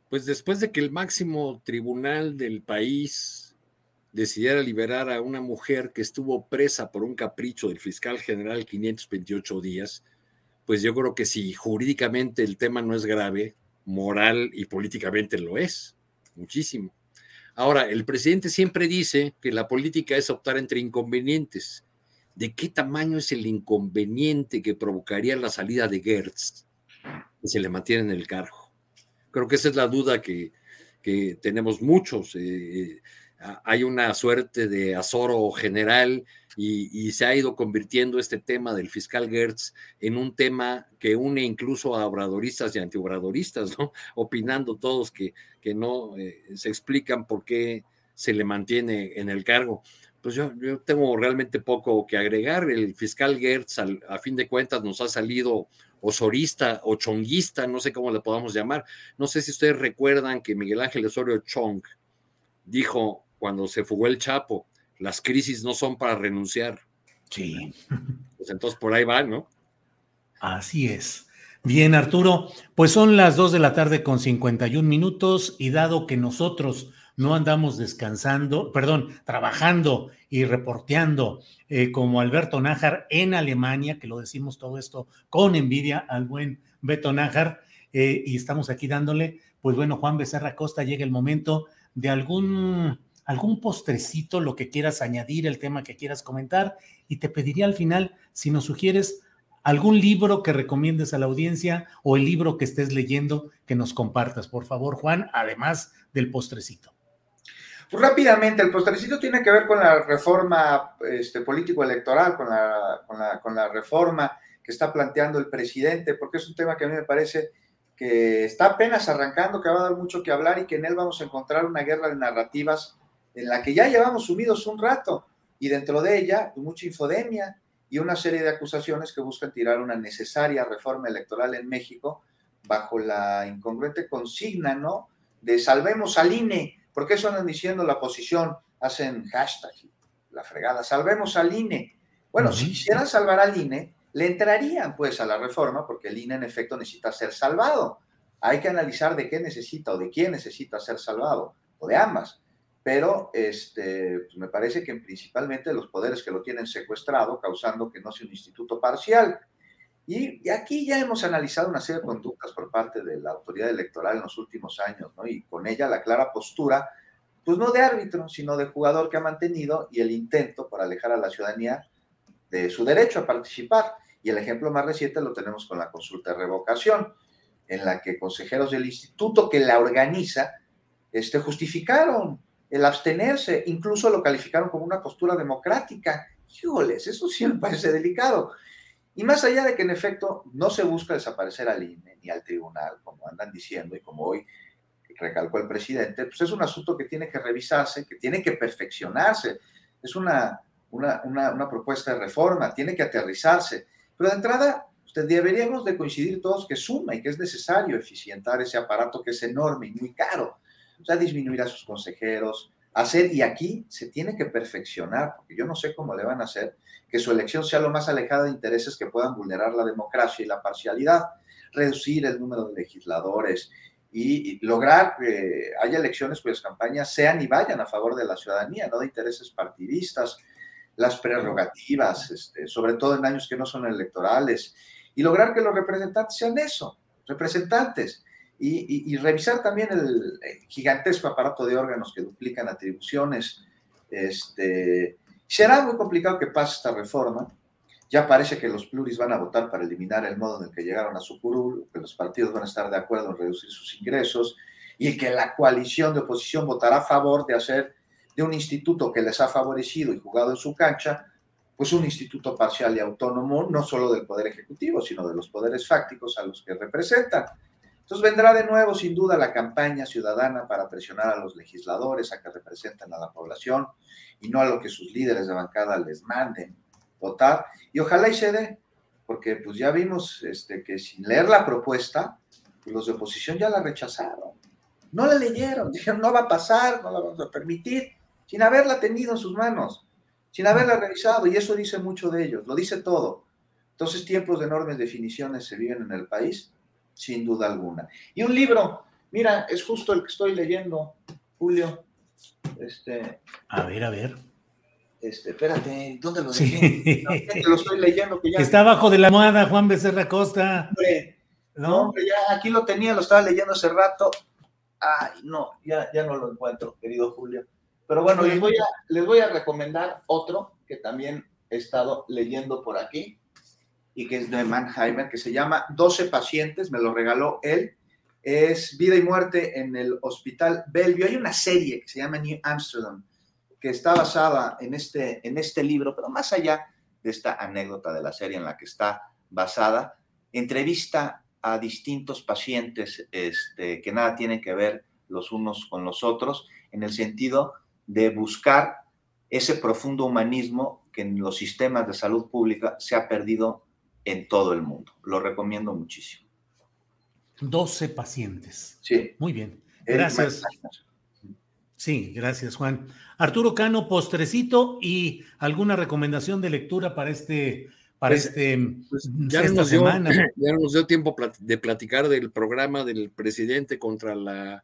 Pues después de que el máximo tribunal del país decidiera liberar a una mujer que estuvo presa por un capricho del fiscal general 528 días, pues yo creo que si jurídicamente el tema no es grave, moral y políticamente lo es, muchísimo. Ahora, el presidente siempre dice que la política es optar entre inconvenientes. ¿De qué tamaño es el inconveniente que provocaría la salida de Gertz que se le mantiene en el cargo? Creo que esa es la duda que, tenemos muchos. Eh, eh, hay una suerte de azoro general y, se ha ido convirtiendo este tema del fiscal Gertz en un tema que une incluso a obradoristas y antiobradoristas, ¿no? Opinando todos que, que no eh, se explican por qué se le mantiene en el cargo. Pues yo, yo tengo realmente poco que agregar. El fiscal Gertz, a fin de cuentas, nos ha salido osorista o chonguista, no sé cómo le podamos llamar. No sé si ustedes recuerdan que Miguel Ángel Osorio Chong dijo cuando se fugó el Chapo, las crisis no son para renunciar. Sí. Pues entonces por ahí va, ¿no? Así es. Bien, Arturo, pues son las 2 de la tarde con 51 minutos y dado que nosotros no andamos descansando, perdón, trabajando y reporteando eh, como Alberto Nájar en Alemania, que lo decimos todo esto con envidia al buen Beto Nájar, eh, y estamos aquí dándole, pues bueno, Juan Becerra Costa, llega el momento de algún, algún postrecito, lo que quieras añadir, el tema que quieras comentar, y te pediría al final si nos sugieres algún libro que recomiendes a la audiencia o el libro que estés leyendo que nos compartas, por favor, Juan, además del postrecito. Pues rápidamente, el postrecito tiene que ver con la reforma este, político-electoral, con la, con, la, con la reforma que está planteando el presidente, porque es un tema que a mí me parece que está apenas arrancando, que va a dar mucho que hablar y que en él vamos a encontrar una guerra de narrativas en la que ya llevamos sumidos un rato y dentro de ella pues, mucha infodemia y una serie de acusaciones que buscan tirar una necesaria reforma electoral en México bajo la incongruente consigna, ¿no? De salvemos al INE, porque eso andan diciendo la oposición, hacen hashtag, la fregada, salvemos al INE. Bueno, si quisieran salvar al INE, le entrarían pues a la reforma, porque el INE en efecto necesita ser salvado. Hay que analizar de qué necesita o de quién necesita ser salvado, o de ambas. Pero este, pues, me parece que principalmente los poderes que lo tienen secuestrado, causando que no sea un instituto parcial. Y, aquí ya hemos analizado una serie de conductas por parte de la autoridad electoral en los últimos años, ¿no? Y con ella la clara postura, pues no de árbitro, sino de jugador que ha mantenido y el intento por alejar a la ciudadanía de su derecho a participar. Y el ejemplo más reciente lo tenemos con la consulta de revocación, en la que consejeros del instituto que la organiza este, justificaron el abstenerse, incluso lo calificaron como una postura democrática. Híjoles, eso sí me parece delicado. Y más allá de que en efecto no se busca desaparecer al INE ni al tribunal, como andan diciendo y como hoy recalcó el presidente, pues es un asunto que tiene que revisarse, que tiene que perfeccionarse. Es una, una, una, propuesta de reforma, tiene que aterrizarse. Pero de entrada, usted deberíamos de coincidir todos que suma y que es necesario eficientar ese aparato que es enorme y muy caro. O sea, disminuir a sus consejeros, hacer, y aquí se tiene que perfeccionar, porque yo no sé cómo le van a hacer, que su elección sea lo más alejada de intereses que puedan vulnerar la democracia y la parcialidad, reducir el número de legisladores y, lograr que haya elecciones cuyas campañas sean y vayan a favor de la ciudadanía, no de intereses partidistas, las prerrogativas, este, sobre todo en años que no son electorales, y lograr que los representantes sean eso, representantes, y, revisar también el gigantesco aparato de órganos que duplican atribuciones. Este, será muy complicado que pase esta reforma. Ya parece que los pluris van a votar para eliminar el modo en el que llegaron a su curul, que los partidos van a estar de acuerdo en reducir sus ingresos y que la coalición de oposición votará a favor de hacer de un instituto que les ha favorecido y jugado en su cancha, pues un instituto parcial y autónomo, no solo del Poder Ejecutivo, sino de los poderes fácticos a los que representan. Entonces vendrá de nuevo, sin duda, la campaña ciudadana para presionar a los legisladores a que representen a la población y no a lo que sus líderes de bancada les manden votar. Y ojalá y se dé, porque pues ya vimos este, que sin leer la propuesta, pues los de oposición ya la rechazaron. No la leyeron, dijeron no va a pasar, no la vamos a permitir, sin haberla tenido en sus manos, sin haberla revisado, y eso dice mucho de ellos, lo dice todo. Entonces tiempos de enormes definiciones se viven en el país sin duda alguna. Y un libro, mira, es justo el que estoy leyendo, Julio. Este, a ver, a ver. Este, espérate, ¿dónde lo dejé? lo estoy leyendo. Que ya... Está abajo de la almohada, Juan Becerra Costa. no, hombre, ya aquí lo tenía, lo estaba leyendo hace rato. Ay, no, ya, ya no lo encuentro, querido Julio. Pero bueno, les voy, a, les voy a recomendar otro que también he estado leyendo por aquí y que es de Mannheimer, que se llama 12 pacientes, me lo regaló él. Es vida y muerte en el Hospital Bellevue. Hay una serie que se llama New Amsterdam, que está basada en este, en este libro, pero más allá de esta anécdota de la serie en la que está basada, entrevista a distintos pacientes este, que nada tienen que ver los unos con los otros, en el sentido de buscar ese profundo humanismo que en los sistemas de salud pública se ha perdido en todo el mundo. Lo recomiendo muchísimo. 12 pacientes. Sí. Muy bien. Gracias. Sí, gracias, Juan. Arturo Cano, postrecito y alguna recomendación de lectura para este para Pues, este, pues, mm, ya, esta nos dio, semana. ya no nos dio tiempo de platicar del programa del presidente contra la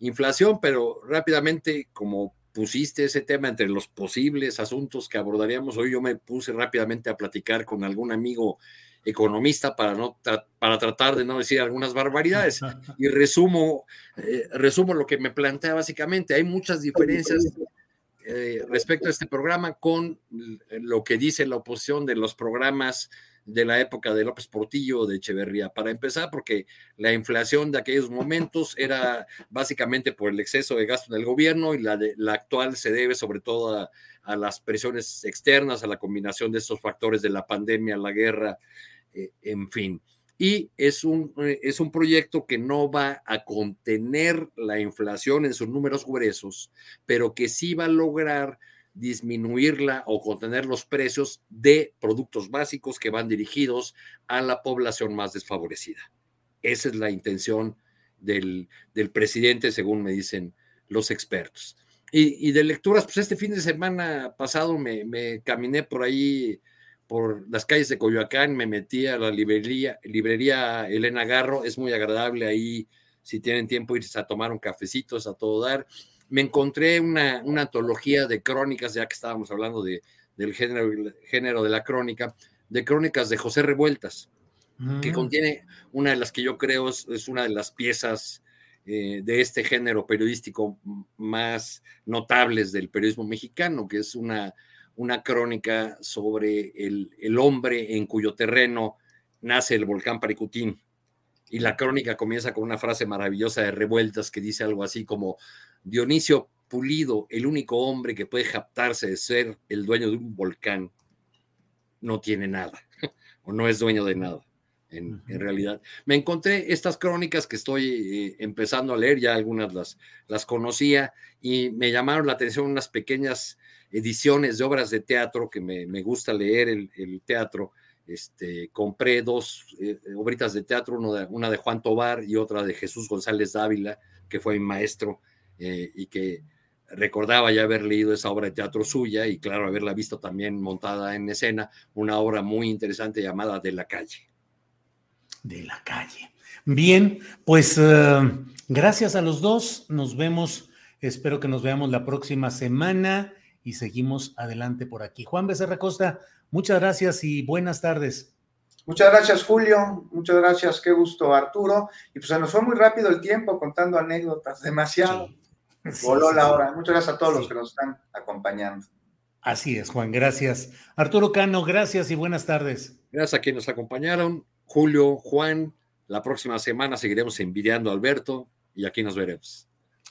inflación, pero rápidamente, como pusiste ese tema entre los posibles asuntos que abordaríamos. Hoy, yo me puse rápidamente a platicar con algún amigo economista para no tra- para tratar de no decir algunas barbaridades. Y resumo eh, resumo lo que me plantea básicamente. Hay muchas diferencias eh, respecto a este programa con lo que dice la oposición de los programas de la época de López Portillo de Echeverría. Para empezar, porque la inflación de aquellos momentos era básicamente por el exceso de gasto del gobierno y la, de, la actual se debe sobre todo a, las presiones externas, a la combinación de estos factores de la pandemia, la guerra, eh, en fin. Y es un, es un proyecto que no va a contener la inflación en sus números gruesos, pero que sí va a lograr disminuirla o contener los precios de productos básicos que van dirigidos a la población más desfavorecida. Esa es la intención del, del presidente, según me dicen los expertos. Y, de lecturas, pues este fin de semana pasado me, caminé por ahí, por las calles de Coyoacán, me metí a la librería, librería Elena Garro, es muy agradable ahí, si tienen tiempo, irse a tomar un cafecito, a todo dar me encontré una, una, antología de crónicas, ya que estábamos hablando de, del género, género, de la crónica, de crónicas de José Revueltas, mm. que contiene una de las que yo creo es, es una de las piezas eh, de este género periodístico más notables del periodismo mexicano, que es una, una crónica sobre el, el hombre en cuyo terreno nace el volcán Paricutín. Y la crónica comienza con una frase maravillosa de Revueltas que dice algo así como, Dionisio Pulido, el único hombre que puede jactarse de ser el dueño de un volcán, no tiene nada o no es dueño de nada. En, uh -huh. en realidad, me encontré estas crónicas que estoy eh, empezando a leer, ya algunas las, las conocía y me llamaron la atención unas pequeñas ediciones de obras de teatro que me, me gusta leer el, el, teatro. Este, compré dos eh, obritas de teatro, de, una de Juan Tobar y otra de Jesús González Dávila, que fue mi maestro eh, y que recordaba ya haber leído esa obra de teatro suya y claro, haberla visto también montada en escena, una obra muy interesante llamada De la calle. De la calle. Bien, pues uh, gracias a los dos, nos vemos, espero que nos veamos la próxima semana y seguimos adelante por aquí. Juan Becerra Costa, muchas gracias y buenas tardes. Muchas gracias, Julio. Muchas gracias, qué gusto, Arturo. Y pues se nos fue muy rápido el tiempo contando anécdotas, demasiado. Sí. Voló la hora. Muchas gracias a todos sí. los que nos están acompañando. Así es, Juan, gracias. Arturo Cano, gracias y buenas tardes. Gracias a quienes nos acompañaron. Julio, Juan, la próxima semana seguiremos envidiando a Alberto y aquí nos veremos.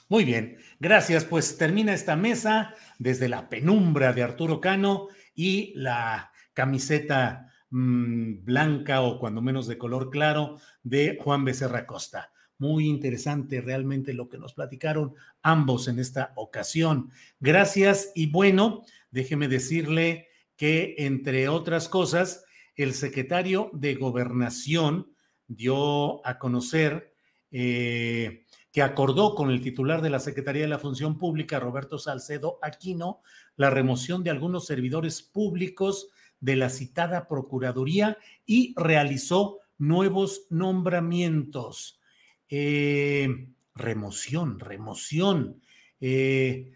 Muy bien, gracias. Pues termina esta mesa desde la penumbra de Arturo Cano y la camiseta mmm, blanca o cuando menos de color claro de Juan Becerra Costa. Muy interesante realmente lo que nos platicaron ambos en esta ocasión. Gracias y bueno, déjeme decirle que entre otras cosas, el secretario de Gobernación dio a conocer eh, que acordó con el titular de la Secretaría de la Función Pública, Roberto Salcedo Aquino, la remoción de algunos servidores públicos de la citada Procuraduría y realizó nuevos nombramientos. Eh, remoción, remoción. Eh,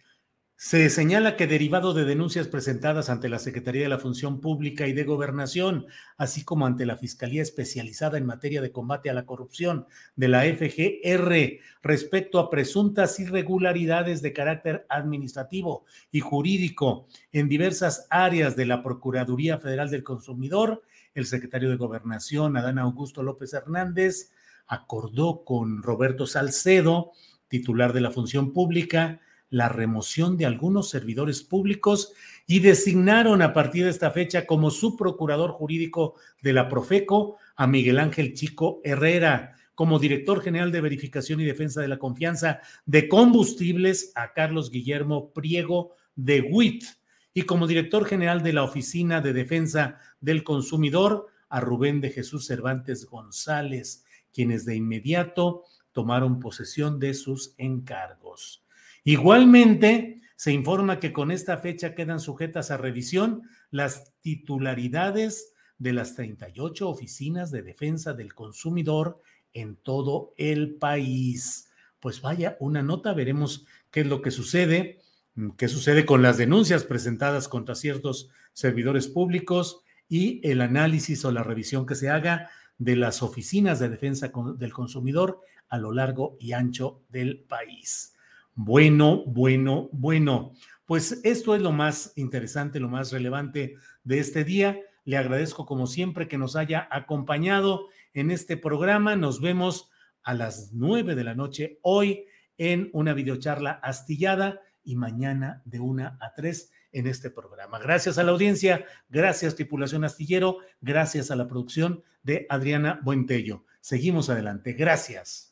se señala que derivado de denuncias presentadas ante la Secretaría de la Función Pública y de Gobernación, así como ante la Fiscalía Especializada en Materia de Combate a la Corrupción de la FGR respecto a presuntas irregularidades de carácter administrativo y jurídico en diversas áreas de la Procuraduría Federal del Consumidor, el secretario de Gobernación, Adán Augusto López Hernández, acordó con Roberto Salcedo, titular de la Función Pública, la remoción de algunos servidores públicos y designaron a partir de esta fecha como su procurador jurídico de la Profeco a Miguel Ángel Chico Herrera, como director general de verificación y defensa de la confianza de combustibles a Carlos Guillermo Priego de WIT y como director general de la Oficina de Defensa del Consumidor a Rubén de Jesús Cervantes González, quienes de inmediato tomaron posesión de sus encargos. Igualmente, se informa que con esta fecha quedan sujetas a revisión las titularidades de las 38 oficinas de defensa del consumidor en todo el país. Pues vaya, una nota, veremos qué es lo que sucede, mm, qué sucede con las denuncias presentadas contra ciertos servidores públicos y el análisis o la revisión que se haga de las oficinas de defensa del consumidor a lo largo y ancho del país. Bueno, bueno, bueno. Pues esto es lo más interesante, lo más relevante de este día. Le agradezco como siempre que nos haya acompañado en este programa. Nos vemos a las nueve de la noche hoy en una videocharla astillada y mañana de una a tres en este programa. Gracias a la audiencia, gracias tripulación astillero, gracias a la producción de Adriana Buentello. Seguimos adelante. Gracias.